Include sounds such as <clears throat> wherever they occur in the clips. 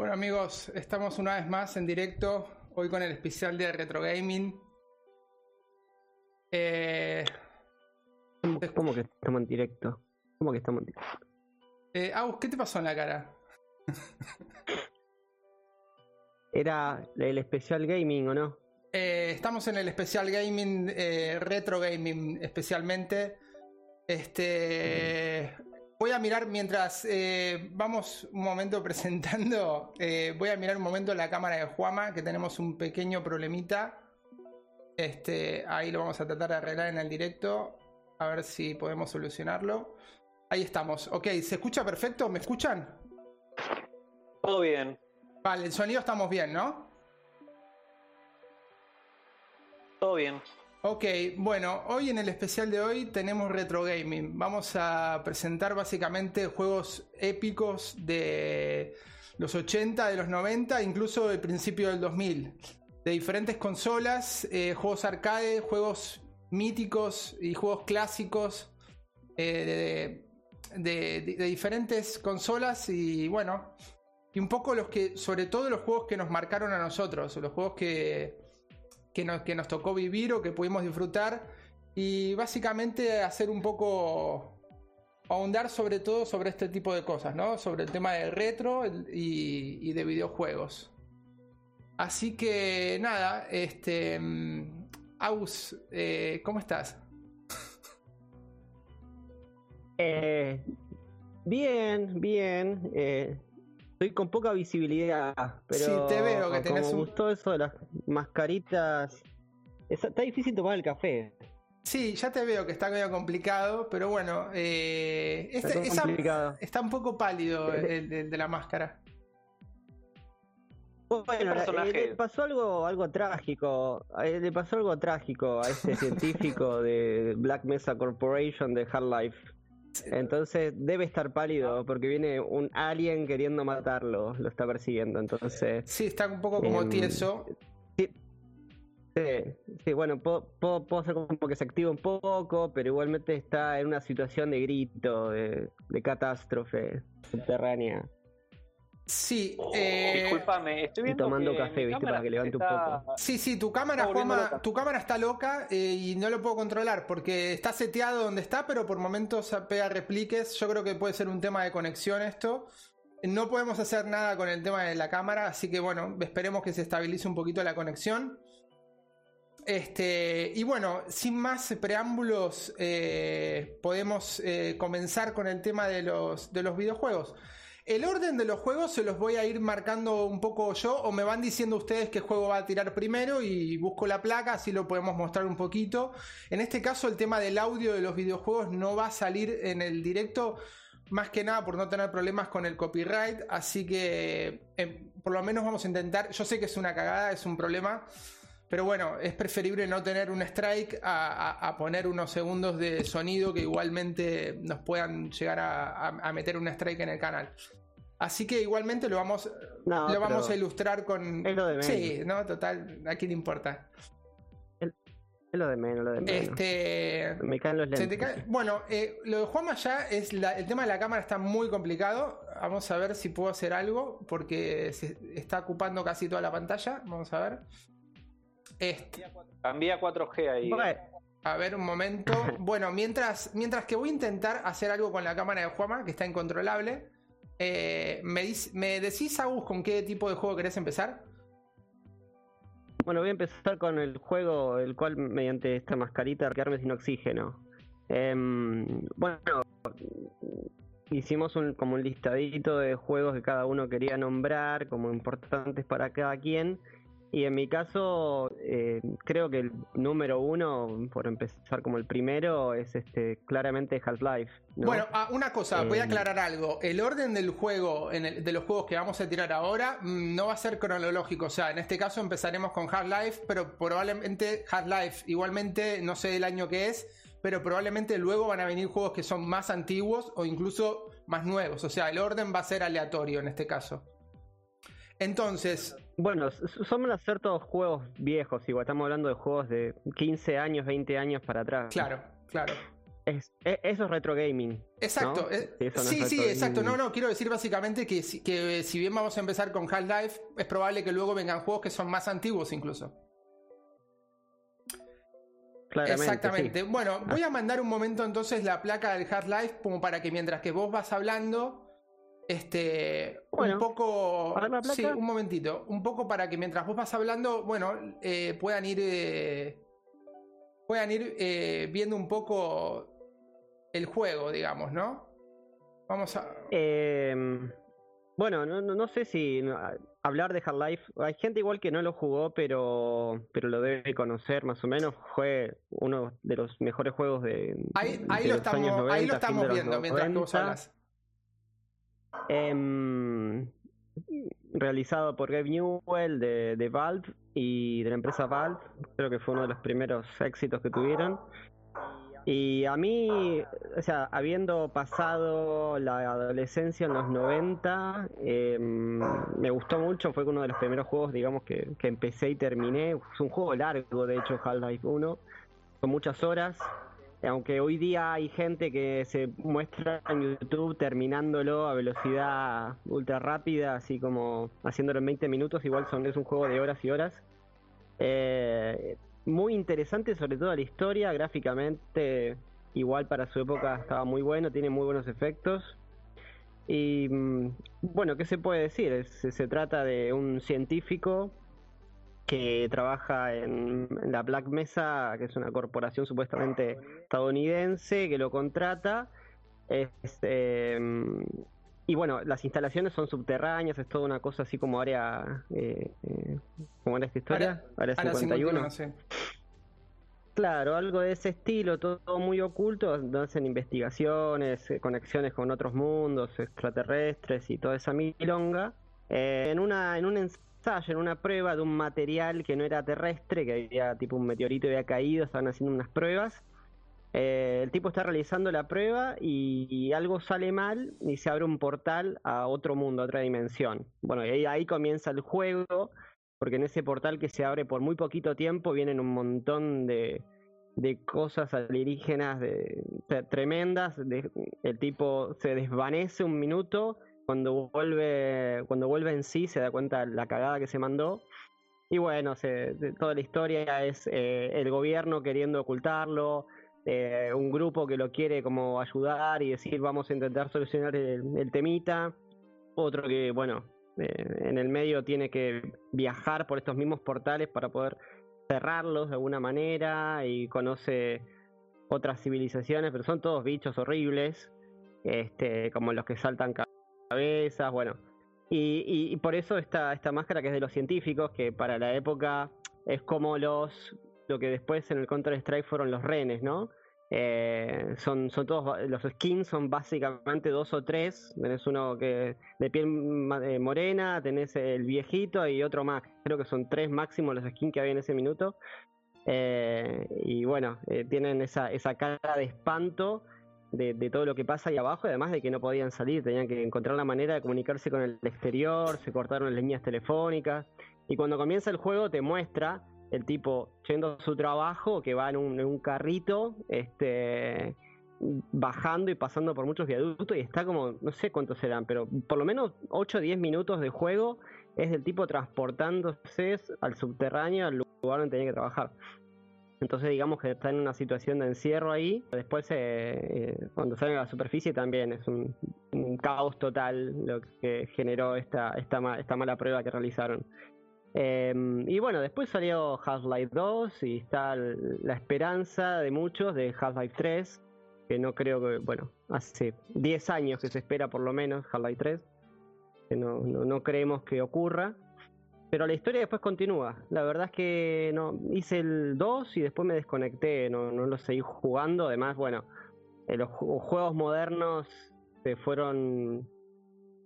Bueno amigos, estamos una vez más en directo, hoy con el especial de Retro Gaming. Eh, ¿Cómo que estamos en directo? ¿Cómo que estamos en directo? eh, Agus, ¿qué te pasó en la cara? <laughs> Era el especial gaming, ¿o no? Eh, estamos en el especial gaming, eh, retro gaming especialmente. Este, voy a mirar mientras eh, vamos un momento <laughs> presentando, eh, voy a mirar un momento la cámara de Juama, que tenemos un pequeño problemita. Este, ahí lo vamos a tratar de arreglar en el directo, a ver si podemos solucionarlo. Ahí estamos. Ok, ¿se escucha perfecto? ¿Me escuchan? Todo bien. Vale, el sonido estamos bien, ¿no? Todo bien. Ok, bueno, hoy en el especial de hoy tenemos Retro Gaming. Vamos a presentar básicamente juegos épicos de los 80, de los 90, incluso del principio del 2000. De diferentes consolas, eh, juegos arcade, juegos míticos y juegos clásicos eh, de, de- de- de diferentes consolas y bueno, y un poco los que, sobre todo los juegos que nos marcaron a nosotros, los juegos que, que nos, que nos tocó vivir o que pudimos disfrutar y básicamente hacer un poco ahondar sobre todo sobre este tipo de cosas, ¿no? Sobre el tema de retro y de videojuegos. Así que nada, este... mm, Aus, eh, ¿cómo estás? Eh, bien, bien. Eh, estoy con poca visibilidad, pero Sí, te veo que como tenés un- gustó eso de las mascaritas. Es- está difícil tomar el café. Sí, ya te veo que está medio complicado, pero bueno, eh, este- Está esa- complicado. está un poco pálido el, el- el de la máscara. Bueno, personaje? eh, le pasó algo, algo trágico. eh, le pasó algo trágico a este <laughs> científico de Black Mesa Corporation de Half-Life. Entonces debe estar pálido porque viene un alien queriendo matarlo, lo está persiguiendo. Entonces, Sí, está un poco como Em, tieso. sí, sí, bueno, puedo, puedo, puedo hacer como que se activa un poco, pero igualmente está en una situación de grito, de, de catástrofe subterránea. Sí, eh, Disculpame, estoy viendo tomando que café, ¿viste? Para que levante un está- sí, sí, tu cámara, Juanma, loca. tu cámara está loca eh, y no lo puedo controlar porque está seteado donde está, pero por momentos pega repliques. Yo creo que puede ser un tema de conexión esto. No podemos hacer nada con el tema de la cámara, así que bueno, esperemos que se estabilice un poquito la conexión. Este, y bueno, sin más preámbulos, eh, podemos eh, comenzar con el tema de los, de los videojuegos. El orden de los juegos se los voy a ir marcando un poco yo, o me van diciendo ustedes qué juego va a tirar primero y busco la placa, así lo podemos mostrar un poquito. En este caso, el tema del audio de los videojuegos no va a salir en el directo, más que nada por no tener problemas con el copyright, así que eh, por lo menos vamos a intentar. Yo sé que es una cagada, es un problema. Pero bueno, es preferible no tener un strike a, a- a poner unos segundos de sonido que igualmente nos puedan llegar a, meter un strike en el canal. Así que igualmente lo vamos, No, lo vamos a ilustrar con... es lo de menos. Sí, no, total, a quién le importa. Es lo de menos, lo de menos. Este... Me caen los se lentes. te cae- Bueno, eh, lo de Juanma ya es la- el tema de la cámara está muy complicado. Vamos a ver si puedo hacer algo porque se está ocupando casi toda la pantalla. Vamos a ver. Este, Cambié a 4G ahí. Bueno, A ver, un momento. <laughs> Bueno, mientras, mientras que voy a intentar hacer algo con la cámara de Juama, que está incontrolable, eh, ¿me, dis- ¿me decís, Agus, con qué tipo de juego querés empezar? Bueno, voy a empezar con el juego, el cual mediante esta mascarita quedarme sin oxígeno. Em, bueno, hicimos un, como un listadito de juegos que cada uno quería nombrar como importantes para cada quien. Y en mi caso, eh, creo que el número uno, por empezar como el primero, es este claramente Half-Life. ¿no? Bueno, ah, una cosa, voy a Eh, aclarar algo. El orden del juego, en el- de los juegos que vamos a tirar ahora, mm, no va a ser cronológico. O sea, en este caso empezaremos con Half-Life, pero probablemente Half-Life, igualmente, no sé el año que es, pero probablemente luego van a venir juegos que son más antiguos o incluso más nuevos. O sea, el orden va a ser aleatorio en este caso. Entonces, Bueno, son hacer todos juegos viejos, igual estamos hablando de juegos de 15 años, 20 años para atrás. claro, claro. Es, e- eso es retro gaming. Exacto. ¿no? eh, Sí, eso no sí, exacto. No, gaming. no, quiero decir básicamente que, si- que si bien vamos a empezar con Half-Life, es probable que luego vengan juegos que son más antiguos incluso. Claramente, Exactamente. sí. Bueno, voy a mandar un momento entonces la placa del Half-Life como para que mientras que vos vas hablando, este, Bueno, un poco, sí, un momentito, un poco para que mientras vos vas hablando, bueno, eh, puedan ir, eh, puedan ir eh, viendo un poco el juego, digamos, ¿no? Vamos a, Eh, bueno, no, no, no sé si hablar de Half-Life. Hay gente igual que no lo jugó, pero, pero lo debe conocer más o menos. Fue uno de los mejores juegos de. ahí, ahí de lo los años estamos, ahí lo 90, fin estamos viendo mientras 90. hablas. Em, realizado por Gabe Newell de, de Valve y de la empresa Valve. Creo que fue uno de los primeros éxitos que tuvieron. Y a mí, o sea, habiendo pasado la adolescencia en los 90, em, me gustó mucho. Fue uno de los primeros juegos, digamos, que, que empecé y terminé. Es un juego largo, de hecho, Half-Life 1, con muchas horas. Aunque hoy día hay gente que se muestra en YouTube terminándolo a velocidad ultra rápida, así como haciéndolo en 20 minutos, igual son, es un juego de horas y horas. Eh, muy interesante, sobre todo la historia, gráficamente, igual para su época estaba muy bueno, tiene muy buenos efectos. Y mm, bueno, ¿qué se puede decir? Se trata de un científico que trabaja en, la Black Mesa, que es una corporación supuestamente estadounidense, que lo contrata. Este, mm, y bueno, las instalaciones son subterráneas, es toda una cosa así como área. Eh, eh, ¿Cómo era esta historia? Área, Área 51. 51, sí. Claro, algo de ese estilo, todo muy oculto, donde hacen investigaciones, eh, conexiones con otros mundos, extraterrestres y toda esa milonga. Eh, en una, en un ensayo, en una prueba de un material que no era terrestre, que había tipo un meteorito había caído, estaban haciendo unas pruebas. Eh, el tipo está realizando la prueba y, algo sale mal y se abre un portal a otro mundo, a otra dimensión. Bueno, y ahí, comienza el juego porque en ese portal que se abre por muy poquito tiempo vienen un montón de, de cosas alienígenas de, tre- tremendas. el tipo se desvanece un minuto, cuando vuelve, cuando vuelve en sí se da cuenta la cagada que se mandó. Y bueno, se- toda la historia es eh, el gobierno queriendo ocultarlo, eh, un grupo que lo quiere como ayudar y decir vamos a intentar solucionar el, temita, otro que, bueno, eh, en el medio tiene que viajar por estos mismos portales para poder cerrarlos de alguna manera y conoce otras civilizaciones, pero son todos bichos horribles, este, como los que saltan cabezas, bueno. Y, por eso esta, esta máscara que es de los científicos, que para la época es como los lo que después en el Counter Strike fueron los renes, ¿no? Eh, son, son todos, los skins son básicamente dos o tres. Tenés uno que de piel eh, morena, tenés el viejito y otro más. Creo que son tres máximos los skins que había en ese minuto. Eh, y bueno, tienen esa, esa cara de espanto de, todo lo que pasa ahí abajo, además de que no podían salir, tenían que encontrar la manera de comunicarse con el exterior, se cortaron las líneas telefónicas. Y cuando comienza el juego te muestra el tipo yendo a su trabajo, que va en un, en un carrito, este bajando y pasando por muchos viaductos y está como, no sé cuántos serán, pero por lo menos 8 o 10 minutos de juego es del tipo transportándose al subterráneo, al lugar donde tenía que trabajar. Entonces digamos que está en una situación de encierro ahí. Después eh, eh, cuando sale a la superficie también es un, caos total lo que generó esta, esta, esta mala prueba que realizaron. Eh, y bueno, después salió Half-Life 2 y está la esperanza de muchos de Half-Life 3, que no creo que, bueno, hace 10 años que se espera por lo menos Half-Life 3, que no, no creemos que ocurra. Pero la historia después continúa. La verdad es que no hice el 2 y después me desconecté, no, no lo seguí jugando. Además, bueno, eh, los ju- juegos modernos se fueron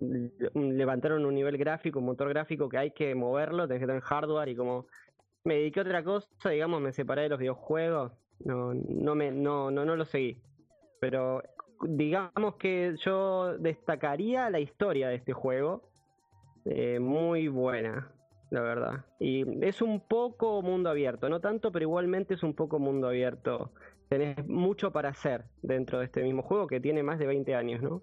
le- levantaron un nivel gráfico, un motor gráfico que hay que moverlo, tenés que tener hardware y como me dediqué a otra cosa, digamos, me separé de los videojuegos, no, no me, no, no, no lo seguí. Pero digamos que yo destacaría la historia de este juego, eh, muy buena. La verdad. Y es un poco mundo abierto, no tanto, pero igualmente es un poco mundo abierto. Tenés mucho para hacer dentro de este mismo juego que tiene más de 20 años, ¿no?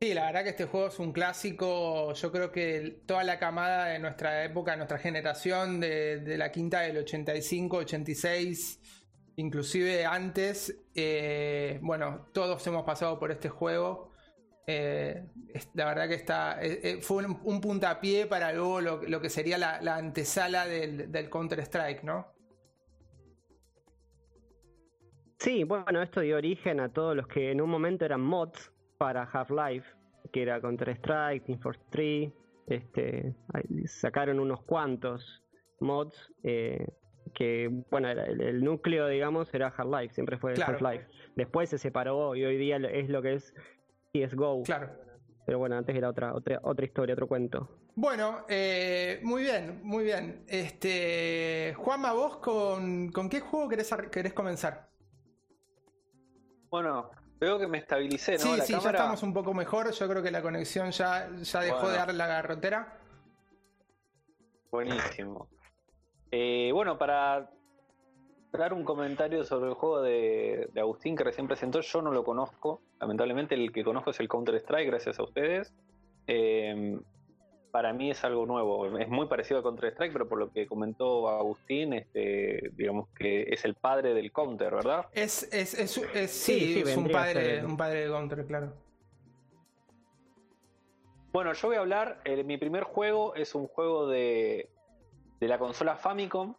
Sí, la verdad que este juego es un clásico. Yo creo que toda la camada de nuestra época, nuestra generación, de, la quinta del 85, 86, inclusive antes, eh, bueno, todos hemos pasado por este juego. Eh, la verdad que está eh, fue un, puntapié para luego lo, que sería la, antesala del, del Counter-Strike, ¿no? Sí, bueno, esto dio origen a todos los que en un momento eran mods para Half-Life, que era Counter-Strike, Team Fortress 3, este, sacaron unos cuantos mods eh, que, bueno, el, núcleo, digamos, era Half-Life, siempre fue Half-Life. Después se separó y hoy día es lo que es CSGO. Claro. Pero bueno, antes era otra, otra, otra historia, otro cuento. Bueno, eh, muy bien, muy bien. Este, Juanma, vos con, con qué juego querés, querés comenzar? Bueno, veo que me estabilicé, ¿no? Sí, sí, ya estamos un poco mejor. Yo creo que la conexión ya, ya dejó de dar la garrotera. Buenísimo. Eh, bueno, para dar un comentario sobre el juego de, Agustín que recién presentó, yo no lo conozco. Lamentablemente, el que conozco es el Counter-Strike, gracias a ustedes. Eh, para mí es algo nuevo. Es muy parecido a Counter-Strike, pero por lo que comentó Agustín, este, digamos que es el padre del Counter, ¿verdad? Es, es, es, sí, es un padre, un padre de Counter, claro. Bueno, yo voy a hablar, eh, mi primer juego es un juego de, de la consola Famicom,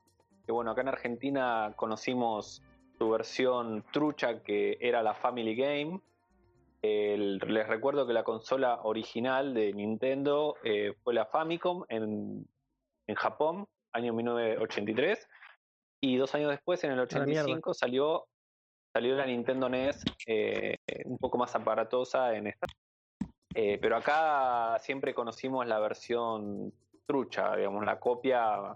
que bueno, acá en Argentina conocimos su versión trucha que era la Family Game, les recuerdo que la consola original de Nintendo eh, fue la Famicom en, Japón, año 1983, y dos años después, en el 85, salió, salió la Nintendo NES eh, un poco más aparatosa en esta. Eh, pero acá siempre conocimos la versión trucha, digamos, la copia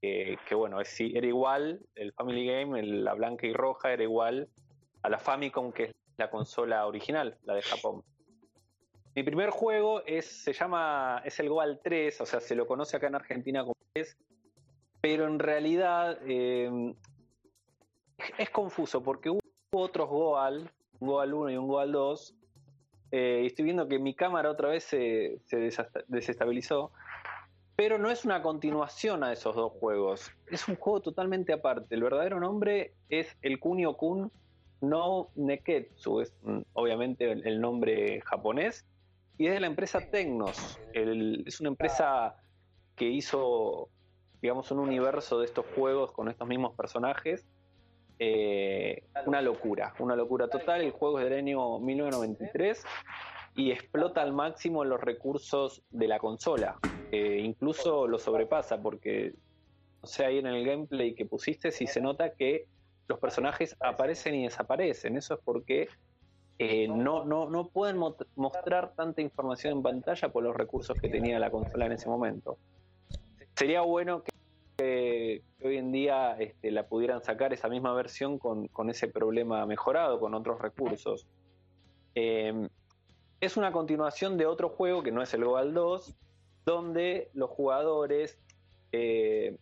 que bueno, era igual, el Family Game, la blanca y roja era igual a la Famicom, que es la consola original, la de Japón. Mi primer juego es, se llama, es el Goal 3, o sea, se lo conoce acá en Argentina como 3, pero en realidad eh, es confuso porque hubo otros Goal, un Goal 1 y un Goal 2, eh, y estoy viendo que mi cámara otra vez se, desestabilizó, pero no es una continuación a esos dos juegos, es un juego totalmente aparte. El verdadero nombre es el Kunio Kun no Neketsu es mm, obviamente el, nombre japonés y es de la empresa Tecnos. es una empresa que hizo, digamos, un universo de estos juegos con estos mismos personajes. Eh, una locura, una locura total. El juego es del año 1993 y explota al máximo los recursos de la consola. Eh, incluso lo sobrepasa porque, o sea, ahí en el gameplay que pusiste, si se nota que los personajes aparecen y desaparecen. Eso es porque eh, no, no, no pueden mostrar tanta información en pantalla por los recursos que tenía la consola en ese momento. Sería bueno que, hoy en día este, la pudieran sacar esa misma versión con, ese problema mejorado, con otros recursos. Em, es una continuación de otro juego que no es el Goal 2, donde los jugadores eh,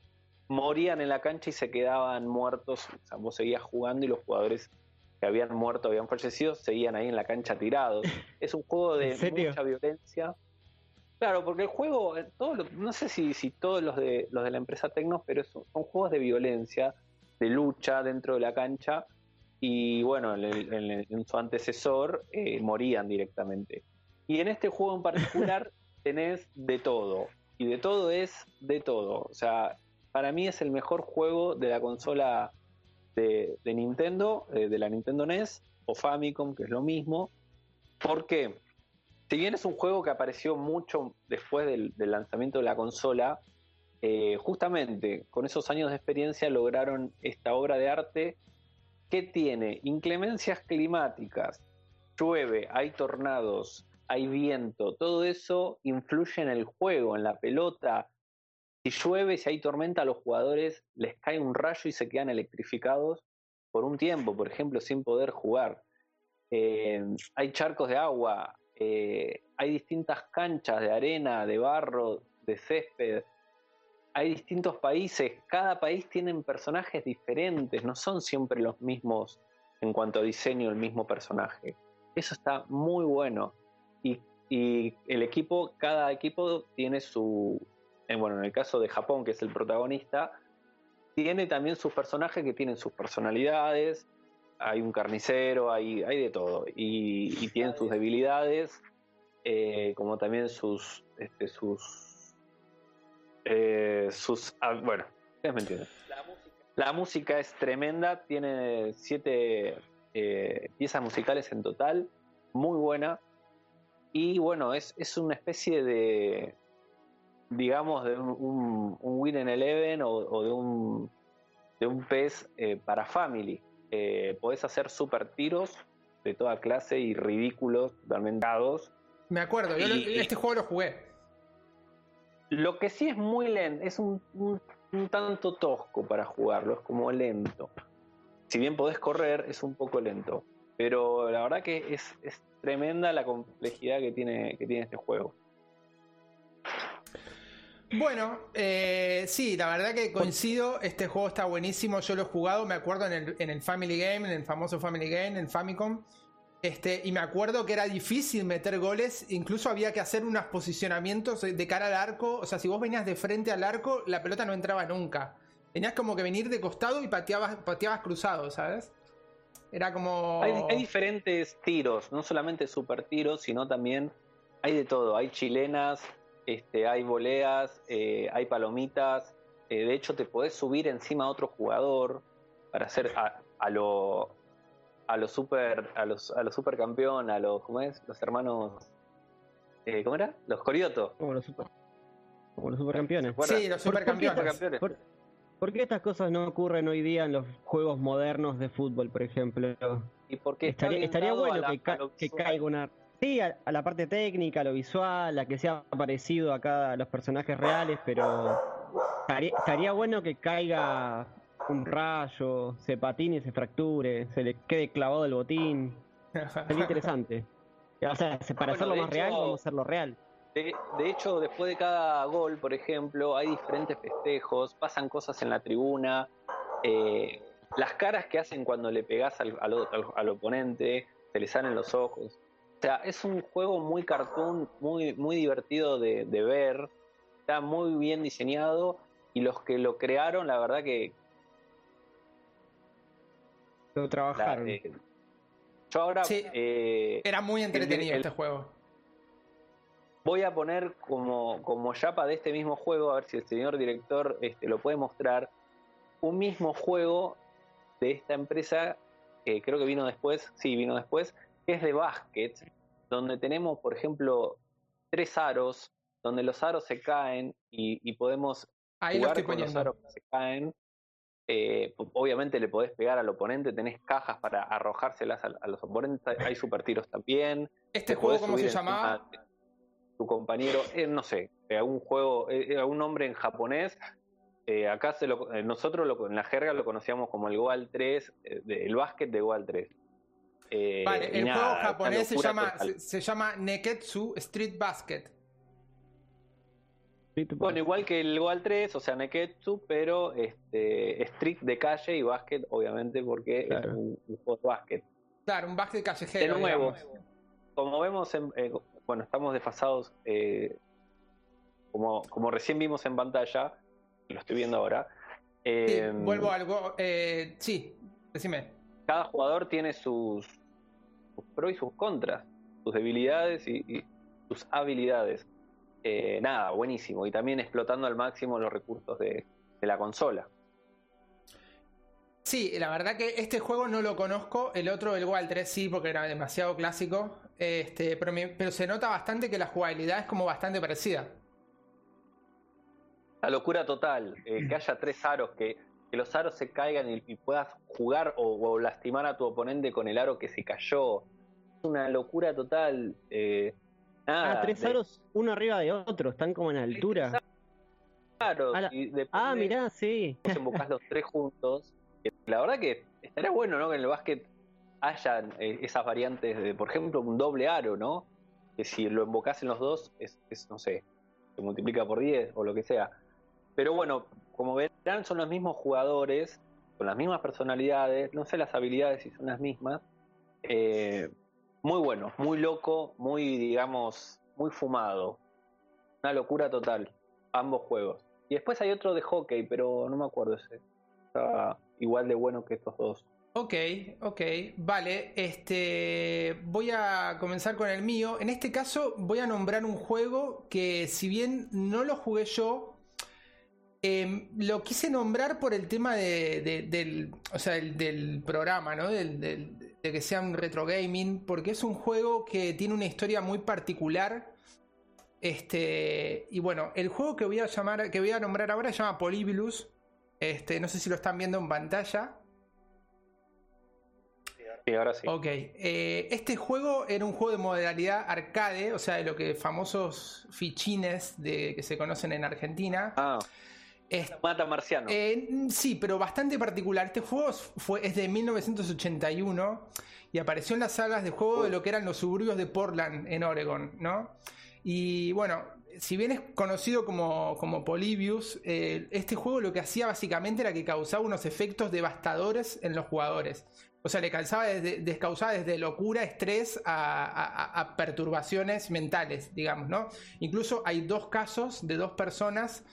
morían en la cancha y se quedaban muertos. O sea, vos seguías jugando y los jugadores que habían muerto, habían fallecido, seguían ahí en la cancha tirados. Es un juego de mucha violencia. Claro, porque el juego, eh, no sé si, si todos los de, los de la empresa Tecnos, pero son, juegos de violencia, de lucha dentro de la cancha. Y bueno, en, su antecesor eh, morían directamente. Y en este juego en particular <laughs> tenés de todo. Y de todo es de todo. O sea, para mí es el mejor juego de la consola de, Nintendo, eh, de la Nintendo NES o Famicom, que es lo mismo. porque Si bien es un juego que apareció mucho después del, lanzamiento de la consola, eh, justamente con esos años de experiencia lograron esta obra de arte que tiene inclemencias climáticas, llueve, hay tornados, hay viento, todo eso influye en el juego, en la pelota, si llueve, si hay tormenta, a los jugadores les cae un rayo y se quedan electrificados por un tiempo, por ejemplo, sin poder jugar. Eh, hay charcos de agua, eh, hay distintas canchas de arena, de barro, de césped, hay distintos países, cada país tiene personajes diferentes, no son siempre los mismos en cuanto a diseño, el mismo personaje. Eso está muy bueno. Y, y el equipo, cada equipo tiene su, bueno, en el caso de Japón, que es el protagonista, tiene también sus personajes que tienen sus personalidades, hay un carnicero, hay, hay de todo, y, tienen sus debilidades, eh, como también sus, este, sus, eh, sus, ah, bueno, ustedes me entienden. La música. es tremenda, tiene siete eh, piezas musicales en total, muy buena, y bueno, es, es una especie de, digamos, de un, Win en Eleven o, de un de un PES eh, para Family. Eh, podés hacer super tiros de toda clase y ridículos, totalmente dados. Me acuerdo, yo este juego lo jugué. Lo que sí es muy lento, es un, tanto tosco para jugarlo, es como lento. Si bien podés correr, es un poco lento. Pero la verdad que es, es tremenda la complejidad que tiene, que tiene este juego. Bueno, eh, sí, la verdad que coincido. Este juego está buenísimo. Yo lo he jugado, me acuerdo en el, en el Family Game, en el famoso Family Game, en Famicom. Este, y me acuerdo que era difícil meter goles, incluso había que hacer unos posicionamientos de cara al arco. O sea, si vos venías de frente al arco, la pelota no entraba nunca. Tenías como que venir de costado y pateabas, pateabas cruzado, ¿sabes? Era como. Hay, diferentes tiros, no solamente super tiros, sino también hay de todo. Hay chilenas, este, hay voleas, eh, hay palomitas. Eh, de hecho, te podés subir encima a otro jugador para hacer a lo a los super a los a los supercampeón, a los ¿cómo es? Los hermanos eh, ¿cómo era? Los Corioto. Como los super como los supercampeones. Sí, los supercampeones. ¿Por, qué estas cosas no ocurren hoy día en los juegos modernos de fútbol, por ejemplo? Y porque estaría, estaría bueno que, que caiga una Sí, a, la parte técnica, a lo visual, a que sea parecido a cada los personajes reales, pero estaría, bueno que caiga un rayo, se patine, se fracture, se le quede clavado el botín. <laughs> Sería interesante. O sea, para hacerlo más real, vamos a hacerlo real. De, hecho, después de cada gol, por ejemplo, hay diferentes festejos, pasan cosas en la tribuna, eh, las caras que hacen cuando le pegas al, al oponente, se le salen los ojos. O sea, es un juego muy cartoon, muy, muy divertido de, ver, está muy bien diseñado y los que lo crearon, la verdad que... Lo trabajaron. Eh, yo ahora... Eh, era muy entretenido este juego. Voy a poner como, como yapa de este mismo juego, a ver si el señor director este, lo puede mostrar, un mismo juego de esta empresa, que creo que vino después, sí, vino después, que es de básquet, donde tenemos, por ejemplo, tres aros, donde los aros se caen y, podemos Ahí jugar con los aros que se caen. Eh, obviamente le podés pegar al oponente, tenés cajas para arrojárselas a, los oponentes, hay super tiros también. ¿Este juego cómo se llamaba? Tu compañero, eh, no sé, algún juego, eh, algún nombre en japonés. acá se lo, nosotros lo, en la jerga lo conocíamos como el Goal 3, el básquet de Goal 3. Eh, vale, el juego japonés se llama, se, llama Neketsu Street Basket. Bueno, igual que el Goal 3, o sea, Neketsu, pero este, street de calle y básquet, obviamente, porque es un, juego de básquet. Claro, un básquet callejero. De nuevo, como vemos, eh, bueno, estamos desfasados, eh, como, como recién vimos en pantalla, lo estoy viendo ahora. vuelvo a algo, sí, decime. Cada jugador tiene sus, sus pros y sus contras, sus debilidades y, sus habilidades. Eh, nada, buenísimo. Y también explotando al máximo los recursos de, la consola. Sí, la verdad que este juego no lo conozco. El otro, el Wild 3, sí, porque era demasiado clásico. Este, pero, pero se nota bastante que la jugabilidad es como bastante parecida. La locura total. Eh, que haya tres aros que que los aros se caigan y, puedas jugar o, lastimar a tu oponente con el aro que se cayó. Es una locura total. Eh, ah, tres aros uno arriba de otro, están como en altura. Claro, ah, mirá, sí. Vos los tres juntos. La verdad que estaría bueno, ¿no? Que en el básquet hayan eh, esas variantes de, por ejemplo, un doble aro, ¿no? Que si lo invocás en los dos, es, no sé, se multiplica por 10 o lo que sea. Pero bueno, como verán, son los mismos jugadores, con las mismas personalidades, no sé las habilidades si son las mismas. Eh, muy bueno, muy loco, muy, digamos, muy fumado. Una locura total, ambos juegos. Y después hay otro de hockey, pero no me acuerdo ese. Estaba igual de bueno que estos dos. Ok, ok, vale. Este, voy a comenzar con el mío. En este caso voy a nombrar un juego que si bien no lo jugué yo, em, lo quise nombrar por el tema de, del, o sea, del, programa, ¿no? Del, de que sea un retro gaming, porque es un juego que tiene una historia muy particular. Este, y bueno, el juego que voy a llamar, que voy a nombrar ahora se llama Polybilus. Este, no sé si lo están viendo en pantalla. Sí, ahora sí. Ok. Eh, este juego era un juego de modalidad arcade, o sea, de lo que famosos fichines de, que se conocen en Argentina. Ah. Es, Mata Marciano. Eh, sí, pero bastante particular. Este juego fue, es de 1981 y apareció en las salas de juego de lo que eran los suburbios de Portland, en Oregon, ¿no? Y bueno, si bien es conocido como, como Polybius, eh, este juego lo que hacía básicamente era que causaba unos efectos devastadores en los jugadores. O sea, le causaba desde, causaba desde locura, estrés a, perturbaciones mentales, digamos, ¿no? Incluso hay dos casos de dos personas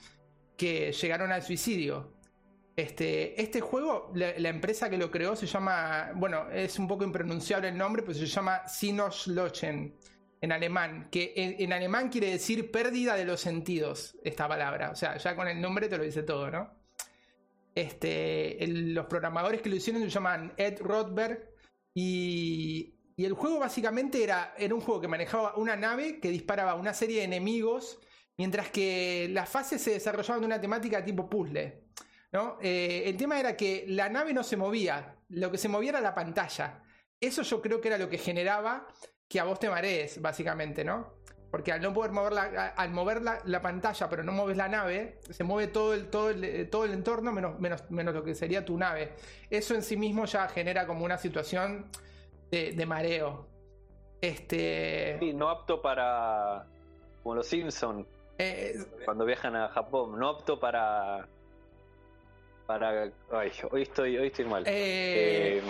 que llegaron al suicidio. Este, este juego, la, empresa que lo creó se llama, bueno, es un poco impronunciable el nombre, pero se llama Sinoslochen en alemán, que en, alemán quiere decir pérdida de los sentidos, esta palabra. O sea, ya con el nombre te lo dice todo, ¿no? Este, los programadores que lo hicieron se llaman Ed Rothberg y, el juego básicamente era, era un juego que manejaba una nave que disparaba una serie de enemigos mientras que las fases se desarrollaban de una temática tipo puzzle. ¿no? Eh, el tema era que la nave no se movía, lo que se movía era la pantalla. Eso yo creo que era lo que generaba que a vos te marees, básicamente, ¿no? Porque al no poder mover la, al mover la, pantalla, pero no mueves la nave, se mueve todo el, todo el, todo el entorno menos, menos, menos lo que sería tu nave. Eso en sí mismo ya genera como una situación de, mareo. Este. Sí, no apto para. Como los Simpsons. Eh, cuando viajan a Japón. No apto para. Para. Ay, hoy estoy, hoy estoy mal. Eh, eh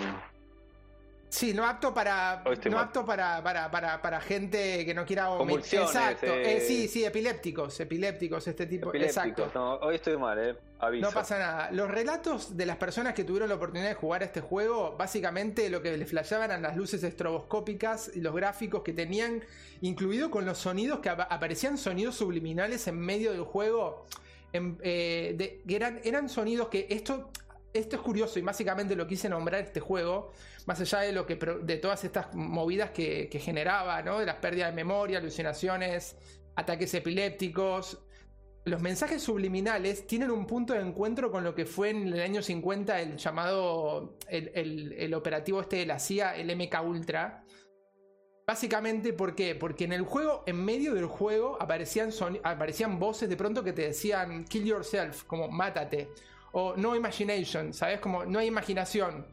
Sí, no apto para. No apto para, para, para, para, gente que no quiera Exacto. Eh, sí, sí, epilépticos, epilépticos, este tipo. Exacto. No, hoy estoy mal, eh. No pasa nada. Los relatos de las personas que tuvieron la oportunidad de jugar este juego, básicamente lo que les flashaban eran las luces estroboscópicas y los gráficos que tenían, incluido con los sonidos que aparecían sonidos subliminales en medio del juego. Eh, que eran, sonidos que esto esto es curioso y básicamente lo quise nombrar este juego, más allá de lo que de todas estas movidas que, generaba, ¿no? De las pérdidas de memoria, alucinaciones, ataques epilépticos. Los mensajes subliminales tienen un punto de encuentro con lo que fue en el año 50 el llamado el, operativo este de la CIA, el MK Ultra. Básicamente, ¿por qué? Porque en el juego, en medio del juego, aparecían, aparecían voces de pronto que te decían kill yourself, como mátate o no imagination, ¿sabes? Como no hay imaginación,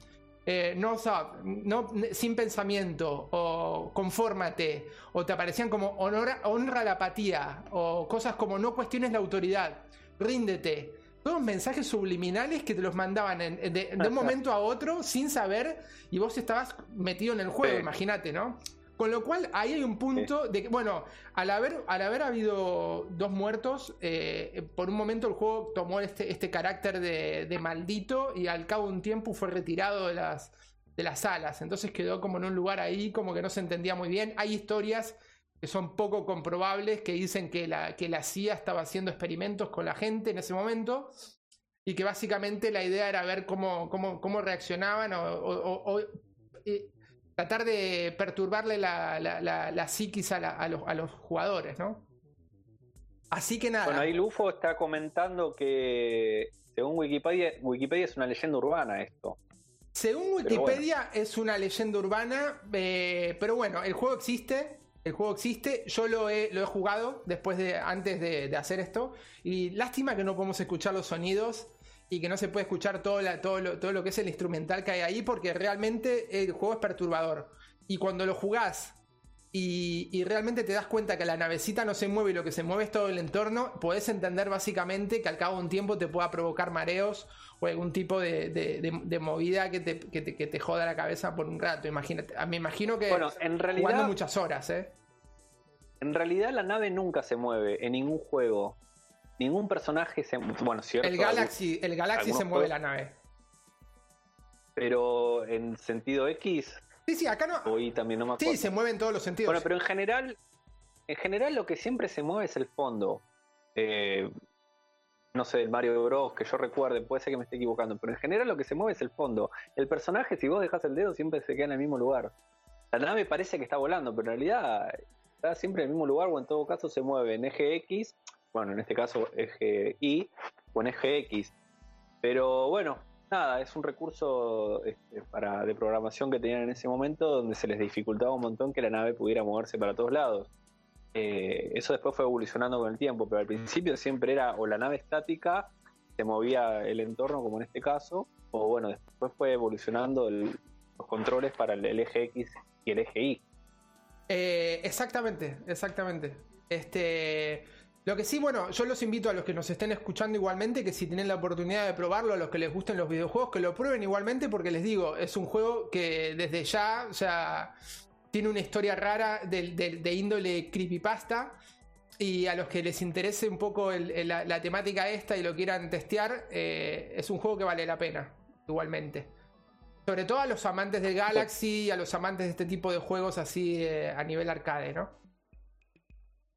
eh, no no, sin pensamiento, o confórmate, o te aparecían como honra, honra la apatía, o cosas como no cuestiones la autoridad, ríndete. Todos mensajes subliminales que te los mandaban de, un <laughs> momento a otro sin saber y vos estabas metido en el juego, imagínate, ¿no? Con lo cual, ahí hay un punto de que, bueno, al haber, al haber habido dos muertos, eh, por un momento el juego tomó este, este carácter de, maldito y al cabo de un tiempo fue retirado de las, de las salas. Entonces quedó como en un lugar ahí, como que no se entendía muy bien. Hay historias que son poco comprobables que dicen que la, que la CIA estaba haciendo experimentos con la gente en ese momento y que básicamente la idea era ver cómo, cómo, cómo reaccionaban o, eh, tratar de perturbarle la, la, psiquis a, los, jugadores, ¿no? Así que nada. Bueno, ahí Lufo está comentando que según Wikipedia, Wikipedia es una leyenda urbana esto. Según Wikipedia es una leyenda urbana, eh, pero bueno, el juego existe. El juego existe, yo lo he, lo he jugado después de, antes de, de hacer esto. Y lástima que no podemos escuchar los sonidos y que no se puede escuchar todo, todo, lo, todo lo que es el instrumental que hay ahí porque realmente el juego es perturbador. Y cuando lo jugás y, realmente te das cuenta que la navecita no se mueve y lo que se mueve es todo el entorno, podés entender básicamente que al cabo de un tiempo te pueda provocar mareos o algún tipo de, movida que te, que, te, joda la cabeza por un rato. Imagínate, me imagino que bueno, en realidad, jugando muchas horas, ¿eh? En realidad la nave nunca se mueve en ningún juego. Ningún personaje se bueno, cierto. El Galaxy, el Galaxy se mueve la nave. Pero en sentido X Sí, sí, acá no. también no Sí, se mueve en todos los sentidos. Bueno, pero en general, en general lo que siempre se mueve es el fondo. Eh, no sé, el Mario Bros, que yo recuerde, puede ser que me esté equivocando, pero en general lo que se mueve es el fondo. El personaje, si vos dejas el dedo, siempre se queda en el mismo lugar. La nave parece que está volando, pero en realidad está siempre en el mismo lugar o en todo caso se mueve en eje X, bueno, en este caso eje Y o en eje X. Pero bueno, nada, es un recurso este, para, de programación que tenían en ese momento donde se les dificultaba un montón que la nave pudiera moverse para todos lados. Eh, eso después fue evolucionando con el tiempo, pero al principio siempre era o la nave estática, se movía el entorno como en este caso, o bueno, después fue evolucionando los controles para el, eje X y el eje Y. Eh, exactamente, exactamente. Este lo que sí, bueno, yo los invito a los que nos estén escuchando igualmente, que si tienen la oportunidad de probarlo, a los que les gusten los videojuegos, que lo prueben igualmente, porque les digo, es un juego que desde ya, o sea, tiene una historia rara de, índole creepypasta. Y a los que les interese un poco la, temática esta y lo quieran testear, eh, es un juego que vale la pena, igualmente. Sobre todo a los amantes del Galaxy y a los amantes de este tipo de juegos así eh, a nivel arcade, ¿no?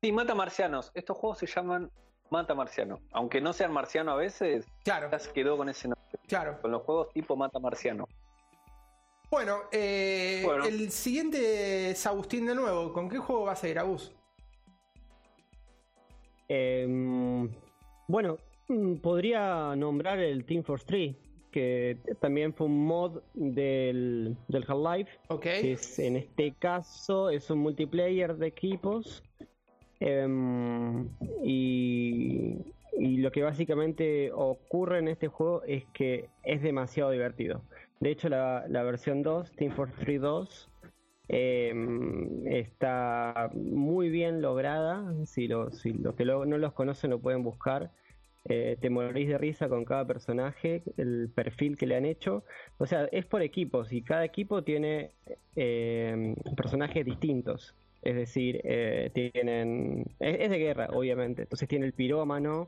Sí, mata marcianos. Estos juegos se llaman mata marciano. Aunque no sean marciano a veces, claro. ya se quedó con ese nombre. Claro. Con los juegos tipo mata marciano. Bueno, eh, el siguiente es Agustín de nuevo. ¿Con qué juego vas a ir, Agus? Em, bueno, mm, podría nombrar el Team Force 3, que también fue un mod del, del Half-Life. Ok. en este caso es un multiplayer de equipos Em, y, lo que básicamente ocurre en este juego es que es demasiado divertido. De hecho, la, versión 2, Team Fortress 3 2, está muy bien lograda. Si, los que no los conocen lo pueden buscar. Eh, te morís de risa con cada personaje, el perfil que le han hecho. O sea, es por equipos y cada equipo tiene eh, personajes distintos. Es decir, eh, tienen. Es, de guerra, obviamente. Entonces tiene el pirómano,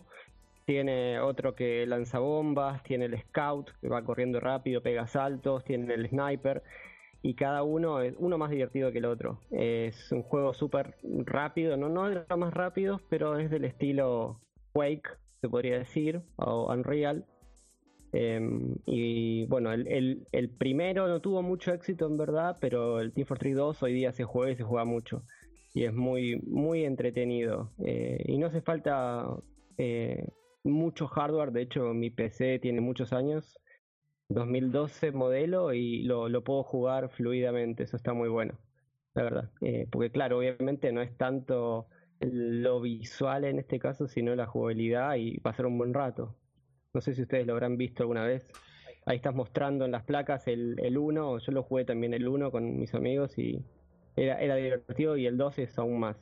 tiene otro que lanza bombas, tiene el scout que va corriendo rápido, pega saltos, tiene el sniper. Y cada uno es uno más divertido que el otro. Es un juego súper rápido, no, no de los más rápidos, pero es del estilo Quake, se podría decir, o Unreal. Em, y bueno, el, el, primero no tuvo mucho éxito en verdad, pero el Team Fortress 2 hoy día se juega y se juega mucho. Y es muy, muy entretenido. Eh, y no hace falta eh, mucho hardware, de hecho mi PC tiene muchos años, 2012 modelo, y lo, lo puedo jugar fluidamente, eso está muy bueno, la verdad. Eh, porque claro, obviamente no es tanto lo visual en este caso, sino la jugabilidad y pasar un buen rato. No sé si ustedes lo habrán visto alguna vez. Ahí estás mostrando en las placas el, el 1, yo lo jugué también el 1 con mis amigos y era, era divertido y el 2 es aún más.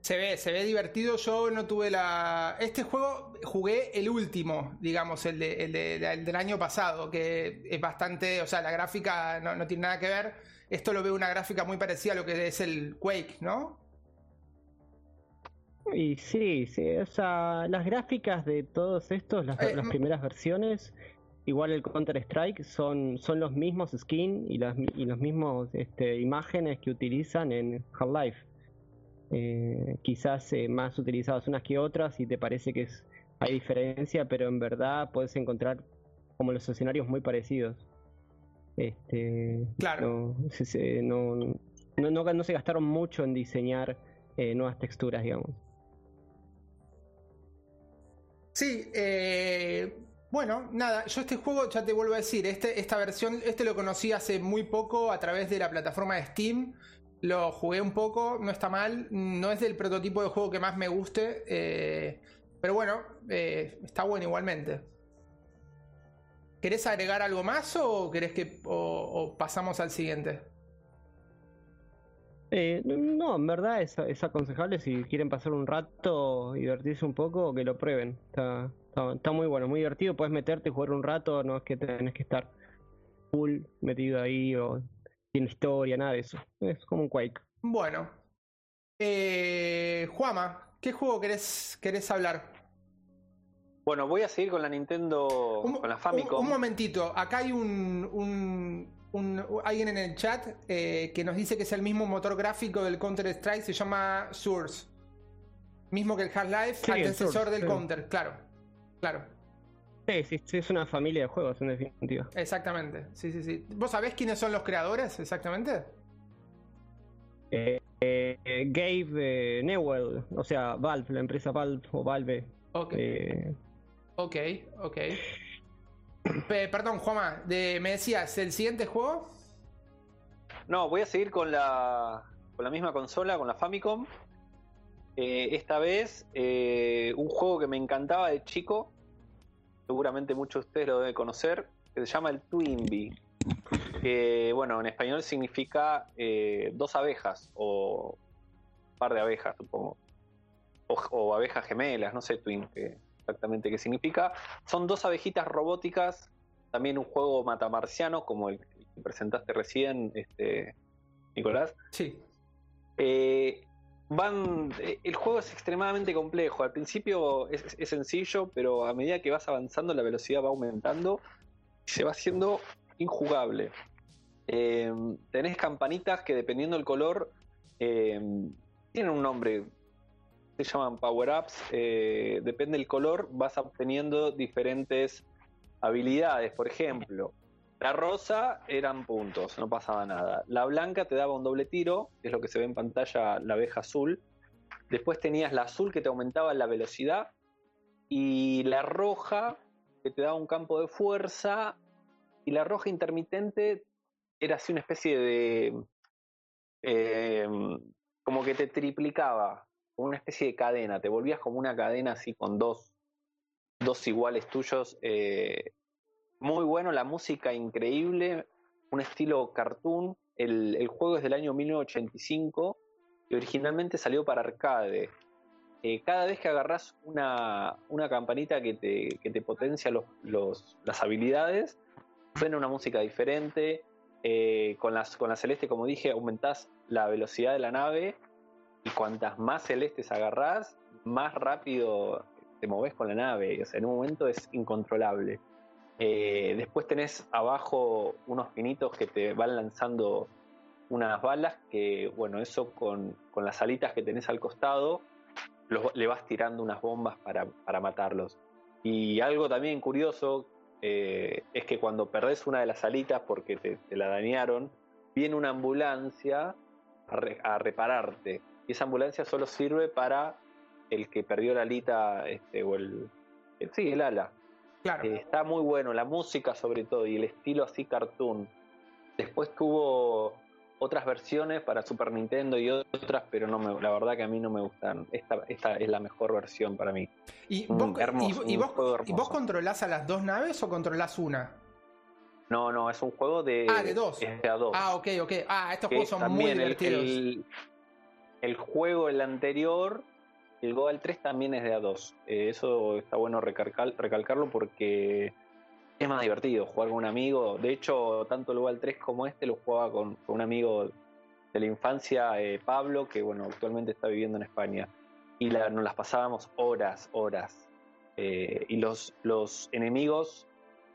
Se ve, se ve divertido. Yo no tuve la. Este juego jugué el último, digamos, el, de, el, del año pasado, que es bastante. O sea, la gráfica no, no, tiene nada que ver. Esto lo veo una gráfica muy parecida a lo que es el Quake, ¿no? Y sí, sí, o sea, las gráficas de todos estos, las, eh, primeras versiones, igual el Counter Strike, son, son los mismos skins y las y los mismos este, imágenes que utilizan en Half-Life. Eh, quizás eh, más utilizadas unas que otras y te parece que es, hay diferencia, pero en verdad puedes encontrar como los escenarios muy parecidos. Este, claro. No, no, no, no se gastaron mucho en diseñar nuevas texturas, digamos. Sí, eh, bueno, nada, yo este juego, ya te vuelvo a decir, este, esta versión, este lo conocí hace muy poco a través de la plataforma de Steam. Lo jugué un poco, no está mal, no es del prototipo de juego que más me guste, eh, pero bueno, eh, está bueno igualmente. ¿Querés agregar algo más o querés que o pasamos al siguiente? Eh, no, en verdad es, es, aconsejable si quieren pasar un rato, divertirse un poco, que lo prueben. Está, está, muy bueno, muy divertido. Puedes meterte y jugar un rato, no es que tenés que estar full metido ahí o sin historia, nada de eso. Es como un Quake. Bueno. Eh, Juama, ¿qué juego querés, querés hablar? Bueno, voy a seguir con la Nintendo, con la Famicom. Un, momentito, acá hay un, alguien en el chat eh, que nos dice que es el mismo motor gráfico del Counter Strike, se llama Source. Mismo que el Half-Life, antecesor del Counter, claro. Claro. Sí, sí, sí, es una familia de juegos en definitiva. Exactamente, sí, sí, sí. ¿Vos sabés quiénes son los creadores exactamente? Eh, eh, Gabe Newell, o sea, Valve, la empresa Valve o Valve. Ok. ok, ok. Perdón, Juanma, me decías, ¿el siguiente juego? No, voy a seguir con la, con la misma consola, con la Famicom. Eh, esta vez, eh, un juego que me encantaba de chico, seguramente muchos de ustedes lo deben conocer, que se llama el Twinbee. Que, bueno, en español significa eh, dos abejas o par de abejas, supongo. O, abejas gemelas, no sé, Twin, exactamente qué significa. Son dos abejitas robóticas, también un juego matamarciano como el que presentaste recién, este, Nicolás. Sí. Eh, van, eh, el juego es extremadamente complejo. Al principio es, sencillo, pero a medida que vas avanzando la velocidad va aumentando y se va haciendo injugable. Eh, tenés campanitas que dependiendo del color tienen un nombre se llaman power-ups, eh, depende del color, vas obteniendo diferentes habilidades. Por ejemplo, la rosa eran puntos, no pasaba nada. La blanca te daba un doble tiro, es lo que se ve en pantalla, la abeja azul. Después tenías la azul que te aumentaba la velocidad. Y la roja que te daba un campo de fuerza. Y la roja intermitente era así una especie de... Eh, como que te triplicaba una especie de cadena, te volvías como una cadena así con dos, dos iguales tuyos. Eh, muy bueno, la música increíble, un estilo cartoon. El, juego es del año 1985 y originalmente salió para arcade. Eh, cada vez que agarras una, una campanita que te, que te potencia los, los, las habilidades, suena una música diferente. Eh, con, las, con la celeste, como dije, aumentás la velocidad de la nave y cuantas más celestes agarrás, más rápido te moves con la nave. O sea, en un momento es incontrolable. Eh, después tenés abajo unos pinitos que te van lanzando unas balas que, bueno, eso con, las alitas que tenés al costado, le vas tirando unas bombas para, matarlos. Y algo también curioso eh, es que cuando perdés una de las alitas porque te, la dañaron, viene una ambulancia a repararte y esa ambulancia solo sirve para el que perdió la alita este, o el, sí, el ala. Claro. Eh, está muy bueno, la música sobre todo y el estilo así cartoon. Después tuvo otras versiones para Super Nintendo y otras, pero no me, la verdad que a mí no me gustan. Esta, esta es la mejor versión para mí. ¿Y, vos, y, vos, ¿Y vos controlás a las dos naves o controlás una? No, no, es un juego de. Ah, de dos. A dos. Ah, ok, ok. Ah, estos juegos son muy divertidos el juego, el anterior, el Goal 3 también es de A2. Eh, eso está bueno recalcarlo porque es más divertido jugar con un amigo. De hecho, tanto el Goal 3 como este lo jugaba con, un amigo de la infancia, eh, Pablo, que bueno, actualmente está viviendo en España. Y nos las pasábamos horas, horas. Eh, y los, los enemigos,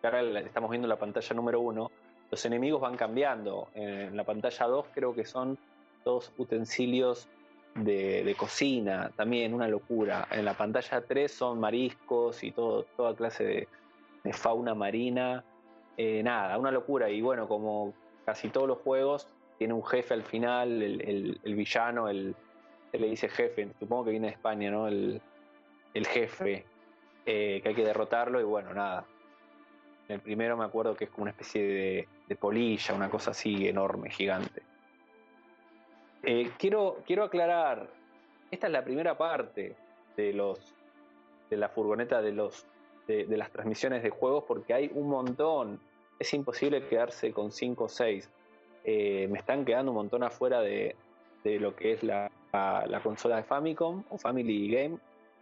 ahora estamos viendo la pantalla número 1, los enemigos van cambiando. En la pantalla 2 creo que son dos utensilios de, cocina, también una locura. En la pantalla 3 son mariscos y todo, toda clase de, fauna marina. Eh, nada, una locura. Y bueno, como casi todos los juegos, tiene un jefe al final, el, villano, el, se le dice jefe, supongo que viene de España, ¿no? El, jefe, eh, que hay que derrotarlo y bueno, nada. En el primero me acuerdo que es como una especie de polilla, una cosa así enorme, gigante. Eh, quiero, quiero aclarar, esta es la primera parte de los de la furgoneta de los de, las transmisiones de juegos porque hay un montón. Es imposible quedarse con 5 o 6. Eh, me están quedando un montón afuera de, de lo que es la, la consola de Famicom o Family Game.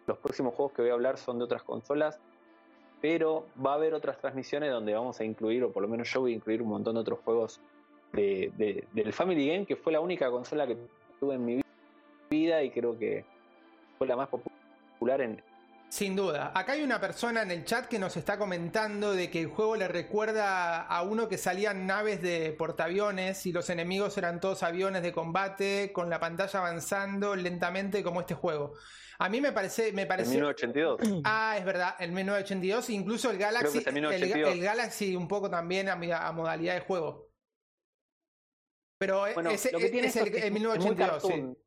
Los próximos juegos que voy a hablar son de otras consolas, pero va a haber otras transmisiones donde vamos a incluir, o por lo menos yo voy a incluir un montón de otros juegos de, del Family Game, que fue la única consola que tuve en mi vida y creo que fue la más popular en, sin duda. Acá hay una persona en el chat que nos está comentando de que el juego le recuerda a uno que salían naves de portaaviones y los enemigos eran todos aviones de combate con la pantalla avanzando lentamente como este juego. A mí me parece... Me parece... 1982. <clears throat> Ah, es verdad, el 1982, incluso el Galaxy, el, Galaxy un poco también a, modalidad de juego. Pero es, el, 1982, sí.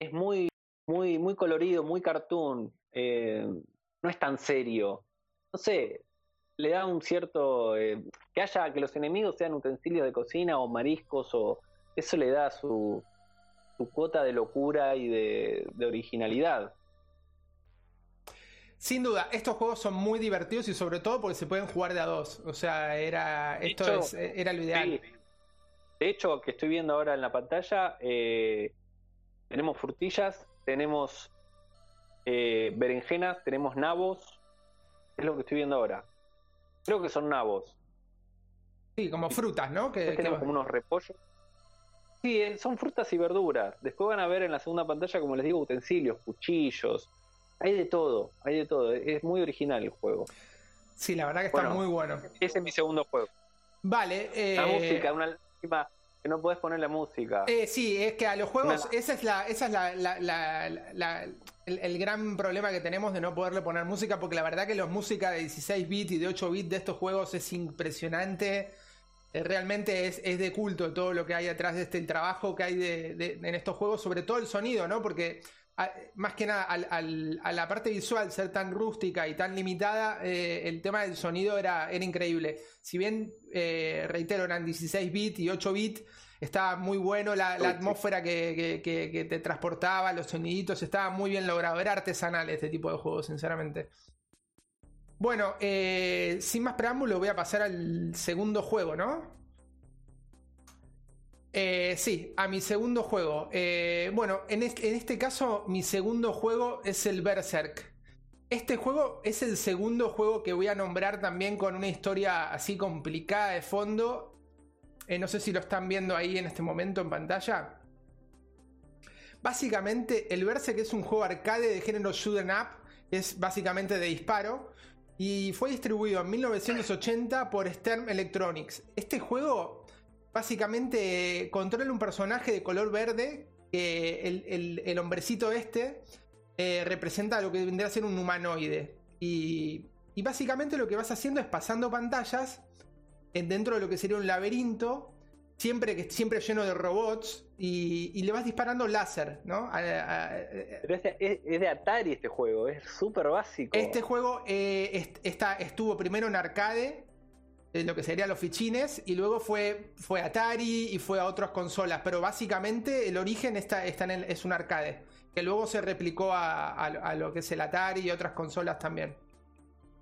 Es muy, muy, muy colorido, muy cartoon. Eh, no es tan serio. No sé, le da un cierto. Eh, que haya, que los enemigos sean utensilios de cocina o mariscos, o eso le da su, su cuota de locura y de, originalidad. Sin duda, estos juegos son muy divertidos y sobre todo porque se pueden jugar de a dos. O sea, era esto era lo ideal. De hecho, que estoy viendo ahora en la pantalla, eh, tenemos frutillas, tenemos eh, berenjenas, tenemos nabos. Es lo que estoy viendo ahora. Creo que son nabos. Sí, como frutas, ¿no? Que, tenemos como unos repollos. Sí, eh, son frutas y verduras. Después van a ver en la segunda pantalla, como les digo, utensilios, cuchillos. Hay de todo, hay de todo. Es muy original el juego. Sí, la verdad que está muy bueno. Ese es mi segundo juego. Vale. Eh... La música, una que no puedes poner la música. Eh, sí, es que a los juegos, esa es la, esa es la, la, el, gran problema que tenemos de no poderle poner música, porque la verdad que los música de 16 bits y de 8 bits de estos juegos es impresionante. Eh, realmente es, es, de culto todo lo que hay atrás de este el trabajo que hay de, en estos juegos, sobre todo el sonido, ¿no? Porque más que nada a la parte visual ser tan rústica y tan limitada, eh, el tema del sonido era, era increíble. Si bien, eh, reitero, eran 16 bits y 8 bits, estaba muy bueno la, atmósfera que, te transportaba, los soniditos, estaba muy bien logrado. Era artesanal este tipo de juegos, sinceramente. Bueno, eh, sin más preámbulo, voy a pasar al segundo juego, ¿no? Eh, sí, a mi segundo juego. Eh, bueno, en, este caso, mi segundo juego es el Berserk. Este juego es el segundo juego que voy a nombrar también con una historia así complicada de fondo eh, no sé si lo están viendo ahí en este momento en pantalla. Básicamente, el Berserk es un juego arcade de género shoot up, es básicamente de disparo, y fue distribuido en 1980 por Stern Electronics. Este juego básicamente controla un personaje de color verde, que el, hombrecito este eh, representa lo que vendría a ser un humanoide. Y, y básicamente lo que vas haciendo es pasando pantallas dentro de lo que sería un laberinto, siempre, que, siempre lleno de robots, y, le vas disparando láser, ¿no? Pero es de, Atari este juego, es súper básico. Este juego eh, está, estuvo primero en arcade, en lo que serían los fichines, y luego fue, fue Atari y fue a otras consolas, pero básicamente el origen está, está en es un arcade, que luego se replicó a, a lo que es el Atari y otras consolas también.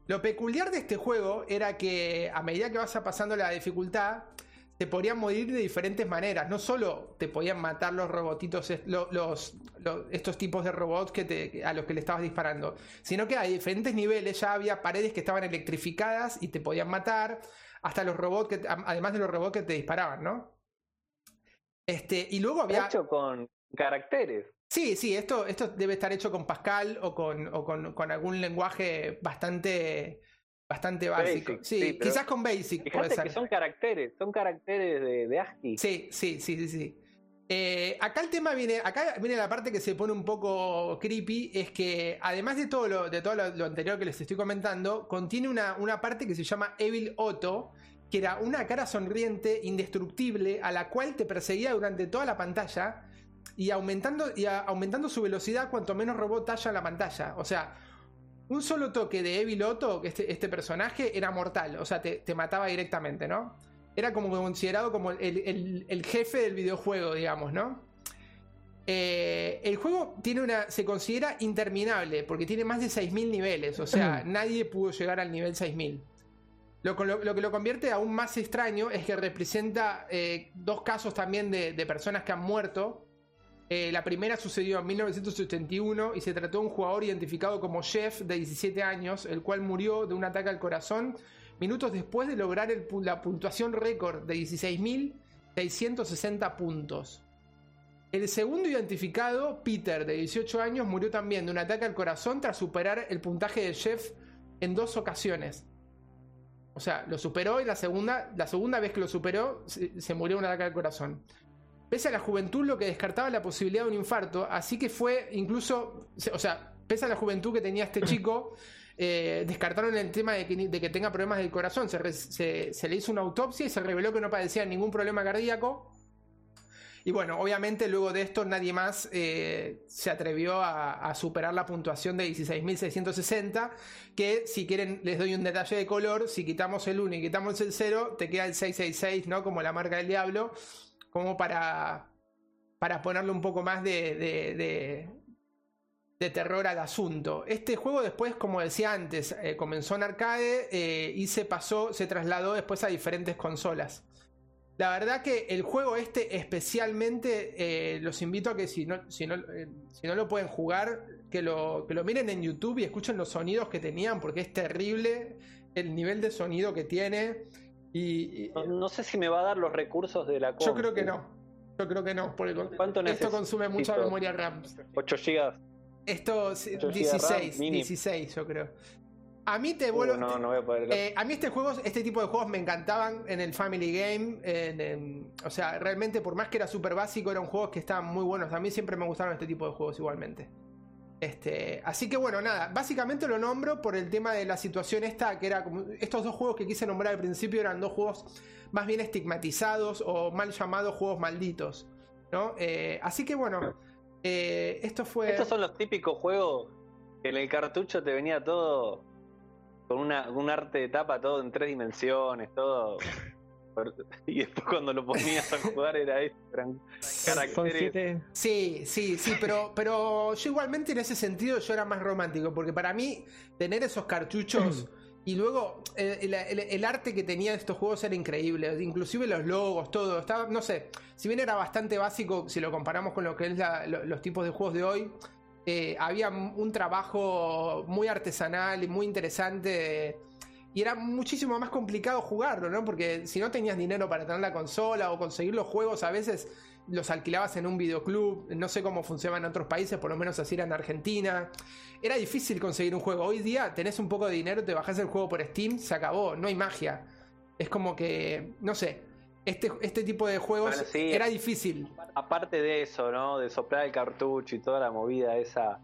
Lo peculiar de este juego era que a medida que vas pasando la dificultad, te podían morir de diferentes maneras. No solo te podían matar los robotitos, los, estos tipos de robots que te, a los que le estabas disparando, sino que a diferentes niveles ya había paredes que estaban electrificadas y te podían matar, hasta los robots, que, además de los robots que te disparaban, ¿no? Este, y luego había. Hecho con caracteres. Sí, sí, esto, esto debe estar hecho con Pascal o con, o con, con algún lenguaje bastante, bastante básico. sí, quizás con Basic. puede ser. que son caracteres, son caracteres de, de ASCII. Sí, sí, sí, sí, sí. Eh, acá el tema viene, acá viene la parte que se pone un poco creepy, es que además de todo lo, de todo lo, anterior que les estoy comentando, contiene una, una parte que se llama Evil Otto, que era una cara sonriente, indestructible, a la cual te perseguía durante toda la pantalla y aumentando, y aumentando su velocidad cuanto menos robot haya en la pantalla. O sea, un solo toque de Evil Otto, este, este personaje, era mortal. O sea, te, mataba directamente, ¿no? Era como considerado como el, jefe del videojuego, digamos, ¿no? Eh, el juego tiene una, se considera interminable porque tiene más de 6.000 niveles. O sea, <clears throat> nadie pudo llegar al nivel 6.000. Lo, que lo convierte aún más extraño es que representa eh, dos casos también de, personas que han muerto. Eh, la primera sucedió en 1981 y se trató de un jugador identificado como Jeff de 17 años, el cual murió de un ataque al corazón minutos después de lograr la puntuación récord de 16.660 puntos. El segundo identificado, Peter, de 18 años, murió también de un ataque al corazón tras superar el puntaje de Jeff en dos ocasiones. O sea, lo superó y la segunda, la segunda vez que lo superó se, murió de un ataque al corazón. Pese a la juventud, lo que descartaba la posibilidad de un infarto, así que fue incluso, o sea, pese a la juventud que tenía este chico, <clears throat> eh, descartaron el tema de que, tenga problemas del corazón. Se, se, le hizo una autopsia y se reveló que no padecía ningún problema cardíaco. Y bueno, obviamente luego de esto nadie más eh, se atrevió a, superar la puntuación de 16.660, que si quieren les doy un detalle de color, si quitamos el 1 y quitamos el 0, te queda el 666, ¿no? Como la marca del diablo, como para, para ponerle un poco más de, de, terror al asunto. Este juego después, como decía antes, eh, comenzó en arcade eh, y se pasó, se trasladó después a diferentes consolas. La verdad que el juego este especialmente eh, los invito a que si no, si, no, si no lo pueden jugar, que lo, que lo miren en YouTube y escuchen los sonidos que tenían, porque es terrible el nivel de sonido que tiene. Y, no, sé si me va a dar los recursos de la Yo creo que no. Yo creo que no. Porque ¿Cuánto esto consume mucha memoria RAM. 8 GB. Esto 16, 16 yo creo. A mí te vuelvo. no, no voy a poder. Eh, a mí este juego, este tipo de juegos me encantaban en el Family Game. o sea, realmente, por más que era súper básico, eran juegos que estaban muy buenos. A mí siempre me gustaron este tipo de juegos igualmente. Este, así que bueno, nada, básicamente lo nombro por el tema de la situación esta, que era como estos dos juegos que quise nombrar al principio eran dos juegos más bien estigmatizados o mal llamados juegos malditos, ¿no? Eh, así que bueno, eh, esto fue... Estos son los típicos juegos que en el cartucho te venía todo con una, un arte de tapa todo en tres dimensiones, todo. <laughs> <laughs> Y después cuando lo ponías a jugar era eso, eran caracteres. Sí, sí, sí, pero, pero yo igualmente en ese sentido yo era más romántico, porque para mí tener esos cartuchos <clears throat> y luego el, arte que tenía estos juegos era increíble, inclusive los logos, todo, estaba, no sé, si bien era bastante básico si lo comparamos con lo que es los tipos de juegos de hoy, eh, había un trabajo muy artesanal y muy interesante. Y era muchísimo más complicado jugarlo, ¿no? Porque si no tenías dinero para tener la consola o conseguir los juegos, a veces los alquilabas en un videoclub. No sé cómo funcionaba en otros países, por lo menos así era en Argentina. Era difícil conseguir un juego. Hoy día tenés un poco de dinero, te bajás el juego por Steam, se acabó, no hay magia. Es como que, no sé, este, este tipo de juegos era difícil. Aparte de eso, ¿no? De soplar el cartucho y toda la movida esa.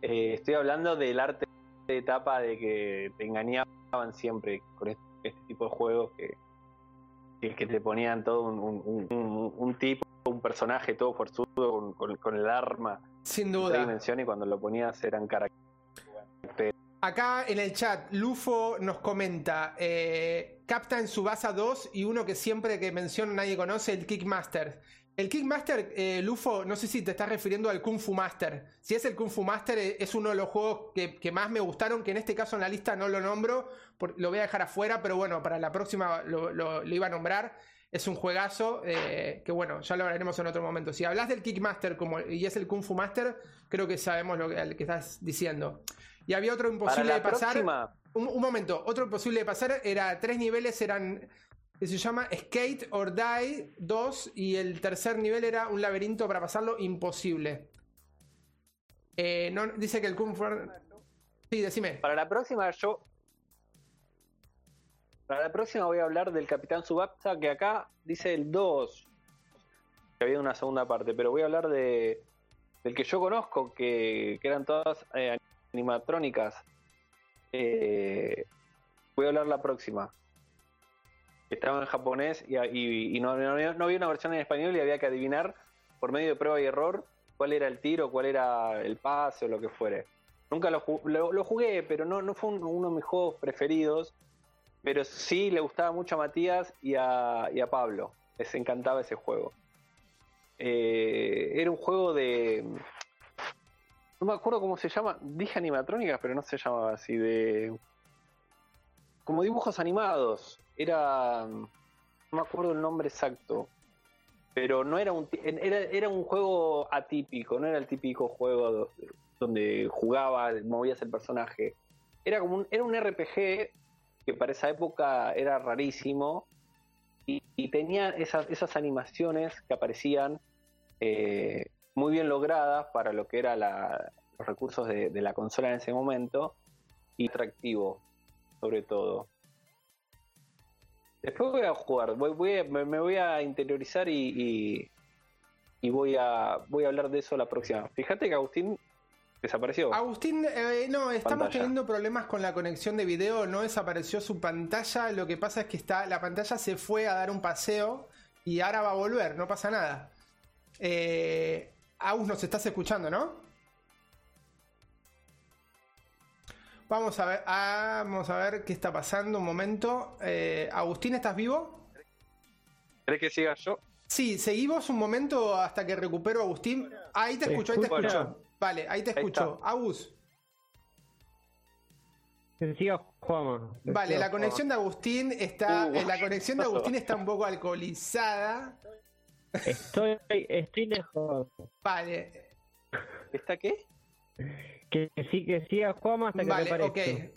Eh, estoy hablando del arte de etapa de que te engañaban siempre con este, este tipo de juegos que, que, te ponían todo un, tipo, un personaje todo forzudo con, con, el arma. Sin duda. dimensión y cuando lo ponías eran caracteres. Acá en el chat, Lufo nos comenta eh, Captain Subasa 2 y uno que siempre que menciono nadie conoce, el Kickmaster. El Kickmaster, eh, Lufo, no sé si te estás refiriendo al Kung Fu Master. Si es el Kung Fu Master, eh, es uno de los juegos que, más me gustaron, que en este caso en la lista no lo nombro, lo voy a dejar afuera, pero bueno, para la próxima lo, iba a nombrar. Es un juegazo eh, que bueno, ya lo hablaremos en otro momento. Si hablas del Kickmaster como, y es el Kung Fu Master, creo que sabemos lo que, que estás diciendo. Y había otro imposible de pasar. Un, momento, otro imposible de pasar era tres niveles, eran. Que se llama Skate or Die 2. Y el tercer nivel era un laberinto para pasarlo imposible. Eh, no, dice que el Kung Fu. Sí, decime. Para la próxima, yo. Para la próxima voy a hablar del Capitán Subasa, que acá dice el 2. Que había una segunda parte, pero voy a hablar de del que yo conozco, que, eran todas eh, animatrónicas. Eh, voy a hablar la próxima. Estaba en japonés y, no, había una versión en español y había que adivinar por medio de prueba y error cuál era el tiro, cuál era el pase o lo que fuere. Nunca lo, lo, jugué, pero no, no fue uno de mis juegos preferidos. Pero sí le gustaba mucho a Matías y a, y a Pablo. Les encantaba ese juego. Eh, era un juego de, no me acuerdo cómo se llama. Dije animatrónicas, pero no se llamaba así. De. como dibujos animados. Era. No me acuerdo el nombre exacto. Pero no era un. Era, era un juego atípico, no era el típico juego donde jugaba, movías el personaje. Era como un, era un RPG que para esa época era rarísimo. Y, tenía esas, esas animaciones que aparecían eh, muy bien logradas para lo que eran los recursos de, la consola en ese momento y atractivo sobre todo. Después voy a jugar, voy, me, voy a interiorizar y, y, voy, a, voy a hablar de eso la próxima. Fíjate que Agustín desapareció. Agustín, eh, no, estamos teniendo problemas con la conexión de video, no desapareció su pantalla, lo que pasa es que está, la pantalla se fue a dar un paseo y ahora va a volver, no pasa nada. Eh, Agus, nos estás escuchando, ¿no? Vamos a ver, vamos a ver qué está pasando un momento. Eh, Agustín, ¿estás vivo? ¿Crees que siga yo? Sí, seguimos un momento hasta que recupero a Agustín. Ahí te escucho, ahí te escucho. Vale, ahí te escucho. Agus. Que siga Juan. Vale, la conexión de Agustín está. Uh, la conexión de Agustín está un poco alcoholizada. Estoy, estoy lejos. Vale. ¿Está qué? Que, sí, que siga Juama hasta que vale, ok.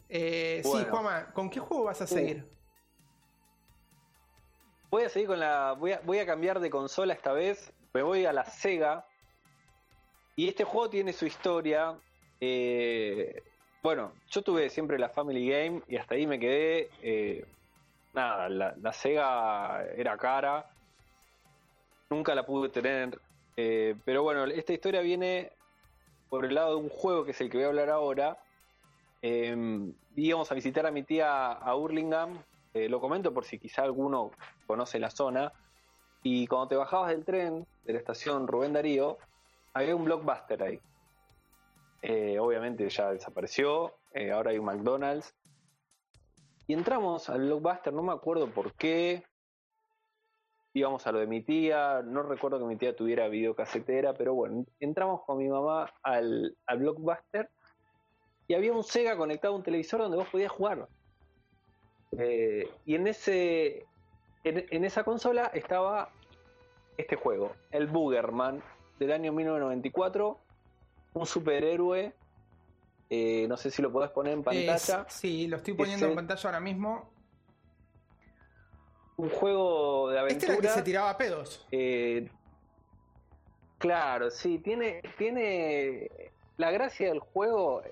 Eh, Sí, Juama, ¿con qué juego vas a uh. seguir? Voy a seguir con la. Voy a, voy a cambiar de consola esta vez. Me voy a la Sega. Y este juego tiene su historia. Eh, bueno, yo tuve siempre la Family Game y hasta ahí me quedé. Eh, nada, la, la, Sega era cara. Nunca la pude tener. Eh, pero bueno, esta historia viene por el lado de un juego que es el que voy a hablar ahora. Eh, íbamos a visitar a mi tía a Hurlingham, eh, lo comento por si quizá alguno conoce la zona, y cuando te bajabas del tren de la estación Rubén Darío, había un blockbuster ahí. Eh, obviamente ya desapareció, ahora hay un McDonald's. Y entramos al blockbuster, no me acuerdo por qué, íbamos a lo de mi tía, no recuerdo que mi tía tuviera videocasetera, pero bueno, entramos con mi mamá al, Blockbuster y había un Sega conectado a un televisor donde vos podías jugar. Eh, y en ese en, esa consola estaba este juego, el Boogerman del año 1994, un superhéroe. Eh, no sé si lo podés poner en pantalla. sí, lo estoy poniendo en pantalla ahora mismo un juego de aventura. Este era que se tiraba pedos. Eh, claro, sí, tiene, tiene la gracia del juego,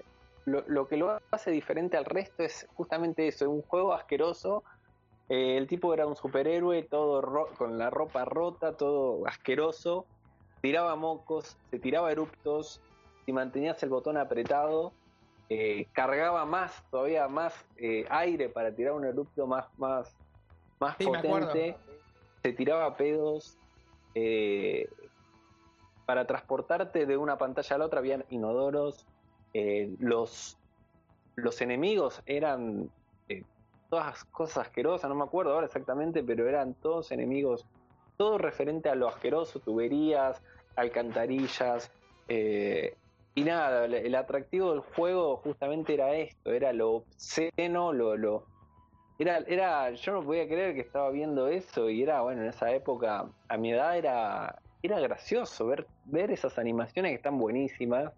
lo, que lo hace diferente al resto es justamente eso, es un juego asqueroso. Eh, el tipo era un superhéroe, todo con la ropa rota, todo asqueroso, tiraba mocos, se tiraba eruptos, si mantenías el botón apretado, eh, cargaba más, todavía más aire para tirar un erupto más, más, más potente, se tiraba pedos. Eh, para transportarte de una pantalla a la otra habían inodoros. Eh, los, los enemigos eran eh, todas cosas asquerosas, no me acuerdo ahora exactamente, pero eran todos enemigos, todo referente a lo asqueroso, tuberías, alcantarillas. y nada, el, atractivo del juego justamente era esto, era lo obsceno, lo, lo, era, era, yo no podía creer que estaba viendo eso y era, bueno, en esa época, a mi edad era, era gracioso ver, ver esas animaciones que están buenísimas.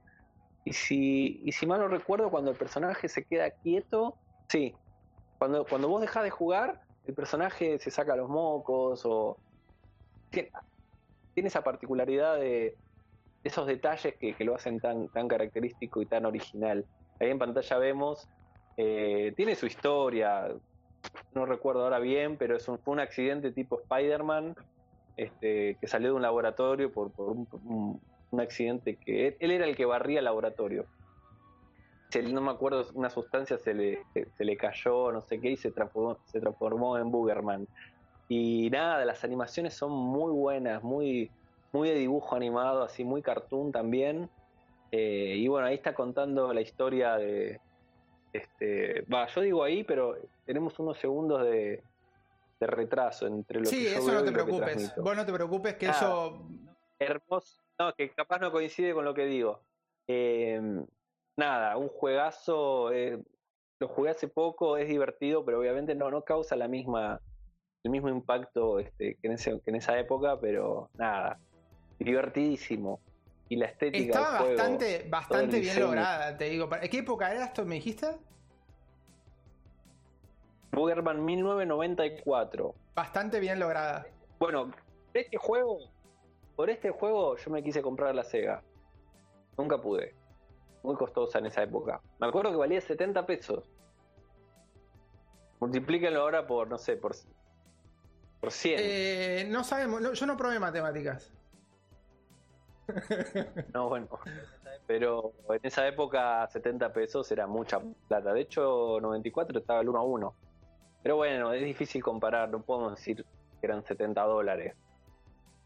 Y si, y si mal no recuerdo, cuando el personaje se queda quieto, sí, cuando, cuando vos dejás de jugar, el personaje se saca los mocos o tiene, esa particularidad de esos detalles que, que, lo hacen tan, tan característico y tan original. Ahí en pantalla vemos, eh, tiene su historia, no recuerdo ahora bien, pero es un, fue un accidente tipo Spider-Man, este, que salió de un laboratorio por, un, accidente que él, era el que barría el laboratorio. no me acuerdo, una sustancia se le, le cayó, no sé qué, y se transformó, se transformó en Boogerman. Y nada, las animaciones son muy buenas, muy, muy de dibujo animado, así muy cartoon también. Eh, y bueno, ahí está contando la historia de, este, va, yo digo ahí, pero tenemos unos segundos de, retraso entre lo sí, que eso no te preocupes. Vos no te preocupes que eso. Hermoso. No, que capaz no coincide con lo que digo. Em, nada, un juegazo. Eh, lo jugué hace poco, es divertido, pero obviamente no, no causa la misma, el mismo impacto este, que, en ese, que en esa época, pero nada, divertidísimo. Y la estética Estaba del juego, bastante, bastante bien diseño. lograda, te digo. ¿Qué época era esto, me dijiste? Boogerman 1994. Bastante bien lograda. Bueno, este juego, por este juego yo me quise comprar la Sega. Nunca pude. Muy costosa en esa época. Me acuerdo que valía 70 pesos. Multiplíquenlo ahora por, no sé, por, por 100. Eh, no sabemos, yo no probé matemáticas. <laughs> No, bueno. Pero en esa época 70 pesos era mucha plata. De hecho, 94 estaba el 1 a 1. Pero bueno, es difícil comparar. No podemos decir que eran 70 dólares.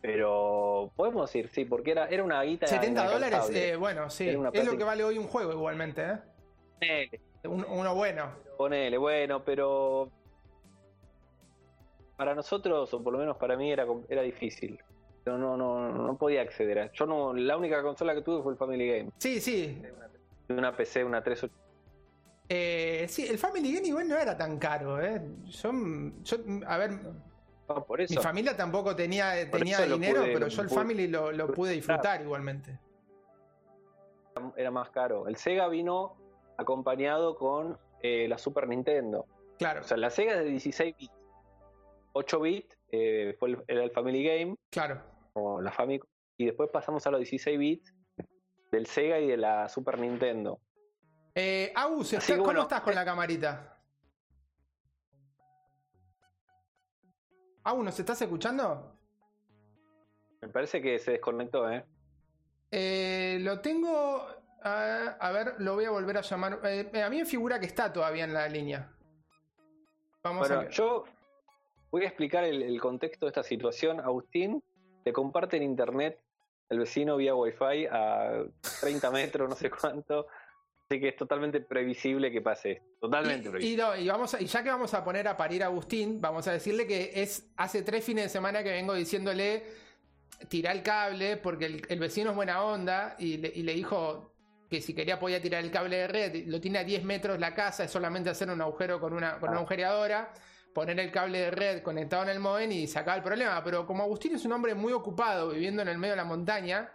Pero podemos decir, sí, porque era, era una guita. 70 dólares, eh, bueno, sí. Es lo que vale hoy un juego igualmente, ¿eh? Ponele, Un- uno bueno. ponele, bueno, pero para nosotros, o por lo menos para mí, era, era difícil. Yo no, no, no podía acceder a. Yo no, la única consola que tuve fue el Family Game. Sí, sí. Una PC, una 380. Eh, sí, el Family Game igual no era tan caro, ¿eh? Yo, yo a ver, No, por eso. mi familia tampoco tenía, Por tenía dinero, pude- pero yo el pude Family lo, lo pude disfrutar igualmente. era más caro. El Sega vino acompañado con eh, la Super Nintendo. Claro, O sea, la Sega es de 16 bits. 8 bits eh, fue el, era el Family Game claro. O la Famicom. Y después pasamos a los 16 bits del Sega y de la Super Nintendo. Eh, Agus, Así ¿está- que ¿cómo bueno, estás con eh, la camarita? Agus, ¿nos estás escuchando? Me parece que se desconectó, ¿eh? Eh, lo tengo. A, a ver, lo voy a volver a llamar. Eh, a mí me figura que está todavía en la línea. Vamos Bueno, a. yo voy a explicar el, el contexto de esta situación. Agustín le comparte en internet el vecino vía Wi-Fi a 30 metros, no sé cuánto. Así que es totalmente previsible que pase esto. Totalmente Y, previsible. y no, y vamos a- y ya que vamos a poner a parir a Agustín, vamos a decirle que es hace tres fines de semana que vengo diciéndole tirar el cable porque el, el vecino es buena onda y le, y le dijo que si quería podía tirar el cable de red, lo tiene a 10 metros la casa, es solamente hacer un agujero con una, con una Ah. agujereadora, poner el cable de red conectado en el modem y sacar el problema. Pero como Agustín es un hombre muy ocupado viviendo en el medio de la montaña,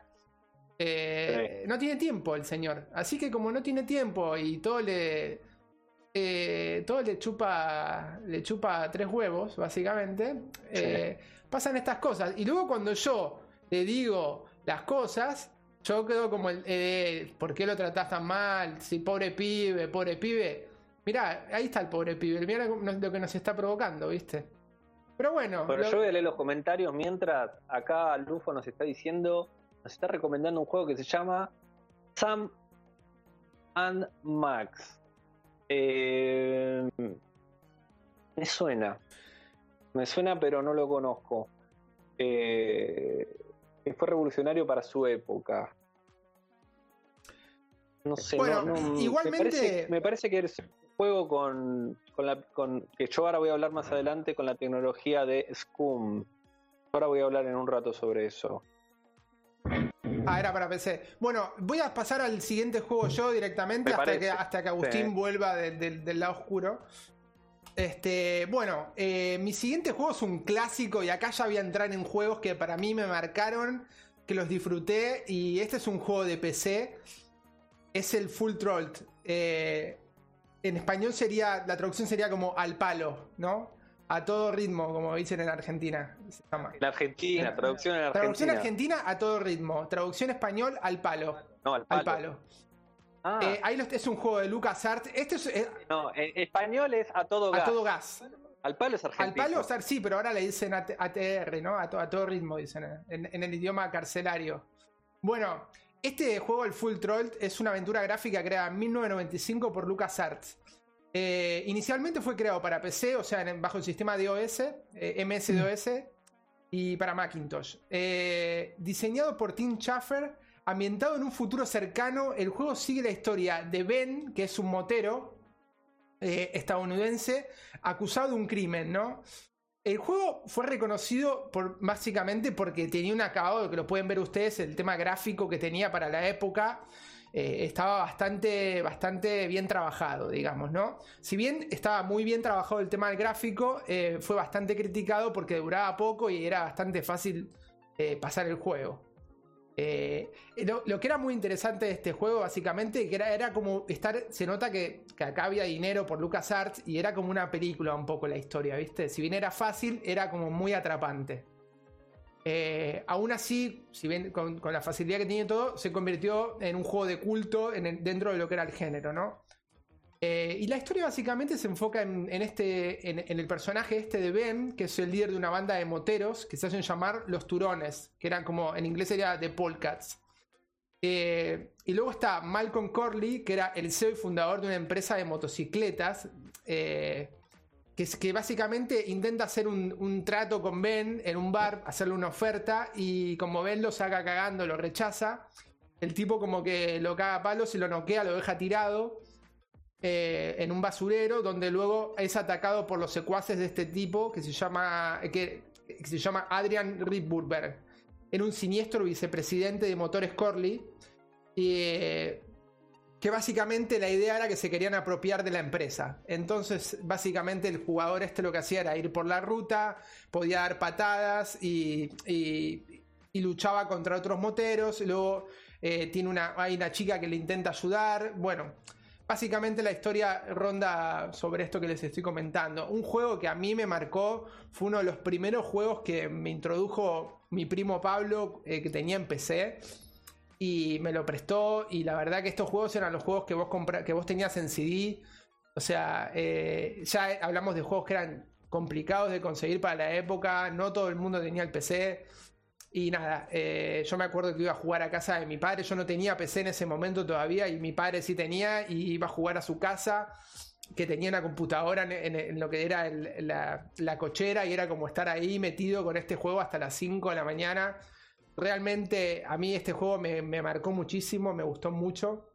eh, no tiene tiempo el señor. Así que como no tiene tiempo y todo le... eh, todo le chupa le chupa tres huevos básicamente eh, pasan estas cosas y luego cuando yo le digo las cosas yo quedo como el eh, ¿por qué lo tratás tan mal? si pobre pibe pobre pibe mirá ahí está el pobre pibe mira lo que nos está provocando ¿viste? pero bueno lo- yo voy a leer los comentarios mientras acá Lufo nos está diciendo, nos está recomendando un juego que se llama Sam and Max. Eh, me suena, me suena pero no lo conozco. Eh, fue revolucionario para su época. No sé, Bueno, no- no- igualmente- Me parece, me parece que es juego con, con la. Con, que yo ahora voy a hablar más adelante con la tecnología de Scum. Ahora voy a hablar en un rato sobre eso. Ah, era para PC. Bueno, voy a pasar al siguiente juego yo directamente Me hasta que, hasta que Agustín Sí. vuelva de- de- del lado oscuro. Este, bueno, eh, mi siguiente juego es un clásico y acá ya voy a entrar en juegos que para mí me marcaron, que los disfruté y este es un juego de PC. Es el Full Troll. Eh, en español sería, la traducción sería como al palo, ¿no? A todo ritmo, como dicen en Argentina. se llama. En Argentina, traducción en Argentina. Traducción argentina a todo ritmo. Traducción español al palo. No, al Al palo. palo. Ah, Eh, ahí lo- es un juego de LucasArts. Este es eh, no, en español es a todo a gas. todo gas. Al palo es Al argentino. palo, o sea, sí, pero ahora le dicen AT- ATR, ¿no? A, to- a todo ritmo, dicen eh, en, en el idioma carcelario. Bueno, este juego, el Full Troll, es una aventura gráfica creada en 1995 por LucasArts. Eh, inicialmente fue creado para PC, o sea, bajo el sistema DOS, eh, MS-DOS, y para Macintosh. Eh, diseñado por Tim Schafer, ambientado en un futuro cercano, el juego sigue la historia de Ben, que es un motero eh, estadounidense, acusado de un crimen, ¿no? El juego fue reconocido por, básicamente porque tenía un acabado, que lo pueden ver ustedes, el tema gráfico que tenía para la época. eh, estaba bastante, bastante bien trabajado, digamos, ¿no? Si bien estaba muy bien trabajado el tema del gráfico, eh, fue bastante criticado porque duraba poco y era bastante fácil eh, pasar el juego. Lo, que era muy interesante de este juego, básicamente, que era, era como estar. Se nota que, acá había dinero por LucasArts y era como una película un poco la historia, ¿viste? Si bien era fácil, era como muy atrapante. Eh, aún así, si bien con, la facilidad que tiene todo, se convirtió en un juego de culto dentro de lo que era el género, ¿no? Eh, y la historia básicamente se enfoca en, este, en, el personaje este de Ben, que es el líder de una banda de moteros que se hacen llamar los Turones, que eran como en inglés sería The Polcats. Eh, y luego está Malcolm Corley, que era el CEO y fundador de una empresa de motocicletas que, básicamente intenta hacer un, trato con Ben en un bar, hacerle una oferta y como Ben lo saca cagando, lo rechaza, el tipo como que lo caga a palos y lo noquea, lo deja tirado eh, en un basurero donde luego es atacado por los secuaces de este tipo que se llama, que, se llama Adrian Ripburberg. Era un siniestro vicepresidente de Motores Corley. Eh, que básicamente la idea era que se querían apropiar de la empresa. Entonces, básicamente el jugador este lo que hacía era ir por la ruta, podía dar patadas y, luchaba contra otros moteros. Luego eh, tiene una, hay una chica que le intenta ayudar. Bueno, básicamente la historia ronda sobre esto que les estoy comentando. Un juego que a mí me marcó, fue uno de los primeros juegos que me introdujo mi primo Pablo, eh, que tenía en PC y me lo prestó. Y la verdad que estos juegos eran los juegos que vos, que vos tenías en CD. O sea, eh, ya hablamos de juegos que eran complicados de conseguir para la época. No todo el mundo tenía el PC. Y nada, eh, yo me acuerdo que iba a jugar a casa de mi padre. Yo no tenía PC en ese momento todavía y mi padre sí tenía. Y iba a jugar a su casa que tenía una computadora en, lo que era la, cochera y era como estar ahí metido con este juego hasta las 5 de la mañana realmente a mí este juego me, marcó muchísimo, me gustó mucho.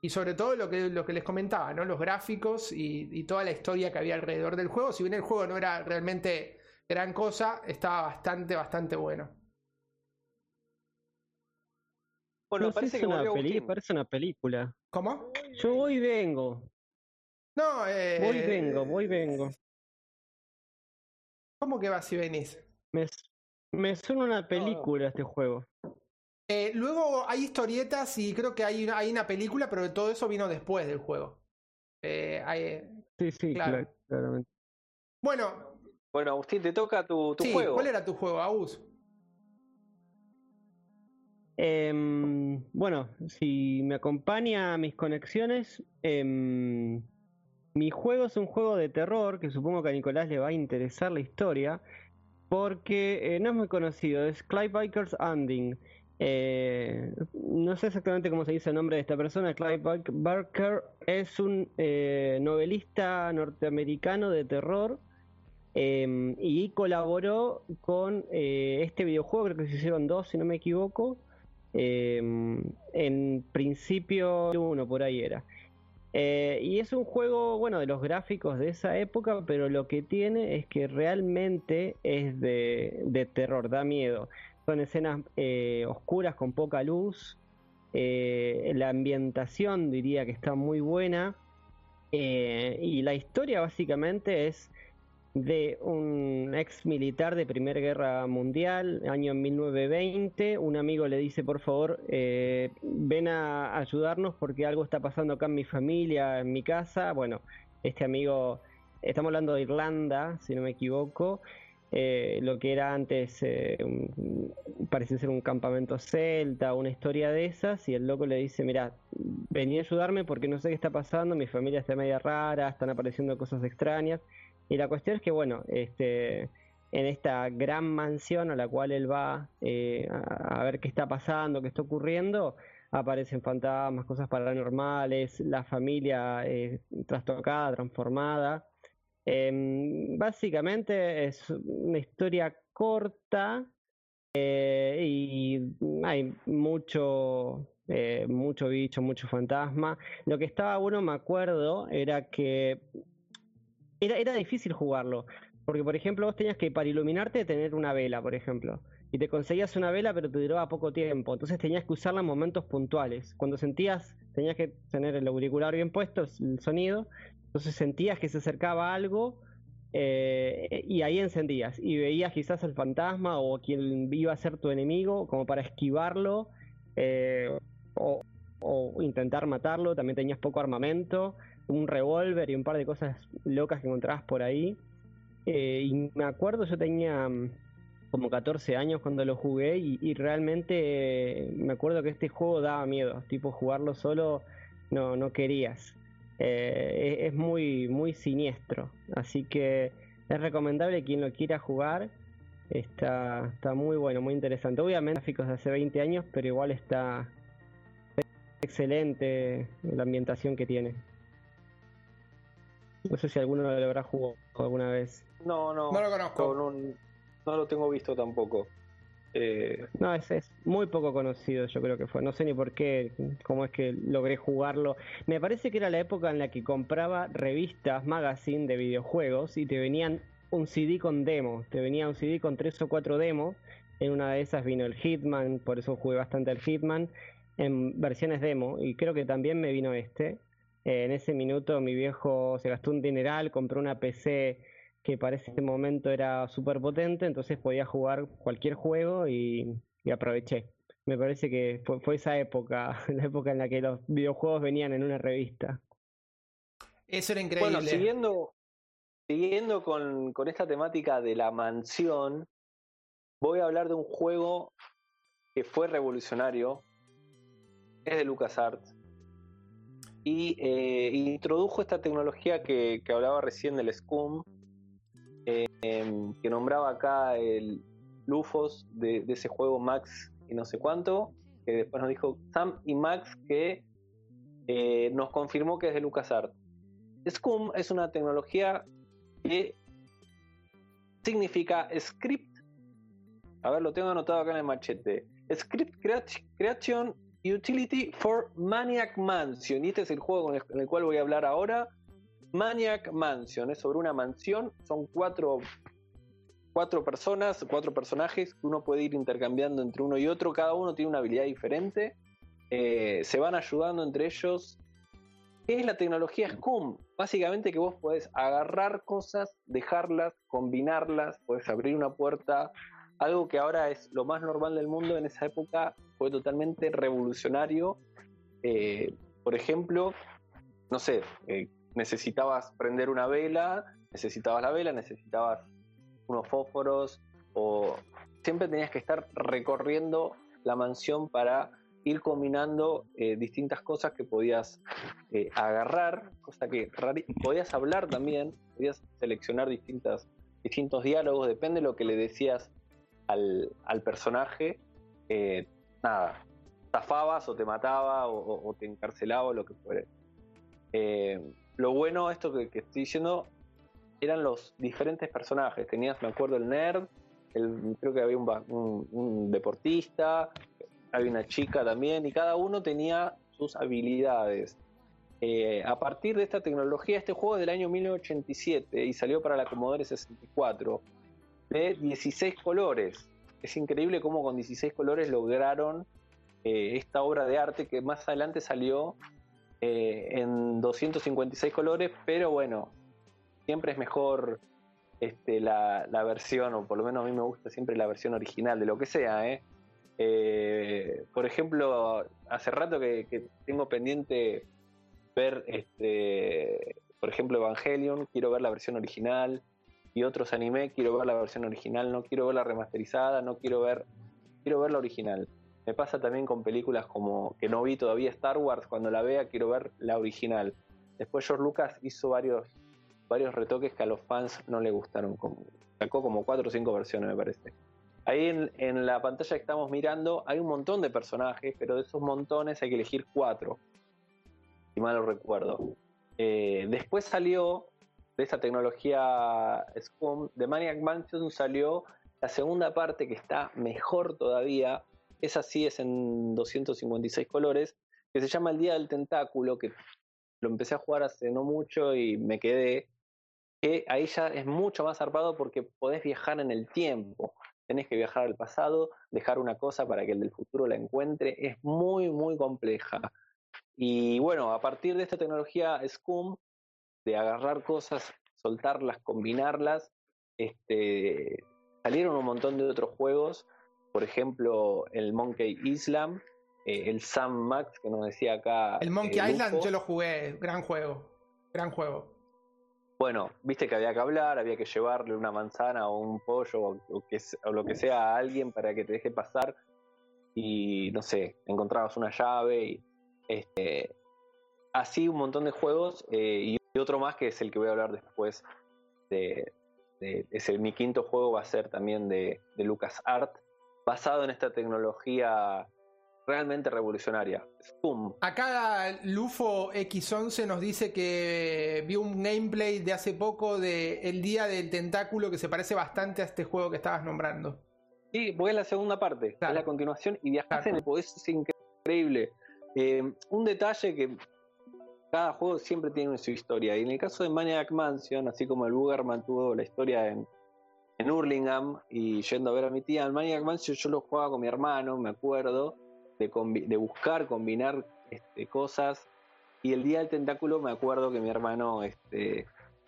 Y sobre todo lo que, lo que les comentaba, ¿no? Los gráficos y, toda la historia que había alrededor del juego. Si bien el juego no era realmente gran cosa, estaba bastante, bastante bueno. Bueno, parece que una parece una película. ¿Cómo? Yo voy y vengo. No, eh. Voy y vengo, voy y vengo. ¿Cómo que vas y venís? Me, me suena una película este juego. Eh, luego hay historietas y creo que hay, hay una película, pero todo eso vino después del juego. Eh, sí, sí, claro. claramente. Bueno. Bueno, Agustín, te toca tu, tu juego. ¿Cuál era tu juego, Agus? Em, bueno, si me acompaña a mis conexiones, em, mi juego es un juego de terror que supongo que a Nicolás le va a interesar la historia porque eh, no es muy conocido, es Clive Barker's Ending. Eh, no sé exactamente cómo se dice el nombre de esta persona. Clive Barker es un eh, novelista norteamericano de terror em, y colaboró con este videojuego, creo que se hicieron dos, si no me equivoco. Em, en principio uno por ahí era. Eh, y es un juego, bueno, de los gráficos de esa época, pero lo que tiene es que realmente es de, terror, da miedo. Son escenas eh, oscuras con poca luz. Eh, la ambientación diría que está muy buena. y la historia básicamente es de un ex militar de Primera Guerra Mundial, año 1920. Un amigo le dice, por favor, eh, ven a ayudarnos porque algo está pasando acá en mi familia, en mi casa. Bueno, este amigo, estamos hablando de Irlanda, si no me equivoco. Eh, lo que era antes eh, parece ser un campamento celta, una historia de esas, y el loco le dice, mira, vení a ayudarme porque no sé qué está pasando, mi familia está media rara, están apareciendo cosas extrañas. Y la cuestión es que, bueno, este, en esta gran mansión a la cual él va eh, a, ver qué está pasando, qué está ocurriendo, aparecen fantasmas, cosas paranormales, la familia eh, trastocada, transformada. Em, básicamente es una historia corta eh, y hay mucho, mucho bicho, mucho fantasma. Lo que estaba bueno, me acuerdo, era que era, era difícil jugarlo, Porque, por ejemplo, vos tenías que para iluminarte tener una vela, por ejemplo. Y te conseguías una vela, pero te duraba poco tiempo. Entonces tenías que usarla en momentos puntuales. Cuando sentías, tenías que tener el auricular bien puesto, el sonido. Entonces sentías que se acercaba algo eh, y ahí encendías. Y veías quizás el fantasma o quien iba a ser tu enemigo, como para esquivarlo. Eh, o, o intentar matarlo. También tenías poco armamento, un revólver y un par de cosas locas que encontrabas por ahí. Eh, y me acuerdo, yo tenía mm, como 14 años cuando lo jugué y, realmente eh, me acuerdo que este juego daba miedo, tipo jugarlo solo no, no querías. Eh, es, muy, muy siniestro, así que es recomendable quien lo quiera jugar. Está, está muy bueno, muy interesante. Obviamente gráficos de hace 20 años, pero igual está excelente la ambientación que tiene. No sé si alguno lo habrá jugado alguna vez. No, no. No lo conozco. No, lo tengo visto tampoco. Eh, no, es, es muy poco conocido, yo creo que fue. No sé ni por qué, cómo es que logré jugarlo. Me parece que era la época en la que compraba revistas, magazine de videojuegos y te venían un CD con demo. Te venía un CD con tres o cuatro demos. En una de esas vino el Hitman, por eso jugué bastante al Hitman, en versiones demo. Y creo que también me vino este. Eh, en ese minuto mi viejo se gastó un dineral, compró una PC que para ese momento era súper potente, entonces podía jugar cualquier juego y, aproveché. Me parece que fue, esa época, <laughs> la época en la que los videojuegos venían en una revista. Eso era increíble. Bueno, siguiendo, siguiendo con, con esta temática de la mansión, voy a hablar de un juego que fue revolucionario. Es de LucasArts y eh, introdujo esta tecnología que, hablaba recién del SCUM, em, que nombraba acá el Lufos de, ese juego Max y no sé cuánto, que después nos dijo Sam y Max que eh, nos confirmó que es de LucasArts. SCUM es una tecnología que significa Script, a ver, lo tengo anotado acá en el machete, Script Creation Utility for Maniac Mansion. Y este es el juego en el cual voy a hablar ahora. Maniac Mansion. Es sobre una mansión. Son cuatro, cuatro personas, cuatro personajes que uno puede ir intercambiando entre uno y otro. Cada uno tiene una habilidad diferente. Eh, se van ayudando entre ellos. ¿Qué es la tecnología SCUM? Básicamente que vos podés agarrar cosas, dejarlas, combinarlas, podés abrir una puerta, algo que ahora es lo más normal del mundo, en esa época fue totalmente revolucionario. Eh, por ejemplo, no sé, eh, necesitabas prender una vela, necesitabas la vela, necesitabas unos fósforos o siempre tenías que estar recorriendo la mansión para ir combinando eh, distintas cosas que podías agarrar, cosa que podías hablar también, podías seleccionar distintas, distintos diálogos, depende de lo que le decías al, personaje, eh, nada, zafabas o te mataba o, te encarcelaba o lo que fuere. Eh, lo bueno, esto que, estoy diciendo, eran los diferentes personajes. Tenías, me acuerdo, el nerd, el, creo que había un, deportista, había una chica también, y cada uno tenía sus habilidades. Eh, a partir de esta tecnología, este juego es del año 1987 y salió para la Commodore 64 de 16 colores. Es increíble cómo con 16 colores lograron eh, esta obra de arte que más adelante salió eh, en 256 colores, pero bueno, siempre es mejor este, la, versión, o por lo menos a mí me gusta siempre la versión original de lo que sea. ¿eh? por ejemplo, hace rato que, tengo pendiente ver, este, por ejemplo, Evangelion, quiero ver la versión original y otros anime, quiero ver la versión original, no quiero ver la remasterizada, no quiero ver, quiero ver la original. Me pasa también con películas como que no vi todavía Star Wars, cuando la vea quiero ver la original. Después George Lucas hizo varios, varios retoques que a los fans no le gustaron. Sacó como cuatro o cinco versiones, me parece. Ahí en, la pantalla que estamos mirando hay un montón de personajes, pero de esos montones hay que elegir cuatro, si mal recuerdo. Eh, después salió de esta tecnología SCUM, de Maniac Mansion salió la segunda parte que está mejor todavía. Esa sí es en 256 colores, que se llama El Día del Tentáculo, que lo empecé a jugar hace no mucho y me quedé. que ahí ya es mucho más zarpado porque podés viajar en el tiempo. Tenés que viajar al pasado, dejar una cosa para que el del futuro la encuentre. Es muy, muy compleja. Y bueno, a partir de esta tecnología SCUM, de agarrar cosas, soltarlas, combinarlas, este, salieron un montón de otros juegos. Por ejemplo, el Monkey Island, eh, el Sam Max, que nos decía acá. El Monkey eh, Island yo lo jugué, gran juego. Gran juego. Bueno, viste que había que hablar, había que llevarle una manzana o un pollo o, que, o lo que sea a alguien para que te deje pasar y no sé, encontrabas una llave y este, así un montón de juegos eh, y otro más que es el que voy a hablar después de, de mi quinto juego va a ser también de, de Lucas Art basado en esta tecnología realmente revolucionaria. Acá Lufo X11 nos dice que vio un gameplay de hace poco de El Día del Tentáculo que se parece bastante a este juego que estabas nombrando. Sí, porque es la segunda parte, es la continuación y en el poder es increíble. Eh, un detalle que cada juego siempre tiene su historia y en el caso de Maniac Mansion, así como el Boogerman tuvo la historia en, en y yendo a ver a mi tía, en Maniac Mansion yo lo jugaba con mi hermano, me acuerdo, de, buscar, combinar este, cosas. Y el día del tentáculo me acuerdo que mi hermano este,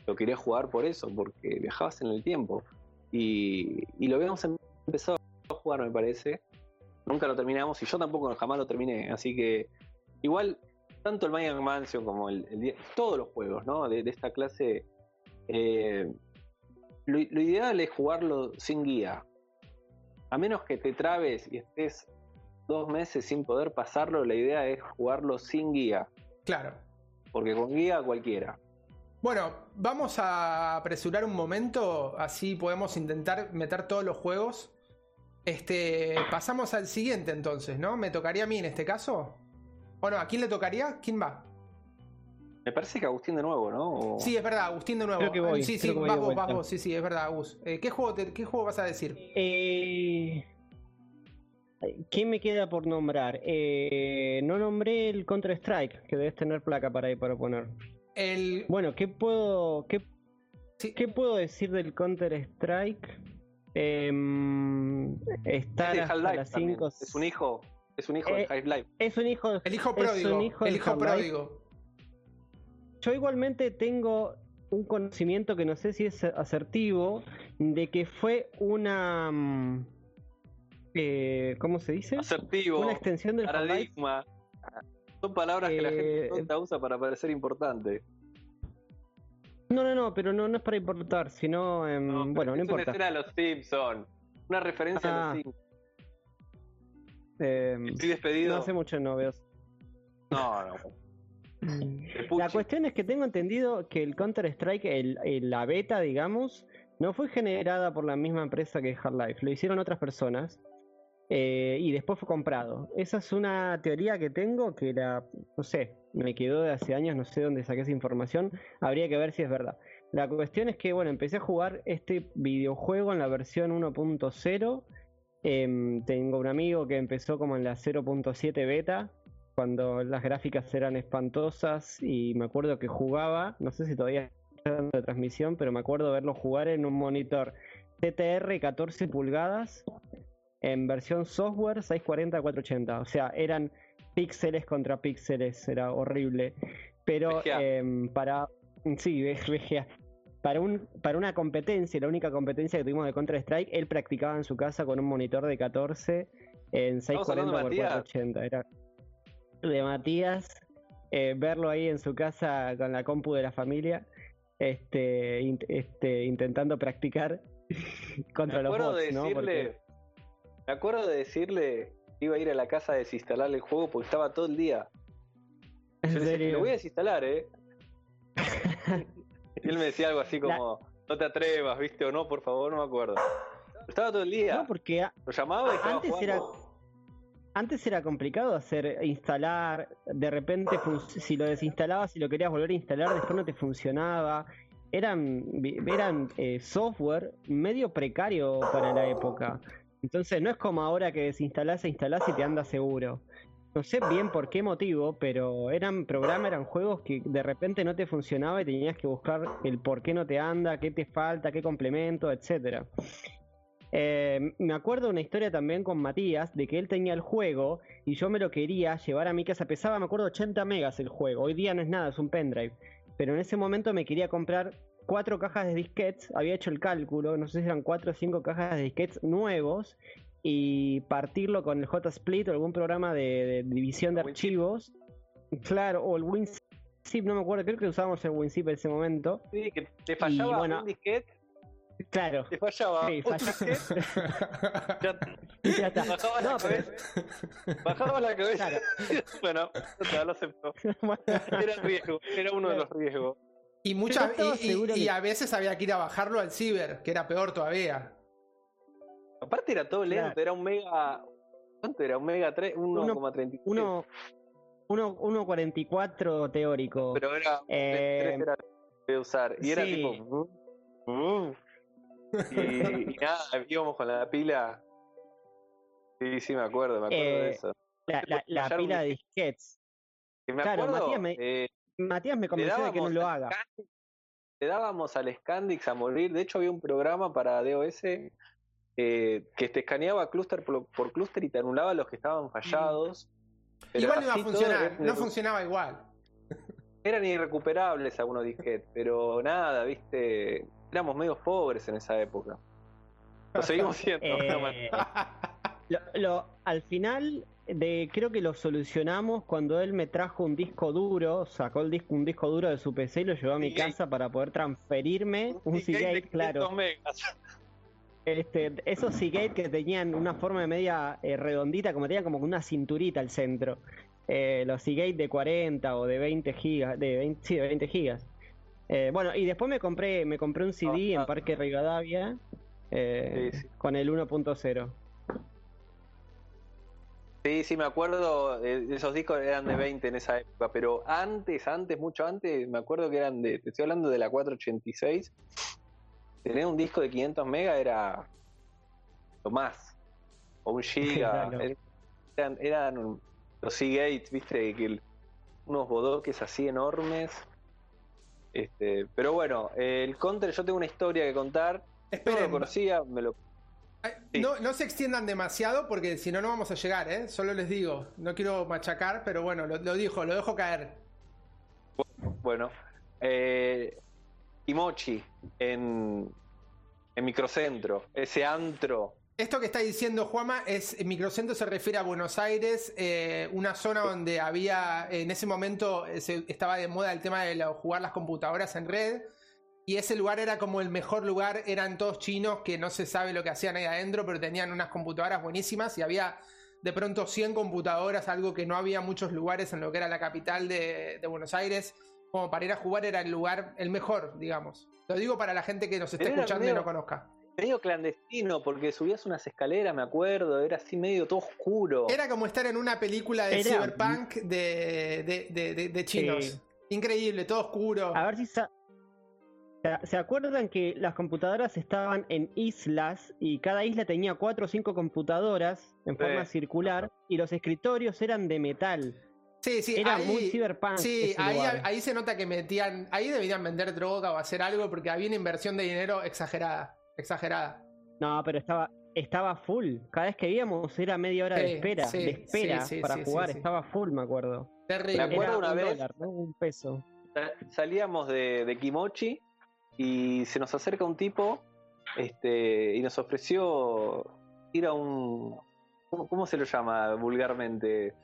lo quería jugar por eso, porque viajabas en el tiempo. Y, lo habíamos empezado a jugar, me parece. Nunca lo terminamos y yo tampoco jamás lo terminé. Así que igual, tanto el Magic Mansion como el, todos los juegos ¿no? de, esta clase, eh, lo, lo ideal es jugarlo sin guía. A menos que te trabes y estés dos meses sin poder pasarlo, la idea es jugarlo sin guía. Claro. Porque con guía cualquiera. Bueno, vamos a apresurar un momento, así podemos intentar meter todos los juegos. Este, pasamos al siguiente entonces, ¿no? ¿Me tocaría a mí en este caso? ¿O no? ¿A quién le tocaría? ¿Quién va? Me parece que Agustín de nuevo, ¿no? Sí, es verdad, Agustín de nuevo. Creo que voy, sí, sí, vas vos, vas vos. Sí, sí, es verdad, Agus. Eh, ¿qué, juego ¿Qué juego vas a decir? Eh, ¿Quién me queda por nombrar? Eh, no nombré el Counter Strike, que debes tener placa para ahí para poner. El... Bueno, ¿qué puedo, qué, ¿qué puedo decir del Counter Strike? Eh, estar hasta las 5. Es un hijo, es un hijo de Half-Life. Es un hijo, el hijo pródigo. el hijo pródigo. Yo igualmente tengo un conocimiento que no sé si es asertivo de que fue una mm, eh, ¿cómo se dice? Asertivo. Una extensión del paradigma. Son palabras que la gente no eh, usa para parecer importante. No, no, no, pero no, no es para importar, sino. bueno, no importa. Una los Simpsons. Una referencia a los ah. Simpsons. Eh, Estoy despedido. No hace mucho no veo. No, no. La cuestión es que tengo entendido que el Counter-Strike, el, la beta, digamos, no fue generada por la misma empresa que Half-Life. Lo hicieron otras personas. Eh, y después fue comprado. Esa es una teoría que tengo que la, no sé, me quedó de hace años, no sé dónde saqué esa información, habría que ver si es verdad. La cuestión es que, bueno, empecé a jugar este videojuego en la versión 1.0. Em, tengo un amigo que empezó como en la 0.7 beta, cuando las gráficas eran espantosas y me acuerdo que jugaba, no sé si todavía está dando de transmisión, pero me acuerdo verlo jugar en un monitor CTR 14 pulgadas en versión software 640-480. O sea, eran píxeles contra píxeles, era horrible. Pero em, para. Sí, Para, un, para una competencia, la única competencia que tuvimos de Counter-Strike, él practicaba en su casa con un monitor de 14 en 640x480. Era de Matías, eh, verlo ahí en su casa con la compu de la familia, este, este intentando practicar <laughs> contra los bots, ¿no? Me acuerdo de decirle que iba a ir a la casa a desinstalar el juego porque estaba todo el día. lo voy a desinstalar, ¿eh? <laughs> él me decía algo así como, no te atrevas, ¿viste? O no, por favor, no me acuerdo. Estaba todo el día. No, porque lo llamaba y antes era antes era complicado hacer instalar, de repente si lo desinstalabas y lo querías volver a instalar, después no te funcionaba. Eran, eran eh, software medio precario para la época. Entonces no es como ahora que desinstalás e instalás y te anda seguro. No sé bien por qué motivo, pero eran programas, eran juegos que de repente no te funcionaba y tenías que buscar el por qué no te anda, qué te falta, qué complemento, etcétera. Eh, me acuerdo una historia también con Matías de que él tenía el juego y yo me lo quería llevar a mi casa. Pesaba, me acuerdo, 80 megas el juego. Hoy día no es nada, es un pendrive. Pero en ese momento me quería comprar cuatro cajas de disquets. Había hecho el cálculo, no sé si eran cuatro o cinco cajas de disquets nuevos y partirlo con el JSplit o algún programa de, división de archivos. Claro, o el WinZip, no me acuerdo, creo que usábamos el WinZip en ese momento. Sí, que te fallaba un disquete Claro. Te fallaba. Sí, <laughs> ya, <laughs> ya está. Bajaba no, la cabeza. Bajaba la cabeza. <laughs> bueno, ya lo acepto. Era el riesgo, era uno de los riesgos. Y muchas y, y, a veces había que ir a bajarlo al ciber, que era peor todavía. Aparte era todo lento, era un mega. ¿Cuánto era? Un mega 3, 1,33. 1,44 teórico. Pero era, eh, era de usar. Y era tipo. Mm, mm. Y, <laughs> nada, íbamos con la pila. Sí, sí, me acuerdo, me acuerdo de eh, eso. La, pila de disquets. me claro, Matías me, eh, Matías me convenció de que no lo haga. Le dábamos al Scandix a morir. De hecho, había un programa para DOS eh, que te escaneaba cluster por, por clúster y te anulaba los que estaban fallados. igual no iba a funcionar, no funcionaba igual. Eran irrecuperables algunos disquetes, pero nada, viste éramos medio pobres en esa época. Lo seguimos <laughs> siendo. Eh, <laughs> lo, al final de, creo que lo solucionamos cuando él me trajo un disco duro, sacó el disco, un disco duro de su PC y lo llevó a mi casa para poder transferirme un Seagate, claro. Este, esos Seagate que tenían una forma de media eh, redondita, como tenían como una cinturita al centro. Eh, los Seagate de 40 o de 20 gigas, de 20, sí, de 20 gigas. Eh, bueno, y después me compré, me compré un CD en Parque Rivadavia eh, con el 1.0. Sí, sí, me acuerdo, de esos discos eran de 20 en esa época, pero antes, antes, mucho antes, me acuerdo que eran de, te estoy hablando de la 486, tener un disco de 500 megas era lo más, o un giga, <laughs> eran, eran, los Seagate, viste, que unos bodoques así enormes, este, pero bueno, el Counter, yo tengo una historia que contar. Espero no lo conocía, me lo. No, se extiendan demasiado porque si no, no vamos a llegar, ¿eh? Solo les digo, no quiero machacar, pero bueno, lo, dijo, lo dejo caer. Bueno, eh, Imochi en, en Microcentro, ese antro. Esto que está diciendo Juama es microcentro se refiere a Buenos Aires, eh, una zona donde había en ese momento estaba de moda el tema de jugar las computadoras en red y ese lugar era como el mejor lugar, eran todos chinos que no se sabe lo que hacían ahí adentro, pero tenían unas computadoras buenísimas y había de pronto 100 computadoras, algo que no había muchos lugares en lo que era la capital de, Buenos Aires, como para ir a jugar era el lugar, el mejor, digamos. Lo digo para la gente que nos esté escuchando y no conozca medio clandestino, porque subías unas escaleras, me acuerdo, era así medio todo oscuro. Era como estar en una película de cyberpunk de, de, chinos. Increíble, todo oscuro. A ver si se acuerdan que las computadoras estaban en islas y cada isla tenía cuatro o cinco computadoras en forma circular y los escritorios eran de metal. Sí, sí, era muy cyberpunk. Sí, ahí, ahí se nota que metían, ahí deberían vender droga o hacer algo porque había una inversión de dinero exagerada exagerada. No, pero estaba, estaba full. Cada vez que íbamos era media hora de espera, de espera para jugar. Estaba full, me acuerdo. Me acuerdo una vez. Un peso. Salíamos de, Kimochi y se nos acerca un tipo este, y nos ofreció ir a un. ¿Cómo, se lo llama vulgarmente?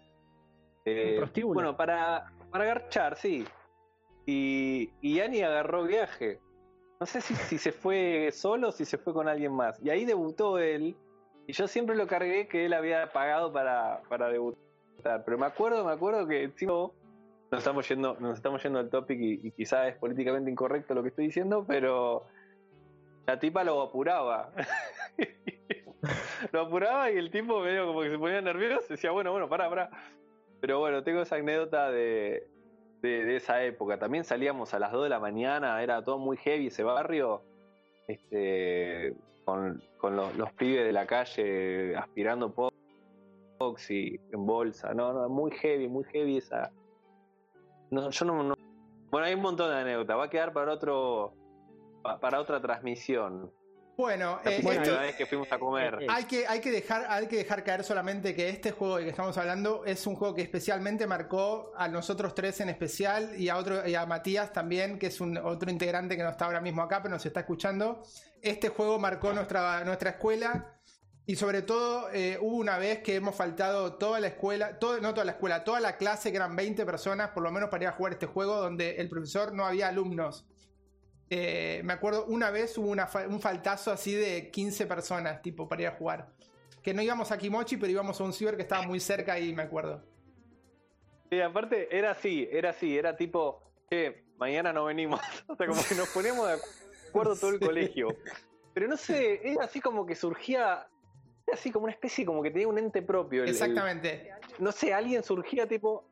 Eh, bueno, para, para agarchar, sí. Y, y Ani agarró viaje. No sé si, si se fue solo o si se fue con alguien más. Y ahí debutó él. Y yo siempre lo cargué que él había pagado para, para debutar. Pero me acuerdo, me acuerdo que nos estamos yendo, nos estamos yendo al topic y, quizás es políticamente incorrecto lo que estoy diciendo, pero la tipa lo apuraba. <laughs> lo apuraba y el tipo medio como que se ponía nervioso, decía, bueno, bueno, para, para. Pero bueno, tengo esa anécdota de, de, esa época. También salíamos a las 2 de la mañana, era todo muy heavy ese barrio, este, con, los, pibes de la calle aspirando por y en bolsa. No, no, muy heavy, muy heavy esa. No, yo no, Bueno, hay un montón de anécdotas. Va a quedar para otro, para otra transmisión. Bueno, eh, vez que fuimos a comer. Eh, hay que, hay, que dejar, hay que dejar caer solamente que este juego del que estamos hablando es un juego que especialmente marcó a nosotros tres en especial y a otro y a Matías también, que es un otro integrante que no está ahora mismo acá, pero nos está escuchando. Este juego marcó nuestra, nuestra escuela y sobre todo, eh, hubo una vez que hemos faltado toda la escuela, todo, no toda la escuela, toda la clase, que eran 20 personas, por lo menos para ir a jugar este juego, donde el profesor no había alumnos. Eh, me acuerdo, una vez hubo un faltazo así de 15 personas, tipo, para ir a jugar. Que no íbamos a Kimochi, pero íbamos a un ciber que estaba muy cerca y me acuerdo. Sí, aparte, era así, era así, era tipo, que mañana no venimos. <laughs> o sea, como que nos ponemos de acuerdo todo el <laughs> colegio. Pero no sé, era así como que surgía así como una especie como que tenía un ente propio. Exactamente. no sé, alguien surgía tipo,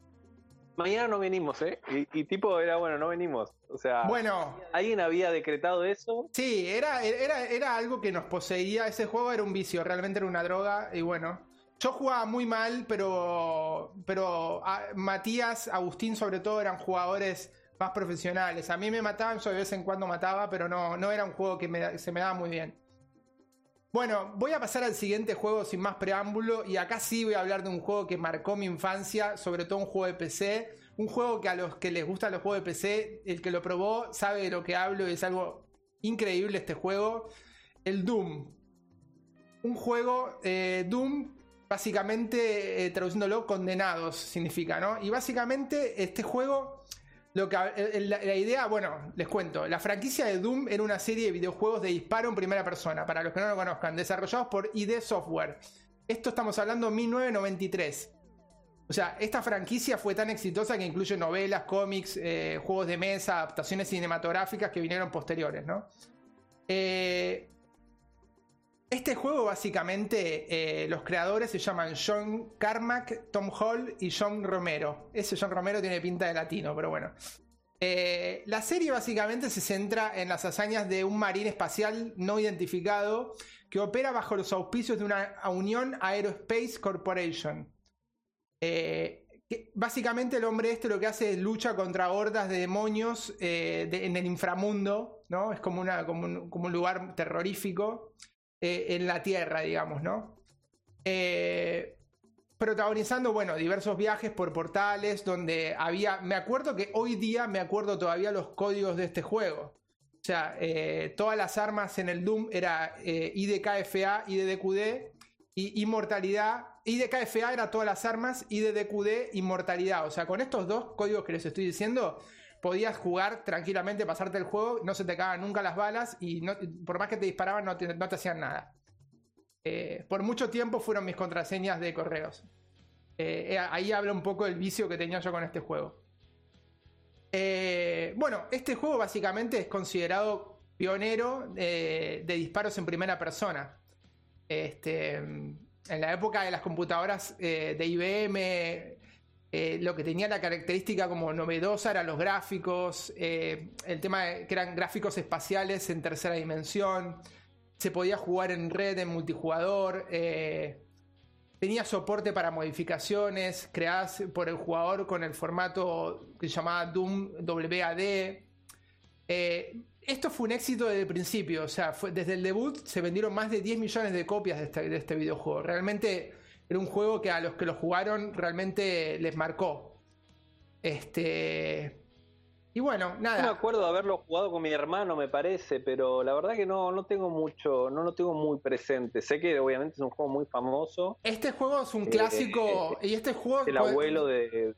mañana no venimos, ¿eh? Y, tipo era, bueno, no venimos. O sea, bueno, alguien había decretado eso. Sí, era, era, era algo que nos poseía. Ese juego era un vicio, realmente era una droga. Y bueno, yo jugaba muy mal, pero, pero Matías, Agustín sobre todo eran jugadores más profesionales. A mí me mataban, yo de vez en cuando mataba, pero no, no era un juego que se me daba muy bien. Bueno, voy a pasar al siguiente juego sin más preámbulo y acá sí voy a hablar de un juego que marcó mi infancia, sobre todo un juego de PC, un juego que a los que les gustan los juegos de PC, el que lo probó sabe de lo que hablo y es algo increíble este juego, el Doom. Un juego eh, Doom, básicamente eh, traduciéndolo, condenados significa, ¿no? Y básicamente este juego lo que, la, idea, bueno, les cuento. La franquicia de Doom era una serie de videojuegos de disparo en primera persona, para los que no lo conozcan, desarrollados por ID Software. Esto estamos hablando de 1993. O sea, esta franquicia fue tan exitosa que incluye novelas, cómics, eh, juegos de mesa, adaptaciones cinematográficas que vinieron posteriores, ¿no? Eh, este juego básicamente eh, los creadores se llaman John Carmack, Tom Hall y John Romero. Ese John Romero tiene pinta de latino, pero bueno. Eh, la serie básicamente se centra en las hazañas de un marín espacial no identificado que opera bajo los auspicios de una Unión Aerospace Corporation. Eh, básicamente el hombre este lo que hace es lucha contra hordas de demonios en el inframundo, ¿no? Es como, una, como un lugar terrorífico. Eh, en la Tierra, digamos, ¿no? Eh, protagonizando, bueno, diversos viajes por portales donde había, me acuerdo que hoy día me acuerdo todavía los códigos de este juego. O sea, eh, todas las armas en el Doom era IDKFA, IDDQD y Inmortalidad. IDKFA era todas las armas, IDDQD, Inmortalidad. O sea, con estos dos códigos que les estoy diciendo, podías jugar tranquilamente, pasarte el juego, no se te cagaban nunca las balas y por más que te disparaban no te, hacían nada. Eh, por mucho tiempo fueron mis contraseñas de correos. Eh, eh, ahí habla un poco del vicio que tenía yo con este juego. bueno, este juego básicamente es considerado pionero de disparos en primera persona. Este, en la época de las computadoras de IBM, eh, lo que tenía la característica como novedosa eran los gráficos, eh, el tema de que eran gráficos espaciales en tercera dimensión, se podía jugar en red, en multijugador, eh, tenía soporte para modificaciones creadas por el jugador con el formato que se llamaba Doom WAD. esto fue un éxito desde el principio, o sea, desde el debut se vendieron más de 10 millones de copias de este, de este videojuego. Realmente era un juego que a los que lo jugaron realmente les marcó. Este. Y bueno, nada. No me acuerdo de haberlo jugado con mi hermano, me parece, pero la verdad que no, no tengo mucho, no lo tengo muy presente. Sé que obviamente es un juego muy famoso. Este juego es un clásico. Eh, y este juego. El abuelo de,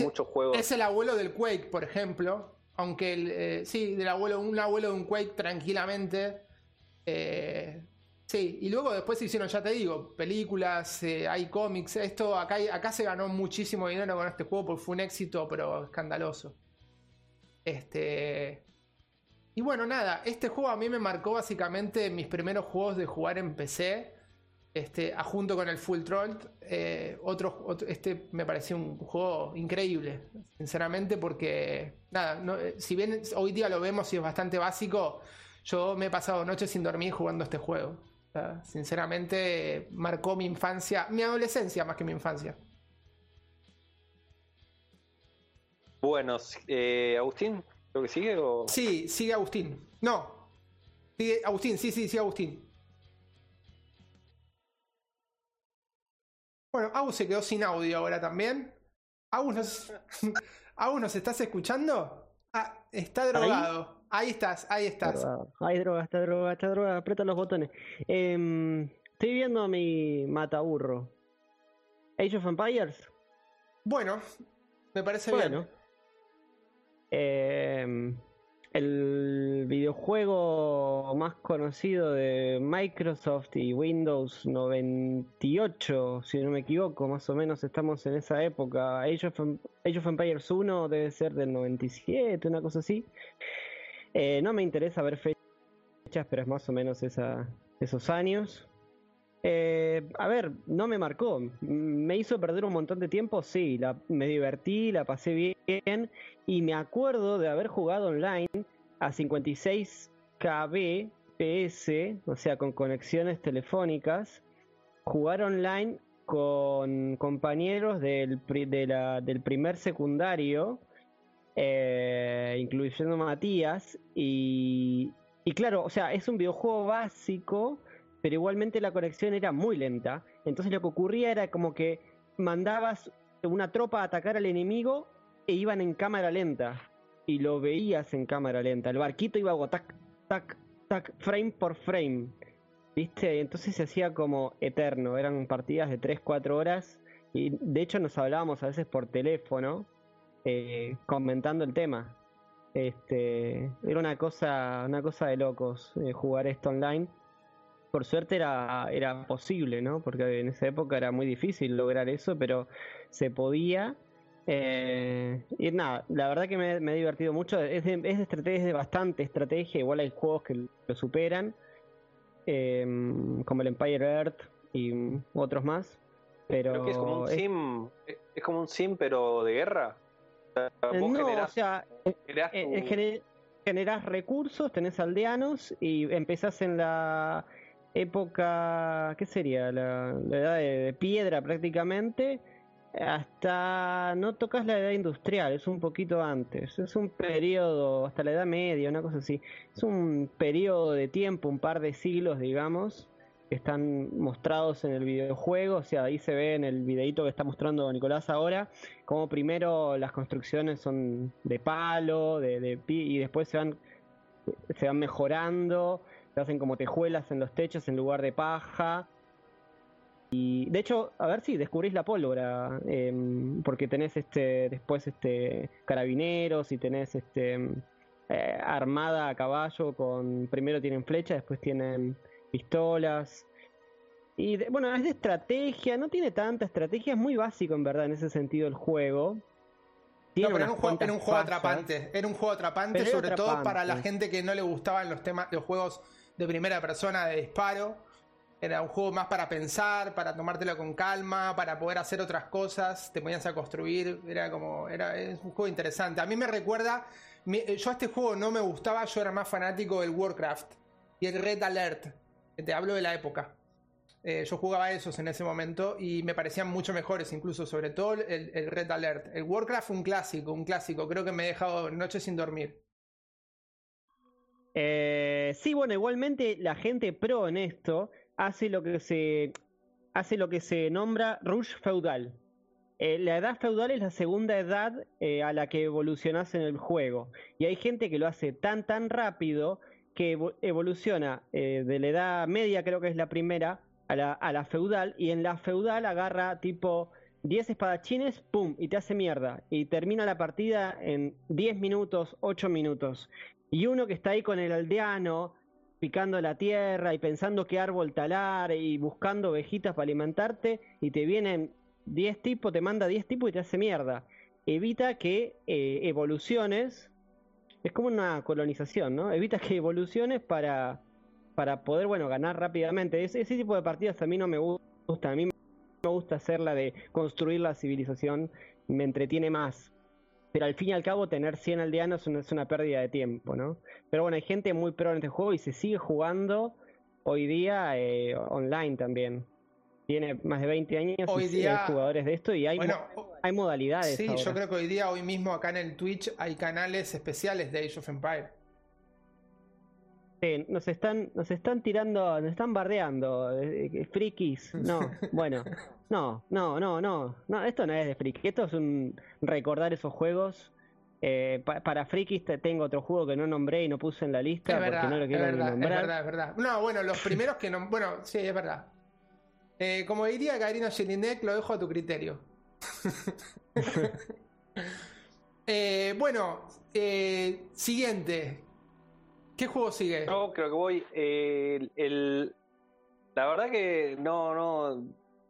muchos juegos. Es el abuelo del Quake, por ejemplo. Aunque el, eh, sí, del abuelo, un abuelo de un Quake tranquilamente. Eh, Sí, y luego después se hicieron, ya te digo, películas, eh, hay cómics, esto acá, acá se ganó muchísimo dinero con este juego porque fue un éxito, pero escandaloso. Este. Y bueno, nada, este juego a mí me marcó básicamente mis primeros juegos de jugar en PC. Este, junto con el Full Troll. Eh, otro, este me pareció un juego increíble, sinceramente, porque nada, eh, si bien hoy día lo vemos y es bastante básico, yo me he pasado noches sin dormir jugando este juego. Sinceramente, marcó mi infancia, mi adolescencia más que mi infancia. Bueno, eh, Agustín, ¿creo que sigue? O... Sí, sigue Agustín. No, sigue Agustín, sí, sí, sigue Agustín. Bueno, Agus se quedó sin audio ahora también. Agus, ¿nos, <laughs> ¿nos estás escuchando? Ah, está drogado. Ahí, estás, ahí estás. Hay droga, está droga, está droga. Aprieta los botones. Em, estoy viendo mi mataburro. Age of Empires. Bueno, me parece bueno. bien. Eh, el videojuego más conocido de Microsoft y Windows 98, si no me equivoco, más o menos estamos en esa época. Age of, em-, Empires 1 debe ser del 97, una cosa así. Eh, no me interesa ver fechas, pero es más o menos esos años. Eh, a ver, no me marcó. Me hizo perder un montón de tiempo, sí. Me divertí, la pasé bien. Y me acuerdo de haber jugado online a 56 KB PS, o sea, con conexiones telefónicas. Jugar online con compañeros del, del primer secundario, eh, incluyendo Matías. Y, y claro, o sea, es un videojuego básico pero igualmente la conexión era muy lenta. Entonces lo que ocurría era como que mandabas una tropa a atacar al enemigo e iban en cámara lenta. Y lo veías en cámara lenta. El barquito iba a tac, tac, tac, frame por frame. ¿Viste? Entonces se hacía como eterno. Eran partidas de 3-4 horas. Y de hecho nos hablábamos a veces por teléfono. Eh, comentando el tema. Este, era una cosa, una cosa de locos eh, jugar esto online por suerte era, era posible, ¿no? Porque en esa época era muy difícil lograr eso, pero se podía. Eh, y nada, la verdad que me, he divertido mucho. Es de, es de estrategia, es de bastante estrategia. Igual hay juegos que lo superan, em, como el Empire Earth y otros más. Pero Creo que es como un sim, es como un sim, pero de guerra. No, o sea, eh, generás recursos, tenés aldeanos y empezás en la época, ¿qué sería? La, edad de, piedra prácticamente, hasta no tocas la edad industrial, es un poquito antes, es un periodo, hasta la edad media, una cosa así, es un periodo de tiempo, un par de siglos, digamos, están mostrados en el videojuego, o sea, ahí se ve en el videito que está mostrando Nicolás ahora, como primero las construcciones son de palo, de, de y después se van se van mejorando se hacen como tejuelas en los techos en lugar de paja. Y de hecho, a ver si descubrís la pólvora, em, porque tenés este después este carabineros y tenés este eh, armada a caballo con primero tienen flechas, después tienen pistolas. Y bueno, es de estrategia, no tiene tanta estrategia, es muy básico en verdad en ese sentido el juego. no, pero era un, juego, un juego atrapante. Era un juego atrapante, sobre todo para la gente que no le gustaban los temas, los juegos de primera persona de disparo. Era un juego más para pensar, para tomártelo con calma, para poder hacer otras cosas, te ponías a construir, era como, era es un juego interesante. A mí me recuerda, yo a este juego no me gustaba, yo era más fanático del Warcraft y el Red Alert, te hablo de la época. Eh, yo jugaba esos en ese momento y me parecían mucho mejores, incluso sobre todo el, Red Alert. El Warcraft un clásico, un clásico, creo que me he dejado noches sin dormir. Eh, sí, bueno, igualmente la gente pro en esto hace lo que se hace lo que se nombra rush feudal. Eh, la edad feudal es la segunda edad a la que evolucionas en el juego. Y hay gente que lo hace tan tan rápido que evoluciona de la edad media, creo que es la primera, a la, a la feudal. Y en la feudal agarra tipo 10 espadachines, ¡pum! y te hace mierda. Y termina la partida en 10 minutos, 8 minutos. Y uno que está ahí con el aldeano, picando la tierra y pensando qué árbol talar y buscando ovejitas para alimentarte, y te vienen 10 tipos, te manda 10 tipos y te hace mierda. Evita que eh, evoluciones, es como una colonización, ¿no? Evita que evoluciones para, para poder, bueno, ganar rápidamente. Ese, ese tipo de partidas a mí no me gusta, a mí me gusta hacer la de construir la civilización, me entretiene más pero al fin y al cabo tener 100 aldeanos es una, pérdida de tiempo, ¿no? Pero bueno, hay gente muy pro en este juego y se sigue jugando hoy día eh, online también. Tiene más de 20 años Hoy y día- hay jugadores de esto y hay, Bueno, mo- hay modalidades. Sí, ahora. yo creo que hoy día, hoy mismo acá en el Twitch hay canales especiales de Age of Empire. Sí, nos están, nos están tirando, nos están bardeando, eh, eh, frikis. No, <laughs> bueno, no, no, no, no, no, esto no es de friki, esto es un recordar esos juegos. Eh, pa- para frikis te- tengo otro juego que no nombré y no puse en la lista Es porque verdad, no lo es quiero verdad, es nombrar. verdad, es verdad. No, bueno, los <laughs> primeros que no. Bueno, sí, es verdad. Eh, como diría Karina Jelinek, lo dejo a tu criterio. <laughs> Eh, bueno, eh, siguiente. ¿Qué juego sigue? Yo creo que voy. eh, el, el- la verdad que no, no.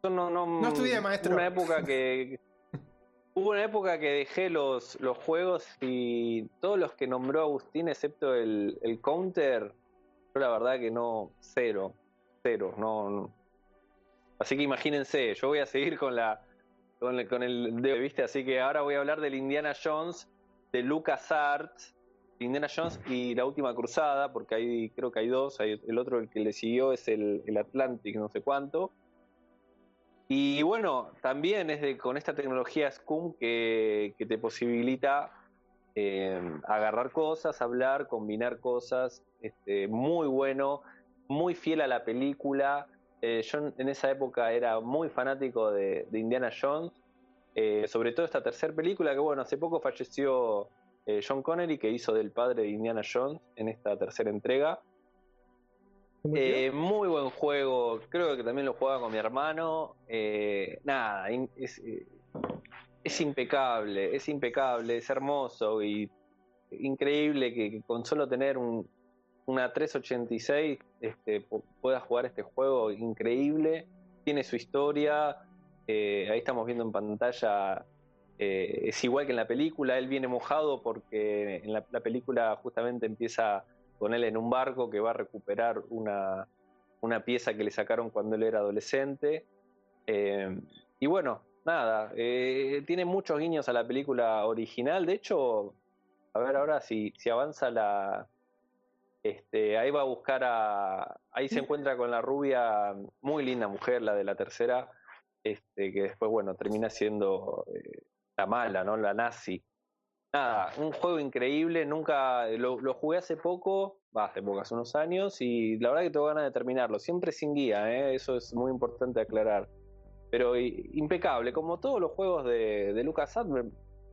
Yo no, no, No estudié, maestro. Una época que. <laughs> Hubo una época que dejé los, los juegos y todos los que nombró Agustín, excepto el, el Counter, yo la verdad que no. Cero. Cero. No, no. Así que imagínense, yo voy a seguir con la. Con el, con el de- ¿viste? Así que ahora voy a hablar del Indiana Jones, de LucasArts, Indiana Jones y La Última Cruzada, porque hay, creo que hay dos, el otro el que le siguió es el, el Atlantic, no sé cuánto. Y bueno, también es de, con esta tecnología SCUM que, que te posibilita eh, agarrar cosas, hablar, combinar cosas, este, muy bueno, muy fiel a la película. Eh, yo en- esa época era muy fanático de, de Indiana Jones, eh, sobre todo esta tercera película, que bueno, hace poco falleció eh, John Connery, que hizo del padre de Indiana Jones en esta tercera entrega. Eh, muy buen juego, creo que también lo jugaba con mi hermano. Nada, es, es impecable, es impecable, es hermoso y increíble que, que con solo tener un, una 386 este, pu- puedas jugar este juego increíble. Tiene su historia, eh, ahí estamos viendo en pantalla, eh, es igual que en la película, él viene mojado porque en la, la película justamente empieza con él en un barco que va a recuperar una, una pieza que le sacaron cuando él era adolescente. Eh, y bueno, nada, tiene muchos guiños a la película original. De hecho, a ver ahora si, si avanza la... Este, ahí va a buscar a... Ahí se encuentra con la rubia, muy linda mujer, la de la tercera, este, que después, bueno, termina siendo eh, la mala, ¿no? La nazi. Nada, un juego increíble, nunca lo, lo jugué hace poco, va, hace poco, hace unos años, y la verdad que tengo ganas de terminarlo, siempre sin guía, ¿eh? eso es muy importante aclarar. Pero impecable, como todos los juegos de, de LucasArts, me,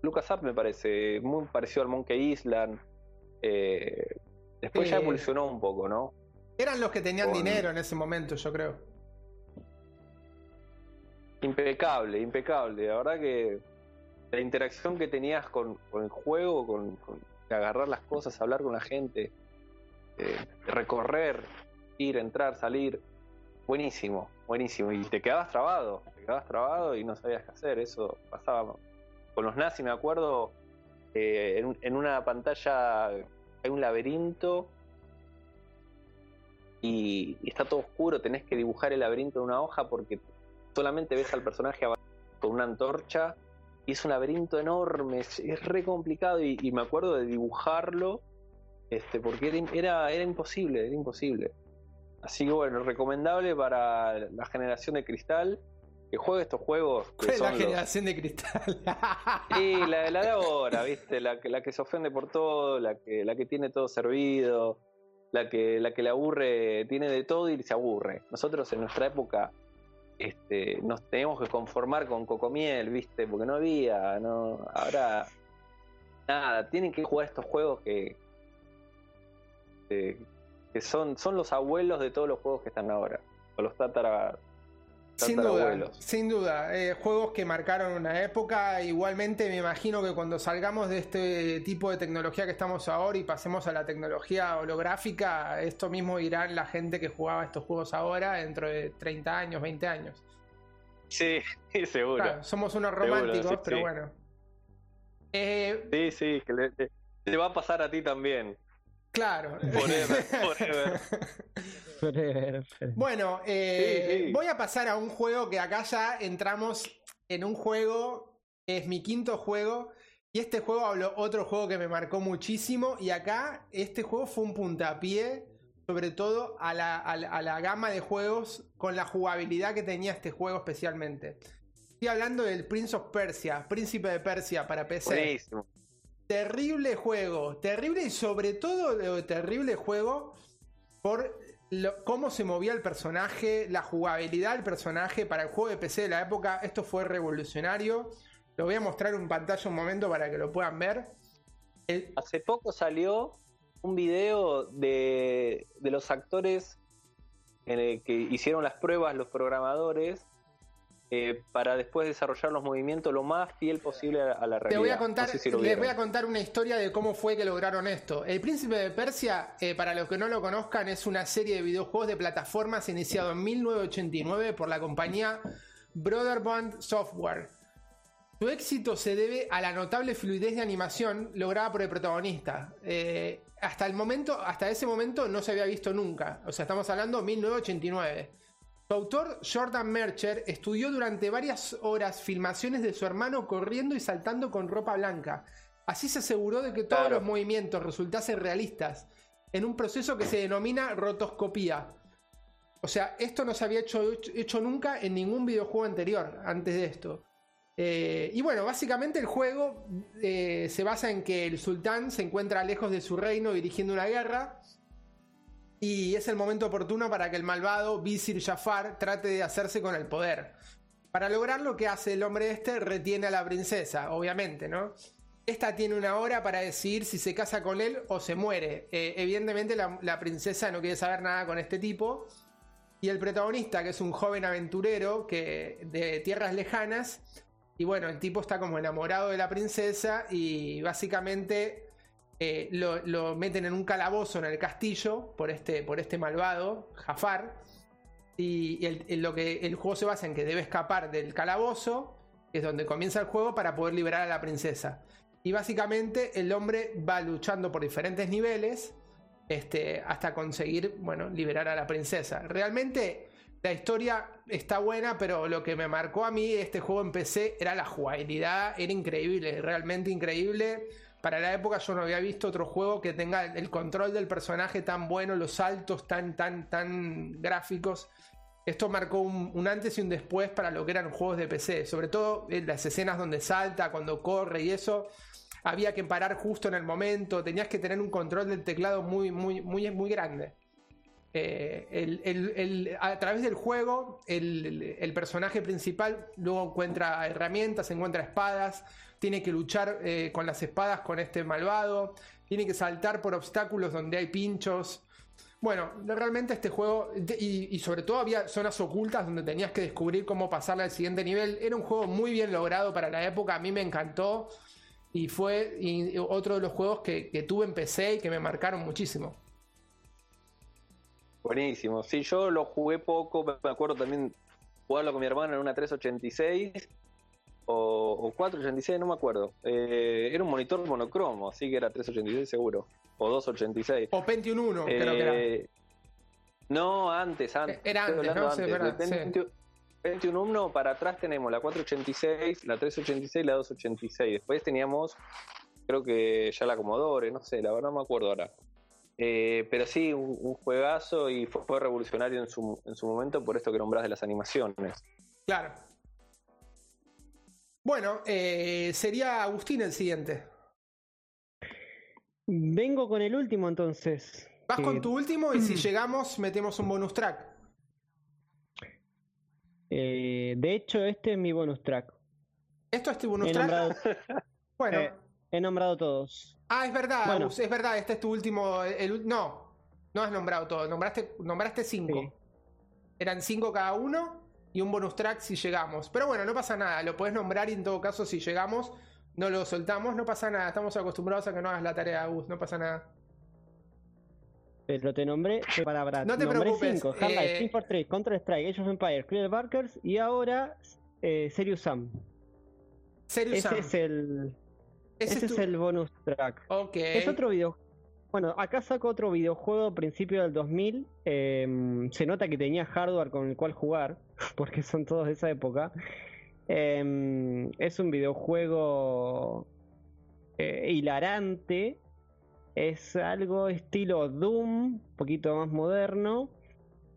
LucasArts me parece muy parecido al Monkey Island. eh, después ya Eh, evolucionó un poco, ¿no? Eran los que tenían Con- dinero en ese momento, yo creo. Impecable, impecable. La verdad que la interacción que tenías con, con el juego, con, con agarrar las cosas, hablar con la gente, eh, recorrer, ir, entrar, salir, buenísimo, buenísimo. Y te quedabas trabado, te quedabas trabado y no sabías qué hacer. Eso pasaba con los nazis, me acuerdo, eh, en, en una pantalla hay un laberinto y, está todo oscuro, tenés que dibujar el laberinto en una hoja porque solamente ves al personaje con una antorcha y es un laberinto enorme, es, re complicado y, y me acuerdo de dibujarlo este, porque era, era, era imposible, era imposible. Así que bueno, recomendable para la generación de cristal que juegue estos juegos. Que ¿Cuál es la los- generación de cristal? <laughs> y la, la de ahora, ¿viste? La que, la que se ofende por todo, la que, la que tiene todo servido, la que, la que le aburre, tiene de todo y se aburre. Nosotros en nuestra época este, nos teníamos que conformar con cocomiel, ¿viste? Porque no había, no. Ahora, nada, tienen que jugar estos juegos que. que, que son, son los abuelos de todos los juegos que están ahora. O los tatara, Sin duda, sin duda. Eh, juegos que marcaron una época. Igualmente me imagino que cuando salgamos de este tipo de tecnología que estamos ahora y pasemos a la tecnología holográfica, esto mismo irá la gente que jugaba estos juegos ahora dentro de 30 años, 20 años. <laughs> Sí, seguro. Claro, somos unos Seguro, románticos, sí, pero sí. bueno. Eh, Sí, sí, que le- te va a pasar a ti también. claro. Forever, forever. <laughs> Forever. Bueno, eh, Sí, sí. voy a pasar a un juego que acá ya entramos en un juego, es mi quinto juego, y este juego habló otro juego que me marcó muchísimo, y acá este juego fue un puntapié sobre todo a la, a la- a la gama de juegos con la jugabilidad que tenía este juego especialmente. Estoy hablando del Prince of Persia, Príncipe de Persia para PC. Buenísimo. Terrible juego, terrible y sobre todo terrible juego por lo- cómo se movía el personaje, la jugabilidad del personaje para el juego de PC de la época. Esto fue revolucionario. Lo voy a mostrar en pantalla un momento para que lo puedan ver. Hace poco salió un video de, de los actores en el que hicieron las pruebas los programadores eh, para después desarrollar los movimientos lo más fiel posible a, a la realidad. Te voy a contar, No sé si lo les voy a contar una historia de cómo fue que lograron esto. El Príncipe de Persia, eh, para los que no lo conozcan, es una serie de videojuegos de plataformas iniciado en 1989 por la compañía Brotherband Software. Su éxito se debe a la notable fluidez de animación lograda por el protagonista. Eh, hasta el momento, hasta ese momento no se había visto nunca. O sea, estamos hablando de 1989. Su autor, Jordan Mercher, estudió durante varias horas filmaciones de su hermano corriendo y saltando con ropa blanca. Así se aseguró de que todos Claro. los movimientos resultasen realistas, en un proceso que se denomina rotoscopía. O sea, esto no se había hecho, hecho nunca en ningún videojuego anterior, antes de esto. Eh, y bueno, básicamente el juego eh, se basa en que el sultán se encuentra lejos de su reino dirigiendo una guerra y es el momento oportuno para que el malvado Visir Jafar trate de hacerse con el poder. Para lograr lo que hace el hombre este, retiene a la princesa, obviamente, ¿no? Esta tiene una hora para decidir si se casa con él o se muere. Eh, evidentemente la, la princesa no quiere saber nada con este tipo. Y el protagonista, que es un joven aventurero que, de tierras lejanas, y bueno, el tipo está como enamorado de la princesa y básicamente eh, lo, meten en un calabozo en el castillo por este, por este malvado, Jafar. Y, el, lo que el juego se basa en que debe escapar del calabozo, que es donde comienza el juego, para poder liberar a la princesa. Y básicamente el hombre va luchando por diferentes niveles este, hasta conseguir, bueno, liberar a la princesa. Realmente la historia está buena, pero lo que me marcó a mí este juego en PC era la jugabilidad, era increíble, realmente increíble. Para la época yo no había visto otro juego que tenga el control del personaje tan bueno, los saltos tan, tan, tan gráficos. Esto marcó un, antes y un después para lo que eran juegos de PC, sobre todo en las escenas donde salta, cuando corre y eso había que parar justo en el momento, tenías que tener un control del teclado muy, muy, muy, muy grande. Eh, el- a través del juego, el, personaje principal luego encuentra herramientas, encuentra espadas, tiene que luchar eh, con las espadas con este malvado, tiene que saltar por obstáculos donde hay pinchos. Bueno, realmente este juego, y, sobre todo había zonas ocultas donde tenías que descubrir cómo pasarle al siguiente nivel. Era un juego muy bien logrado para la época, a mí me encantó. Y fue otro de los juegos que, que tuve en PC y que me marcaron muchísimo. Buenísimo. Sí, yo lo jugué poco, me acuerdo también jugarlo con mi hermano en una 386 o, o 486, no me acuerdo. Eh, era un monitor monocromo, así que era 386 seguro, o 286. O Pentium 1, creo que era. Eh, No, antes, antes. Era estoy antes, ¿no? Sí, antes. verdad, sí. Pentium- Pentium 1 para atrás tenemos la 486, la 386 y la 286. Después teníamos, creo que ya la Commodore, no sé, la verdad no me acuerdo ahora. Eh, pero sí, un, un juegazo y fue, fue revolucionario en su, en su momento por esto que nombrás de las animaciones. Claro. Bueno, eh, sería Agustín el siguiente. Vengo con el último entonces. Vas que, con tu último y si <clears throat> llegamos metemos un bonus track. eh, de hecho, este es mi bonus track. ¿Esto es tu bonus He track? nombrado, <laughs> Bueno. eh, he nombrado todos. Ah, es verdad, Bueno. Es verdad, este es tu último. el- no, no has nombrado todo, nombraste, nombraste cinco. Sí. Eran cinco cada uno y un bonus track si llegamos. Pero bueno, no pasa nada, lo puedes nombrar y en todo caso si llegamos no lo soltamos, no pasa nada. Estamos acostumbrados a que no hagas la tarea, Agus, no pasa nada. Pero te nombré para Brad. No te nombré preocupes, cinco. Half-Life, eh, Team Fortress, Counter Strike, Age of Empires, Clear Barkers y ahora eh, Serious Sam. Serious Ese Sam. es el Ese ese es tu- el bonus track. Ok. Es otro video. Bueno, acá saco otro videojuego a principio del 2000. eh, se nota que tenía hardware con el cual jugar, <laughs> porque son todos de esa época. Eh, es un videojuego eh, hilarante Es algo estilo Doom, un poquito más moderno.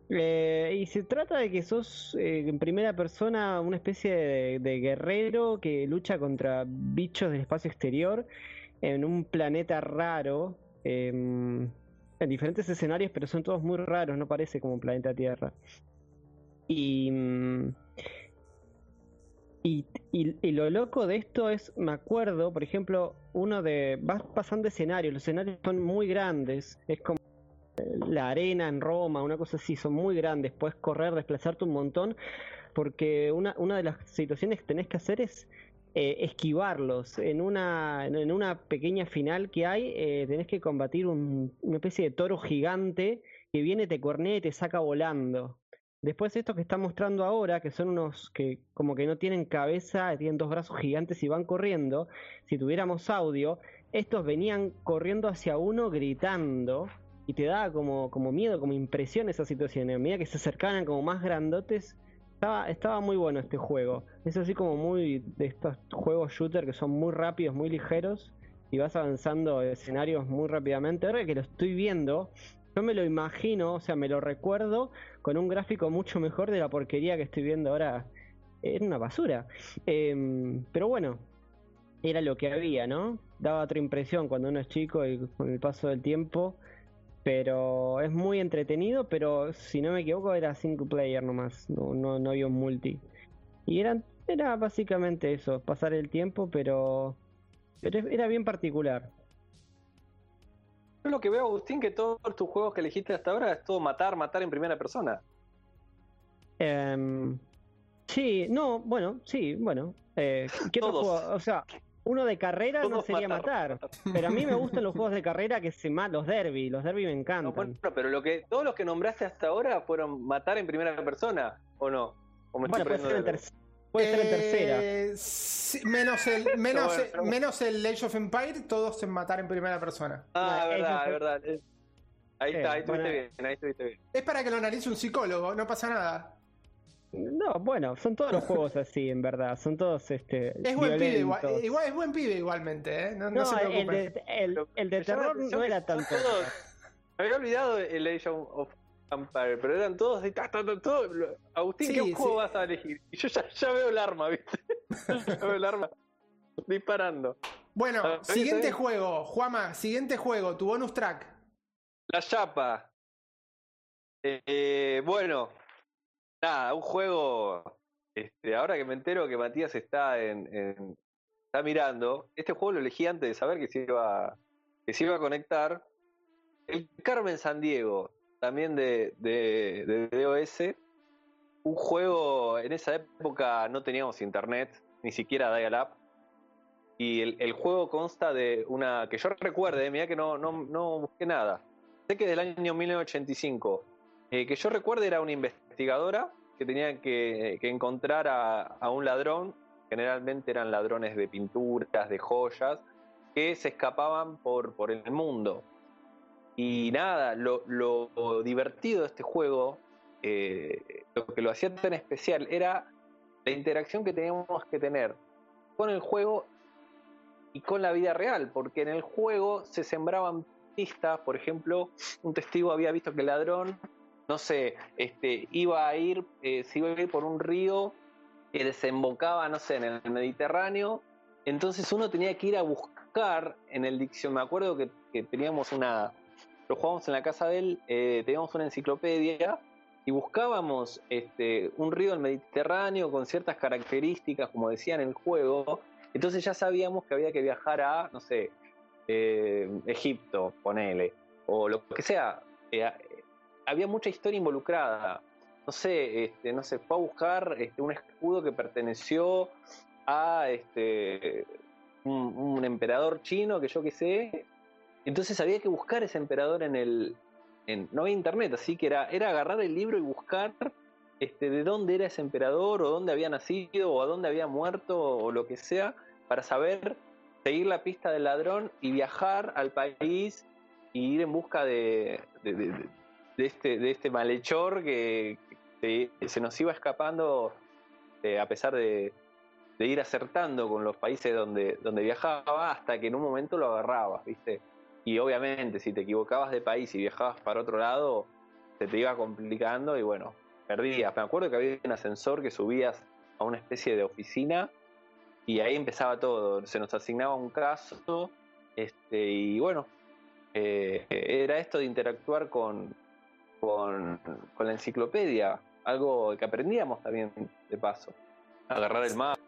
Eh, y se trata de que sos eh, en primera persona una especie de, guerrero que lucha contra bichos del espacio exterior en un planeta raro. Eh, en diferentes escenarios, pero son todos muy raros, no parece como planeta Tierra. Y, mm, y, y, lo loco de esto es, me acuerdo, por ejemplo, uno de... Vas pasando escenarios, los escenarios son muy grandes, es como la arena en Roma, una cosa así, son muy grandes, puedes correr, desplazarte un montón, porque una, una de las situaciones que tenés que hacer es eh, esquivarlos. En una, en una pequeña final que hay, eh, tenés que combatir un, una especie de toro gigante que viene, te cornea y te saca volando. Después estos que están mostrando ahora, que son unos que como que no tienen cabeza, tienen dos brazos gigantes y van corriendo, si tuviéramos audio, estos venían corriendo hacia uno gritando y te da como, como miedo, como impresión esa situación. A medida que se acercaban como más grandotes, estaba, estaba muy bueno este juego. Es así como muy de estos juegos shooter que son muy rápidos, muy ligeros y vas avanzando escenarios muy rápidamente. Ahora que lo estoy viendo, yo me lo imagino, o sea, me lo recuerdo con un gráfico mucho mejor de la porquería que estoy viendo ahora. Era una basura. Eh, pero bueno, era lo que había, ¿no? Daba otra impresión cuando uno es chico y con el paso del tiempo pero es muy entretenido, pero si no me equivoco era single player nomás, no, no, no había un multi. Y era, era básicamente eso, pasar el tiempo, pero, era bien particular. Yo lo que veo, Agustín, que todos tus juegos que elegiste hasta ahora es todo matar, matar en primera persona. Um, sí, no, bueno, sí, bueno. Eh, ¿Qué otro juego? O sea, uno de carrera no sería matar, Pero a mí me gustan los juegos de carrera que se matan, los derby. Los derby me encantan. bueno, pero lo que, todos los que nombraste hasta ahora fueron matar en primera persona, ¿o no? bueno, puede ser, en puede ser en tercera. Eh, menos el, <laughs> menos, menos el Age of Empire, todos en matar en primera persona. Ah, no, verdad, verdad. Ahí está, ahí estuviste bien, ahí estuviste bien. Es para que lo analice un psicólogo, no pasa nada. No, bueno, son todos los juegos <laughs> así, en verdad. Son todos este. Es buen pibe, igual, igual, es buen pibe igualmente, ¿eh? No, no, se el de, el, el de terror no era tanto. me había olvidado el Age of Empire, pero eran todos de todo. Agustín, ¿qué juego vas a elegir? Y yo ya, ya veo el arma, ¿viste? <laughs> ya veo el arma disparando. Bueno, ah, siguiente juego, Juama, siguiente juego, tu bonus track. La chapa. Eh, bueno, un juego. Este, ahora que me entero que Matías está en, está mirando, este juego lo elegí antes de saber que se iba, que se iba a conectar. El Carmen San Diego, también de, de, de DOS. Un juego, en esa época no teníamos internet, ni siquiera dial-up. Y el, juego consta de una. que yo recuerde, mira que no, no, no busqué nada. Sé que del año 1985 eh, que yo recuerde era una investigadora que tenía que, encontrar a, un ladrón, generalmente eran ladrones de pinturas, de joyas, que se escapaban por, el mundo. Y nada, lo, divertido de este juego, eh, lo que lo hacía tan especial, era la interacción que teníamos que tener con el juego y con la vida real, porque en el juego se sembraban pistas, por ejemplo, un testigo había visto que el ladrón no sé, este, iba a ir, eh, se iba a ir por un río que desembocaba, no sé, en el Mediterráneo, entonces uno tenía que ir a buscar en el diccionario, me acuerdo que, teníamos una, lo jugábamos en la casa de él, eh, teníamos una enciclopedia y buscábamos este, un río del Mediterráneo con ciertas características, como decía en el juego, entonces ya sabíamos que había que viajar a, no sé, eh, Egipto, ponele, o lo que sea, eh, había mucha historia involucrada. No sé, este, no sé, fue a buscar este, un escudo que perteneció a este, un, emperador chino, que yo qué sé. Entonces había que buscar ese emperador en el. En, no había internet, así que era, era agarrar el libro y buscar este, de dónde era ese emperador, o dónde había nacido, o a dónde había muerto, o lo que sea, para saber seguir la pista del ladrón y viajar al país y ir en busca de, de este, de este malhechor que, se nos iba escapando eh, a pesar de, ir acertando con los países donde, donde viajaba hasta que en un momento lo agarraba, ¿viste? y obviamente si te equivocabas de país y viajabas para otro lado, se te iba complicando y bueno, perdías. Me acuerdo que había un ascensor que subías a una especie de oficina y ahí empezaba todo. Se nos asignaba un caso este, y bueno, eh, era esto de interactuar con, con, la enciclopedia, algo que aprendíamos también de paso. Agarrar el mapa.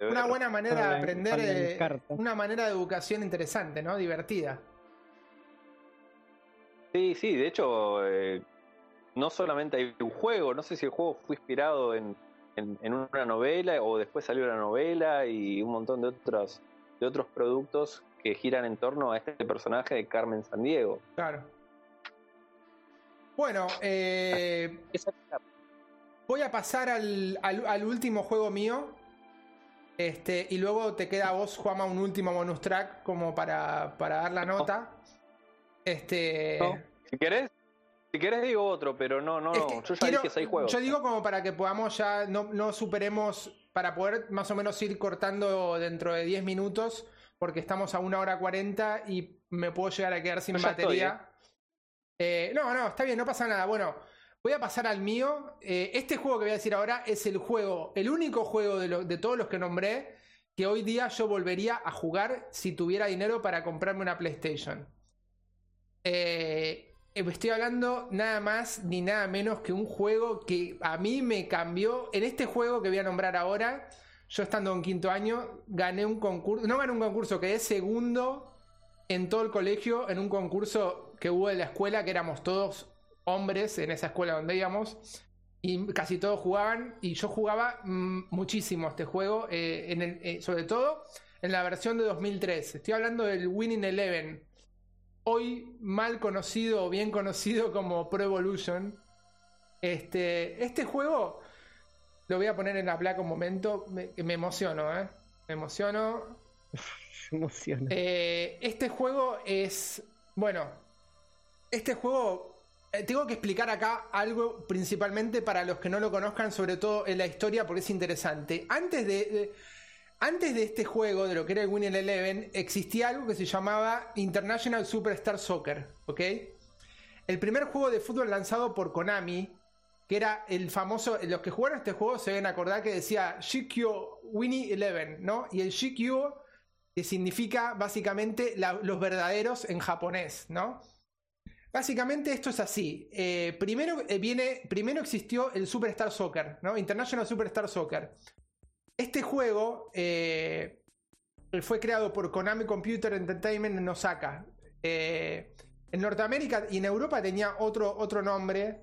Una buena manera de aprender, eh, una manera de educación interesante, ¿no? Divertida. Sí, sí, de hecho, eh, no solamente hay un juego, no sé si el juego fue inspirado en, en, una novela o después salió la novela y un montón de otros, de otros productos que giran en torno a este personaje de Carmen Sandiego. Claro. Bueno, eh, voy a pasar al, al, último juego mío. Este, y luego te queda a vos, Juama, un último bonus track como para, para dar la nota. Este. Si querés, si querés digo otro, pero no, no, no. Yo ya dije seis juegos. Yo digo como para que podamos ya, no, no superemos, para poder más o menos ir cortando dentro de 10 minutos, porque estamos a una hora 40 y me puedo llegar a quedar sin batería. ¿eh? Eh, no, no, está bien, no pasa nada. Bueno, voy a pasar al mío. Eh, este juego que voy a decir ahora es el juego, el único juego de, de todos los que nombré que hoy día yo volvería a jugar si tuviera dinero para comprarme una PlayStation. Eh, estoy hablando nada más ni nada menos que un juego que a mí me cambió. En este juego que voy a nombrar ahora, yo estando en quinto año, gané un concurso, no gané un concurso, quedé segundo en todo el colegio en un concurso que hubo en la escuela, que éramos todos hombres en esa escuela donde íbamos. Y casi todos jugaban, y yo jugaba mm, muchísimo este juego, eh, en eh, sobre todo en la versión de 2003. Estoy hablando del Winning Eleven hoy mal conocido o bien conocido como Pro Evolution. Este, este juego lo voy a poner en la placa un momento. Me, me emociono, ¿eh? Me emociono. <laughs> emociono. Eh, este juego es. Bueno, este juego. Eh, tengo que explicar acá algo principalmente para los que no lo conozcan, sobre todo en la historia, porque es interesante. Antes de antes de este juego, de lo que era el Winning Eleven, existía algo que se llamaba International Superstar Soccer, ¿ok? El primer juego de fútbol lanzado por Konami, que era el famoso, los que jugaron este juego se deben acordar que decía GQ Winnie Eleven, ¿no? Y el GQ que significa básicamente los verdaderos en japonés, ¿no? Básicamente esto es así. Eh, primero, eh, viene, primero existió el Superstar Soccer, ¿no? International Superstar Soccer. Este juego eh, fue creado por Konami Computer Entertainment en Osaka. En Norteamérica y en Europa tenía otro, otro nombre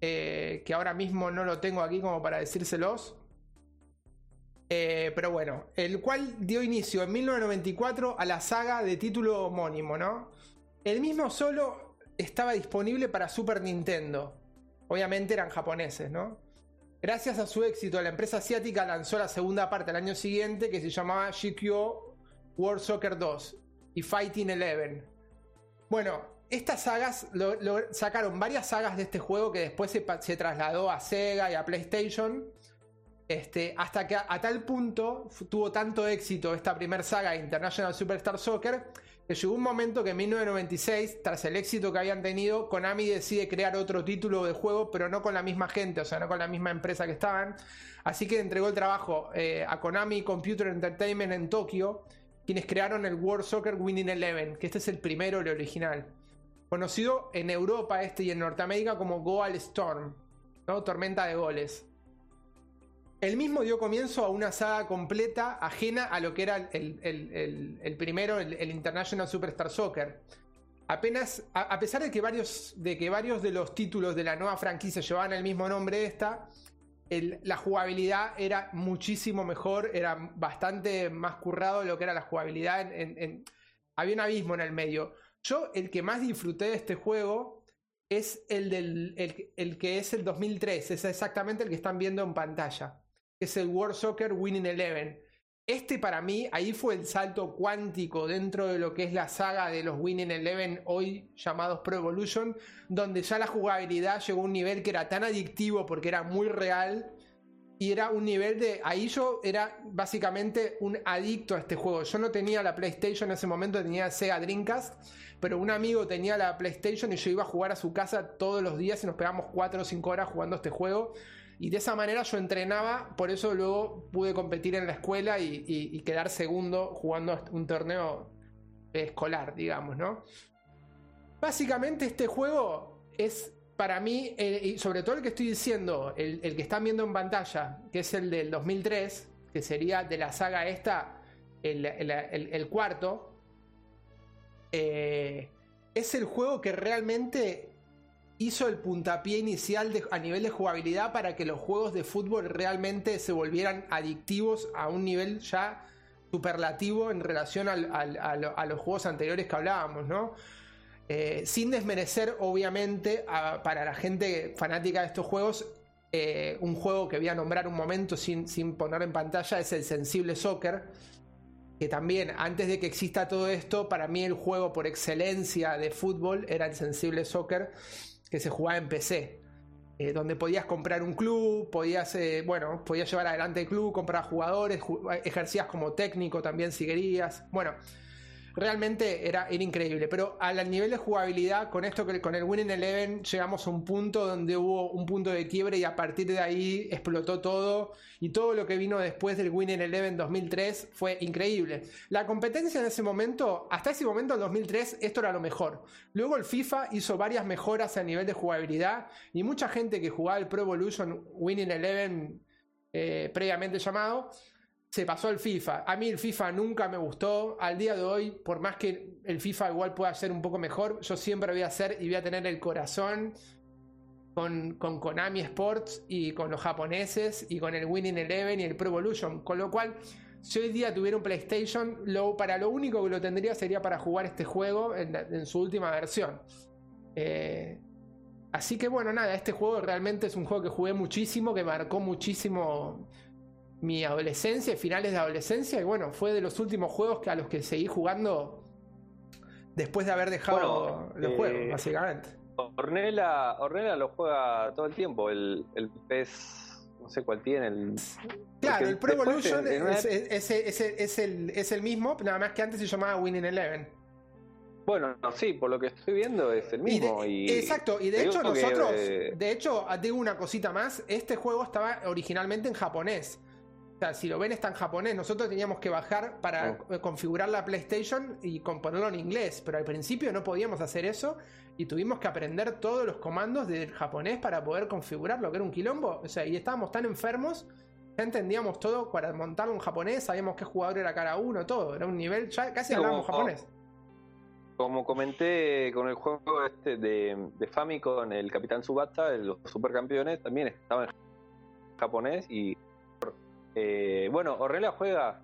que ahora mismo no lo tengo aquí como para decírselos. pero bueno, el cual dio inicio en 1994 a la saga de título homónimo, ¿no? El mismo solo estaba disponible para Super Nintendo. Obviamente eran japoneses, ¿no? Gracias a su éxito, la empresa asiática lanzó la segunda parte al año siguiente que se llamaba GQ World Soccer 2 y Fighting Eleven. Bueno, estas sagas sacaron varias sagas de este juego que después se, trasladó a Sega y a PlayStation. Este, hasta que a, tal punto tuvo tanto éxito esta primera saga International Superstar Soccer que llegó un momento que en 1996, tras el éxito que habían tenido, Konami decide crear otro título de juego, pero no con la misma gente, o sea, no con la misma empresa que estaban. Así que entregó el trabajo eh, a Konami Computer Entertainment en Tokio, quienes crearon el World Soccer Winning Eleven, que este es el primero, el original. Conocido en Europa este y en Norteamérica como Goal Storm, ¿no? Tormenta de goles. El mismo dio comienzo a una saga completa ajena a lo que era el, primero, el, International Superstar Soccer. Apenas, a, pesar de que, varios, de que varios de los títulos de la nueva franquicia llevaban el mismo nombre de esta, la jugabilidad era muchísimo mejor, era bastante más currado lo que era la jugabilidad. había un abismo en el medio. Yo, el que más disfruté de este juego es el, del, el que es el 2003, es exactamente el que están viendo en pantalla es el World Soccer Winning Eleven. Este para mí, ahí fue el salto cuántico dentro de lo que es la saga de los Winning Eleven, hoy llamados Pro Evolution, donde ya la jugabilidad llegó a un nivel que era tan adictivo porque era muy real, y era un nivel de. Ahí yo era básicamente un adicto a este juego. Yo no tenía la PlayStation en ese momento, tenía Sega Dreamcast, pero un amigo tenía la PlayStation y yo iba a jugar a su casa todos los días y nos pegamos 4 o 5 horas jugando este juego. Y de esa manera yo entrenaba, por eso luego pude competir en la escuela y, quedar segundo jugando un torneo escolar, digamos, ¿no? Básicamente este juego es para mí, y sobre todo el que estoy diciendo, el, que están viendo en pantalla, que es el del 2003, que sería de la saga esta, el, cuarto, eh, es el juego que realmente hizo el puntapié inicial a nivel de jugabilidad para que los juegos de fútbol realmente se volvieran adictivos a un nivel ya superlativo en relación a los juegos anteriores que hablábamos. Eh, sin desmerecer, obviamente, para la gente fanática de estos juegos, eh, un juego que voy a nombrar un momento sin poner en pantalla es el Sensible Soccer. Que también, antes de que exista todo esto, para mí el juego por excelencia de fútbol era el Sensible Soccer, que se jugaba en PC. Eh, donde podías comprar un club, podías, bueno, podías llevar adelante el club, comprar jugadores, ejercías como técnico también si querías. Bueno, realmente era, increíble. Pero al nivel de jugabilidad, con esto que con el Winning Eleven llegamos a un punto donde hubo un punto de quiebre y a partir de ahí explotó todo. Y todo lo que vino después del Winning Eleven 2003 fue increíble. La competencia en ese momento, hasta ese momento, en 2003, esto era lo mejor. Luego el FIFA hizo varias mejoras a nivel de jugabilidad y mucha gente que jugaba el Pro Evolution Winning Eleven eh, previamente llamado se pasó al FIFA. A mí el FIFA nunca me gustó. Al día de hoy, por más que el FIFA igual pueda ser un poco mejor, yo siempre voy a hacer y voy a tener el corazón con, con Konami Sports y con los japoneses y con el Winning Eleven y el Pro Evolution. Con lo cual, si hoy día tuviera un PlayStation, lo, para lo único que lo tendría sería para jugar este juego en, su última versión. Eh, así que bueno, nada, este juego realmente es un juego que jugué muchísimo, que marcó muchísimo mi adolescencia, finales de adolescencia, y bueno, fue de los últimos juegos que a los que seguí jugando después de haber dejado los juegos, eh, básicamente. Ornella, Ornella lo juega todo el tiempo, el, el PES, no sé cuál tiene. El, claro, el Pro Evolution es, es, el, es el mismo, nada más que antes se llamaba Winning Eleven. Bueno, sí, por lo que estoy viendo es el mismo. Y exacto, y de hecho nosotros, de hecho, digo una cosita más, este juego estaba originalmente en japonés si lo ven está en japonés. Nosotros teníamos que bajar para oh. configurar la PlayStation y componerlo en inglés, pero al principio no podíamos hacer eso y tuvimos que aprender todos los comandos del japonés para poder configurarlo, que era un quilombo. O sea, y estábamos tan enfermos, ya entendíamos todo para montarlo en japonés, sabíamos qué jugador era cada uno, todo. Era un nivel, ya casi hablábamos japonés. Como comenté con el juego este de, de Famicom, el Capitán Subata, los supercampeones, también estaba en japonés y eh, bueno, Ornella juega,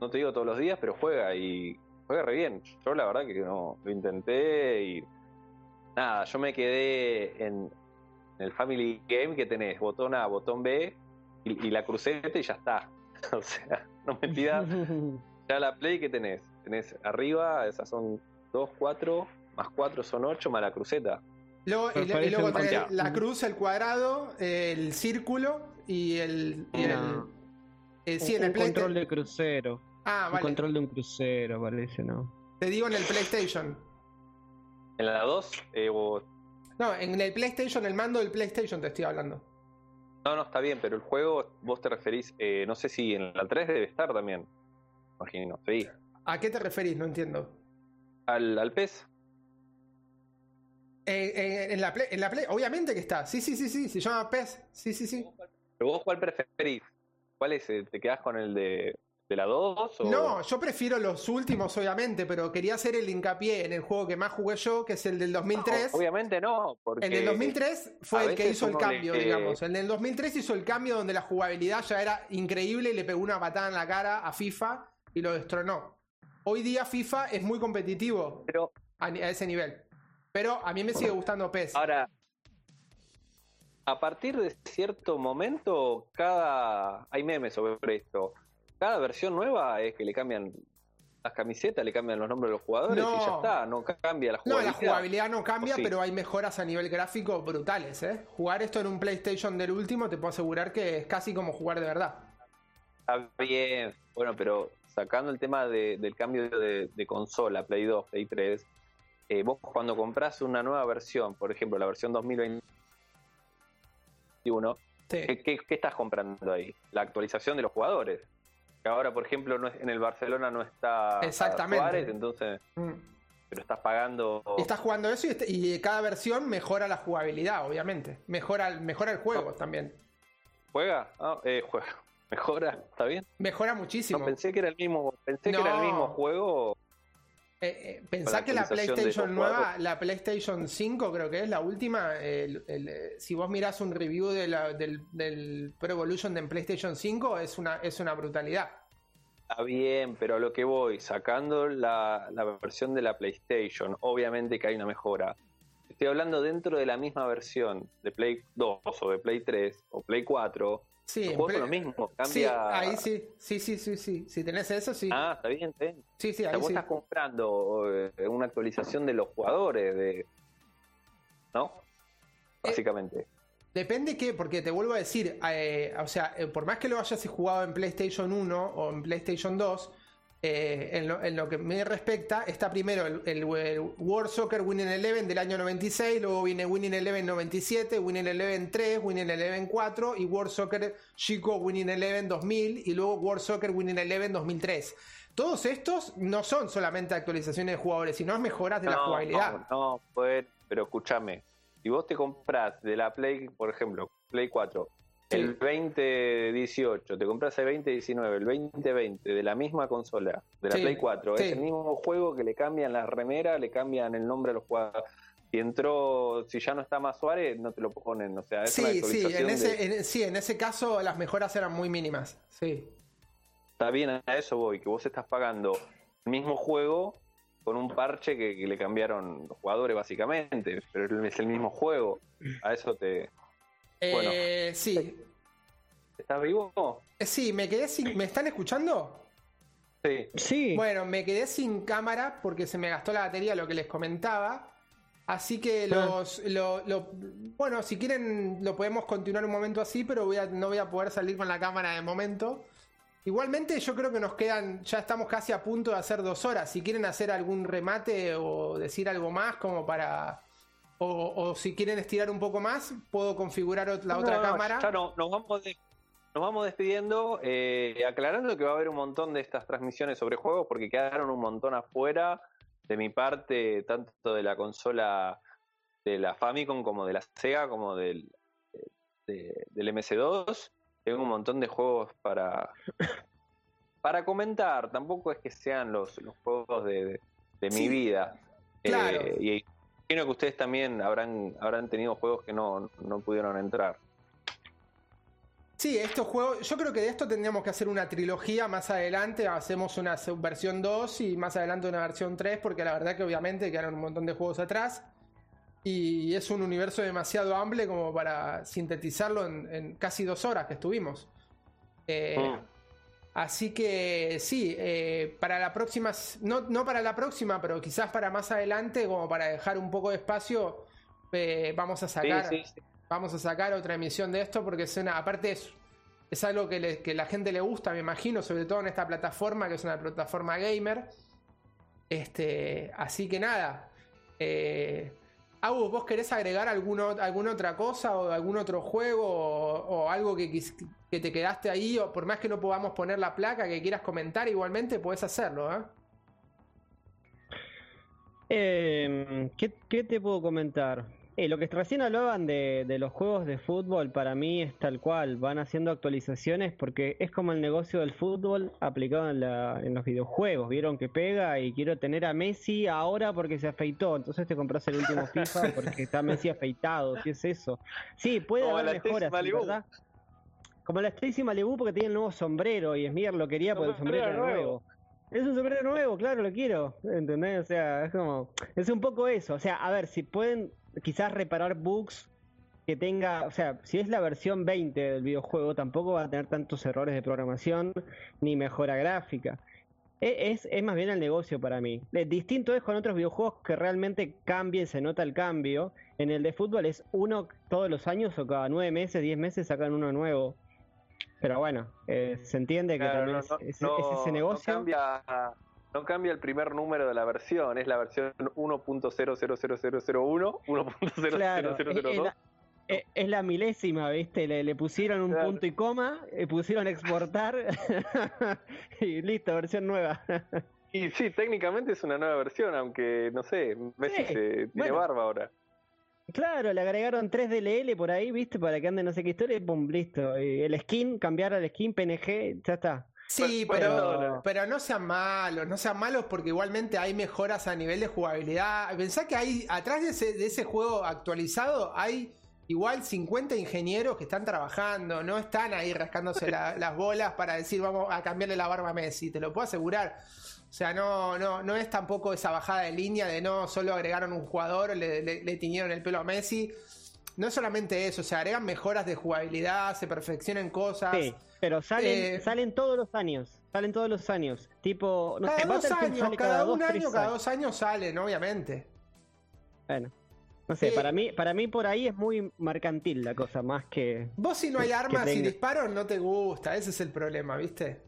no te digo todos los días, pero juega y juega re bien. Yo la verdad que no, lo intenté y nada, yo me quedé en, el Family Game que tenés botón A, botón B y, la cruceta y ya está. <laughs> o sea, no me <laughs> pidas ya la play que tenés. Tenés arriba, esas son 2, 4, más 4 son 8, más la cruceta. Luego, y, luego tenés la cruz, el cuadrado, el círculo y el, eh, sí, en el control de crucero. Ah, vale. Un control de un crucero, parece, ¿no? Te digo en el PlayStation. ¿En la 2? Eh, no, en el PlayStation, el mando del PlayStation te estoy hablando. No, no, está bien, pero el juego vos te referís, eh, no sé si en la 3 debe estar también. Imagino, sí. ¿A qué te referís? No entiendo. ¿Al, al PES? en, la play, en la Play, obviamente que está. Sí, sí, sí, sí, se llama PES. Sí, sí, sí. ¿Pero vos cuál preferís? ¿Cuál es? ¿Te quedas con el de, la 2? No, yo prefiero los últimos, obviamente, pero quería hacer el hincapié en el juego que más jugué yo, que es el del 2003. obviamente no. Porque en el 2003 fue el que hizo el cambio, digamos. En el 2003 hizo el cambio donde la jugabilidad ya era increíble y le pegó una patada en la cara a FIFA y lo destronó. Hoy día FIFA es muy competitivo pero, a, ese nivel. Pero a mí me sigue gustando PES. Ahora, a partir de cierto momento, cada hay memes sobre esto. Cada versión nueva es que le cambian las camisetas, le cambian los nombres de los jugadores y ya está, no cambia la jugabilidad. No, la jugabilidad no cambia, pero hay mejoras a nivel gráfico brutales, ¿eh? Jugar esto en un PlayStation del último te puedo asegurar que es casi como jugar de verdad. Está bien, bueno, pero sacando el tema del cambio de, consola, Play 2, Play 3, eh, vos cuando compras una nueva versión, por ejemplo, la versión 2021, ¿qué, estás comprando ahí? La actualización de los jugadores. Que ahora, por ejemplo, no en el Barcelona no está Exactamente. entonces... Mm. Pero estás pagando... estás jugando eso y, cada versión mejora la jugabilidad, obviamente. Mejora, mejora el juego también. ¿Juega? Ah, eh, juega. <laughs> Mejora, ¿está bien? Mejora muchísimo. pensé que era el mismo, pensé que era el mismo juego. Eh, eh, pensá que la PlayStation nueva, la PlayStation 5 creo que es la última, eh, si vos mirás un review del, Pro Evolution de PlayStation 5 es una, es una brutalidad. Está bien, pero a lo que voy, sacando la, la versión de la PlayStation, obviamente que hay una mejora. Estoy hablando dentro de la misma versión de Play 2 o de Play 3 o Play 4 Sí, lo mismo, cambia. Sí, ahí sí, sí, sí, sí, sí. Si tenés eso, sí. Ah, está bien, sí. Sí, sí, ahí vos estás comprando eh, una actualización de los jugadores, de. ¿No? Eh, Básicamente. depende que, porque te vuelvo a decir, eh, o sea, por más que lo hayas jugado en PlayStation 1 o en PlayStation 2, eh, en, lo, que me respecta, está primero el, World Soccer Winning Eleven del año 96, luego viene Winning Eleven 97, Winning Eleven 3, Winning Eleven 4 y World Soccer Chico Winning Eleven 2000 y luego World Soccer Winning Eleven 2003. Todos estos no son solamente actualizaciones de jugadores, sino mejoras de la jugabilidad. No, no, pero escúchame, si vos te compras de la Play, por ejemplo, Play 4, el 2018, te compras el 2019, el 2020 de la misma consola, de la Play 4, es el mismo juego que le cambian la remera, le cambian el nombre a los jugadores. Si entró, si ya no está más Suárez, no te lo ponen, o sea, es sí, sí, en ese, sí, en ese caso las mejoras eran muy mínimas, sí. Está bien, a eso voy, que vos estás pagando el mismo juego con un parche que, que le cambiaron los jugadores básicamente, pero es el mismo juego, a eso te, eh, sí. ¿Estás vivo? Eh, sí, me quedé sin. ¿Me están escuchando? Sí. Sí. Bueno, me quedé sin cámara porque se me gastó la batería, lo que les comentaba. Así que ah. los, bueno, si quieren lo podemos continuar un momento así, pero voy a, no voy a poder salir con la cámara de momento. Igualmente yo creo que nos quedan, ya estamos casi a punto de hacer dos horas. Si quieren hacer algún remate o decir algo más como para, o, si quieren estirar un poco más, puedo configurar la otra cámara. Ya no, nos vamos, nos vamos despidiendo, eh, aclarando que va a haber un montón de estas transmisiones sobre juegos porque quedaron un montón afuera de mi parte, tanto de la consola de la Famicom como de la Sega, como del, del MS2. Tengo un montón de juegos para, para comentar. Tampoco es que sean los, los juegos de, mi vida. Claro. Eh, y Imagino que ustedes también habrán, habrán tenido juegos que no, pudieron entrar. Sí, estos juegos, yo creo que de esto tendríamos que hacer una trilogía más adelante, hacemos una versión 2 y más adelante una versión 3, porque la verdad que obviamente quedaron un montón de juegos atrás y es un universo demasiado amplio como para sintetizarlo en, casi dos horas que estuvimos. Eh, mm. Así que sí, eh, para la próxima, no, no, para la próxima, pero quizás para más adelante, como para dejar un poco de espacio, eh, vamos a sacar, vamos a sacar otra emisión de esto porque es aparte es, es algo que, que la gente le gusta, me imagino, sobre todo en esta plataforma que es una plataforma gamer. Este, así que nada. Eh, Agus, ¿vos querés agregar alguna otra cosa o algún otro juego o, algo que, que, te quedaste ahí? O por más que no podamos poner la placa que quieras comentar, igualmente puedes hacerlo, ¿eh? eh qué te puedo comentar? Eh, lo que recién hablaban de, de, los juegos de fútbol, para mí es tal cual. Van haciendo actualizaciones porque es como el negocio del fútbol aplicado en, la, en los videojuegos. Vieron que pega y quiero tener a Messi ahora porque se afeitó. Entonces te compras el último <laughs> FIFA porque está Messi afeitado. ¿Qué es eso? Sí, puede haber mejoras, ¿verdad? Como la Stacy Malibu porque tiene el nuevo sombrero y Esmier lo quería por el sombrero nuevo. nuevo. Es un sombrero nuevo, claro, lo quiero. ¿Entendés? O sea, es como. Es un poco eso. O sea, a ver, si pueden quizás reparar bugs que tenga, o sea, si es la versión 20 del videojuego, tampoco va a tener tantos errores de programación ni mejora gráfica. E, es, es, más bien el negocio para mí. Distinto es con otros videojuegos que realmente cambien, se nota el cambio. En el de fútbol es uno todos los años o cada nueve meses, diez meses sacan uno nuevo. Pero bueno, eh, se entiende que también es, ese negocio. No cambia, no cambia el primer número de la versión, es la versión 1.000001, 1.000002. Eh, es la milésima, ¿viste? Le, pusieron un punto y coma, le eh, pusieron exportar <laughs> y listo, versión nueva. y sí, técnicamente es una nueva versión, aunque no sé, Messi se tiene barba ahora. Claro, le agregaron 3 DLL por ahí, ¿viste? Para que ande no sé qué historia y pum, listo. el skin, cambiar al skin PNG, ya está. Sí, pero, pero no sean malos, no sean malos porque igualmente hay mejoras a nivel de jugabilidad. Pensá que hay, atrás de ese, de ese juego actualizado, hay igual 50 ingenieros que están trabajando, no están ahí rascándose <laughs> las bolas para decir vamos a cambiarle la barba a Messi, te lo puedo asegurar. O sea, no, no, no es tampoco esa bajada de línea de no solo agregaron un jugador, le, le, tiñeron el pelo a Messi. No es solamente eso, o sea, agregan mejoras de jugabilidad, se perfeccionan cosas. Sí, pero salen, eh, salen todos los años. Salen todos los años. Tipo, no cada dos años, cada, un año, cada dos años salen, obviamente. Bueno. No sé, para mí, para mí por ahí es muy mercantil la cosa, más que. Vos si no hay armas y disparos no te gusta, ese es el problema, ¿viste?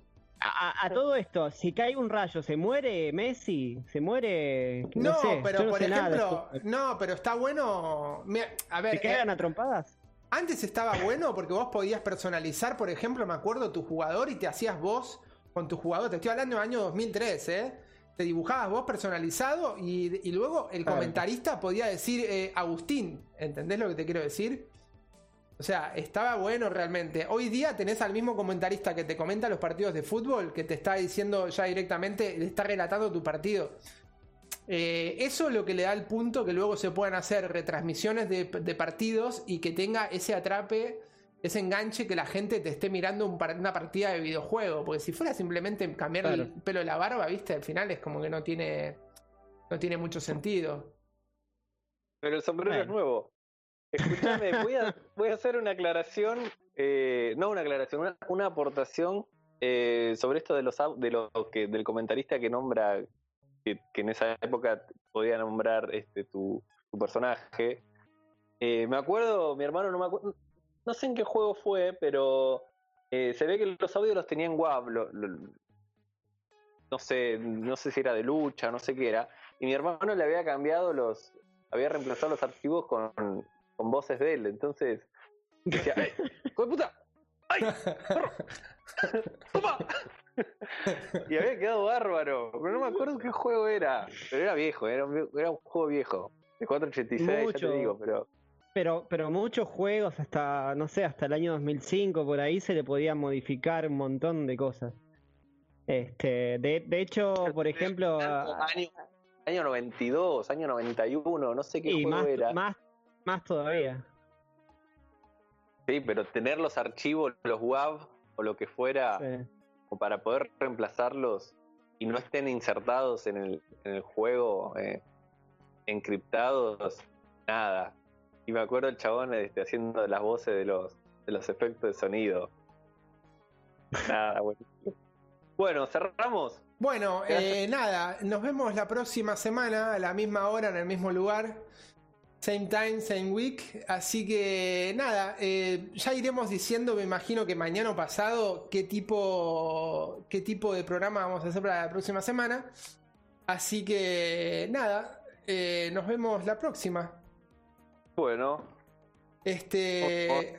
A, todo esto, si cae un rayo, ¿se muere Messi? ¿Se muere? No, pero por ejemplo, no, pero está bueno. A ver. ¿Se quedan eh, trompadas? Antes estaba bueno porque vos podías personalizar, por ejemplo, me acuerdo, tu jugador y te hacías vos con tu jugador. Te estoy hablando del año 2003, ¿eh? te dibujabas vos personalizado y, luego el comentarista podía decir eh, Agustín. ¿Entendés lo que te quiero decir? O sea, estaba bueno realmente. Hoy día tenés al mismo comentarista que te comenta los partidos de fútbol, que te está diciendo ya directamente, le está relatando tu partido. Eh, eso es lo que le da el punto que luego se puedan hacer retransmisiones de, de partidos y que tenga ese atrape ese enganche que la gente te esté mirando una partida de videojuego. Porque si fuera simplemente cambiar el pelo de la barba, viste, al final es como que no tiene, no tiene mucho sentido. Pero el sombrero es nuevo. Escúchame, voy a, <laughs> voy a hacer una aclaración, eh, no una aclaración, una, aportación eh, sobre esto de los de lo que del comentarista que nombra que, en esa época podía nombrar este tu, personaje. Eh, me acuerdo, mi hermano no me acuerdo, no sé en qué juego fue, pero eh, se ve que los audios los tenía en WAV. no sé, no sé si era de lucha, no sé qué era. Y mi hermano le había cambiado los, había reemplazado los archivos con, con voces de él. Entonces, decía, ¡ay! puta! ¡Ay! <laughs> ¡Toma! y había quedado bárbaro. Pero no me acuerdo qué juego era. Pero era viejo, era un, era un juego viejo. De 486, ya te digo, pero. Pero, pero muchos juegos, hasta, no sé, hasta el año 2005, por ahí se le podía modificar un montón de cosas. Este, de, de hecho, por ejemplo... <laughs> Año, año 92, año 91, no sé qué juego más, era. Más, más todavía. Sí, pero tener los archivos, los WAV o lo que fuera, o para poder reemplazarlos y no estén insertados en el, en el juego eh, encriptados, nada. Y me acuerdo el chabón este, haciendo las voces de los, de los efectos de sonido. Nada, bueno. Bueno, cerramos. Bueno, eh, nada, nos vemos la próxima semana a la misma hora, en el mismo lugar. Same time, same week. Así que nada, eh, ya iremos diciendo, me imagino que mañana o pasado, qué tipo, qué tipo de programa vamos a hacer para la próxima semana. Así que nada, eh, nos vemos la próxima. Bueno. Este.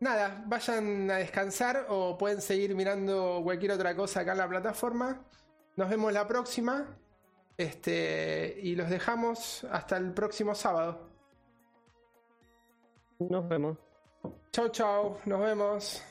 Nada, vayan a descansar o pueden seguir mirando cualquier otra cosa acá en la plataforma. Nos vemos la próxima. Este. Y los dejamos hasta el próximo sábado. Nos vemos. Chau, chau. Nos vemos.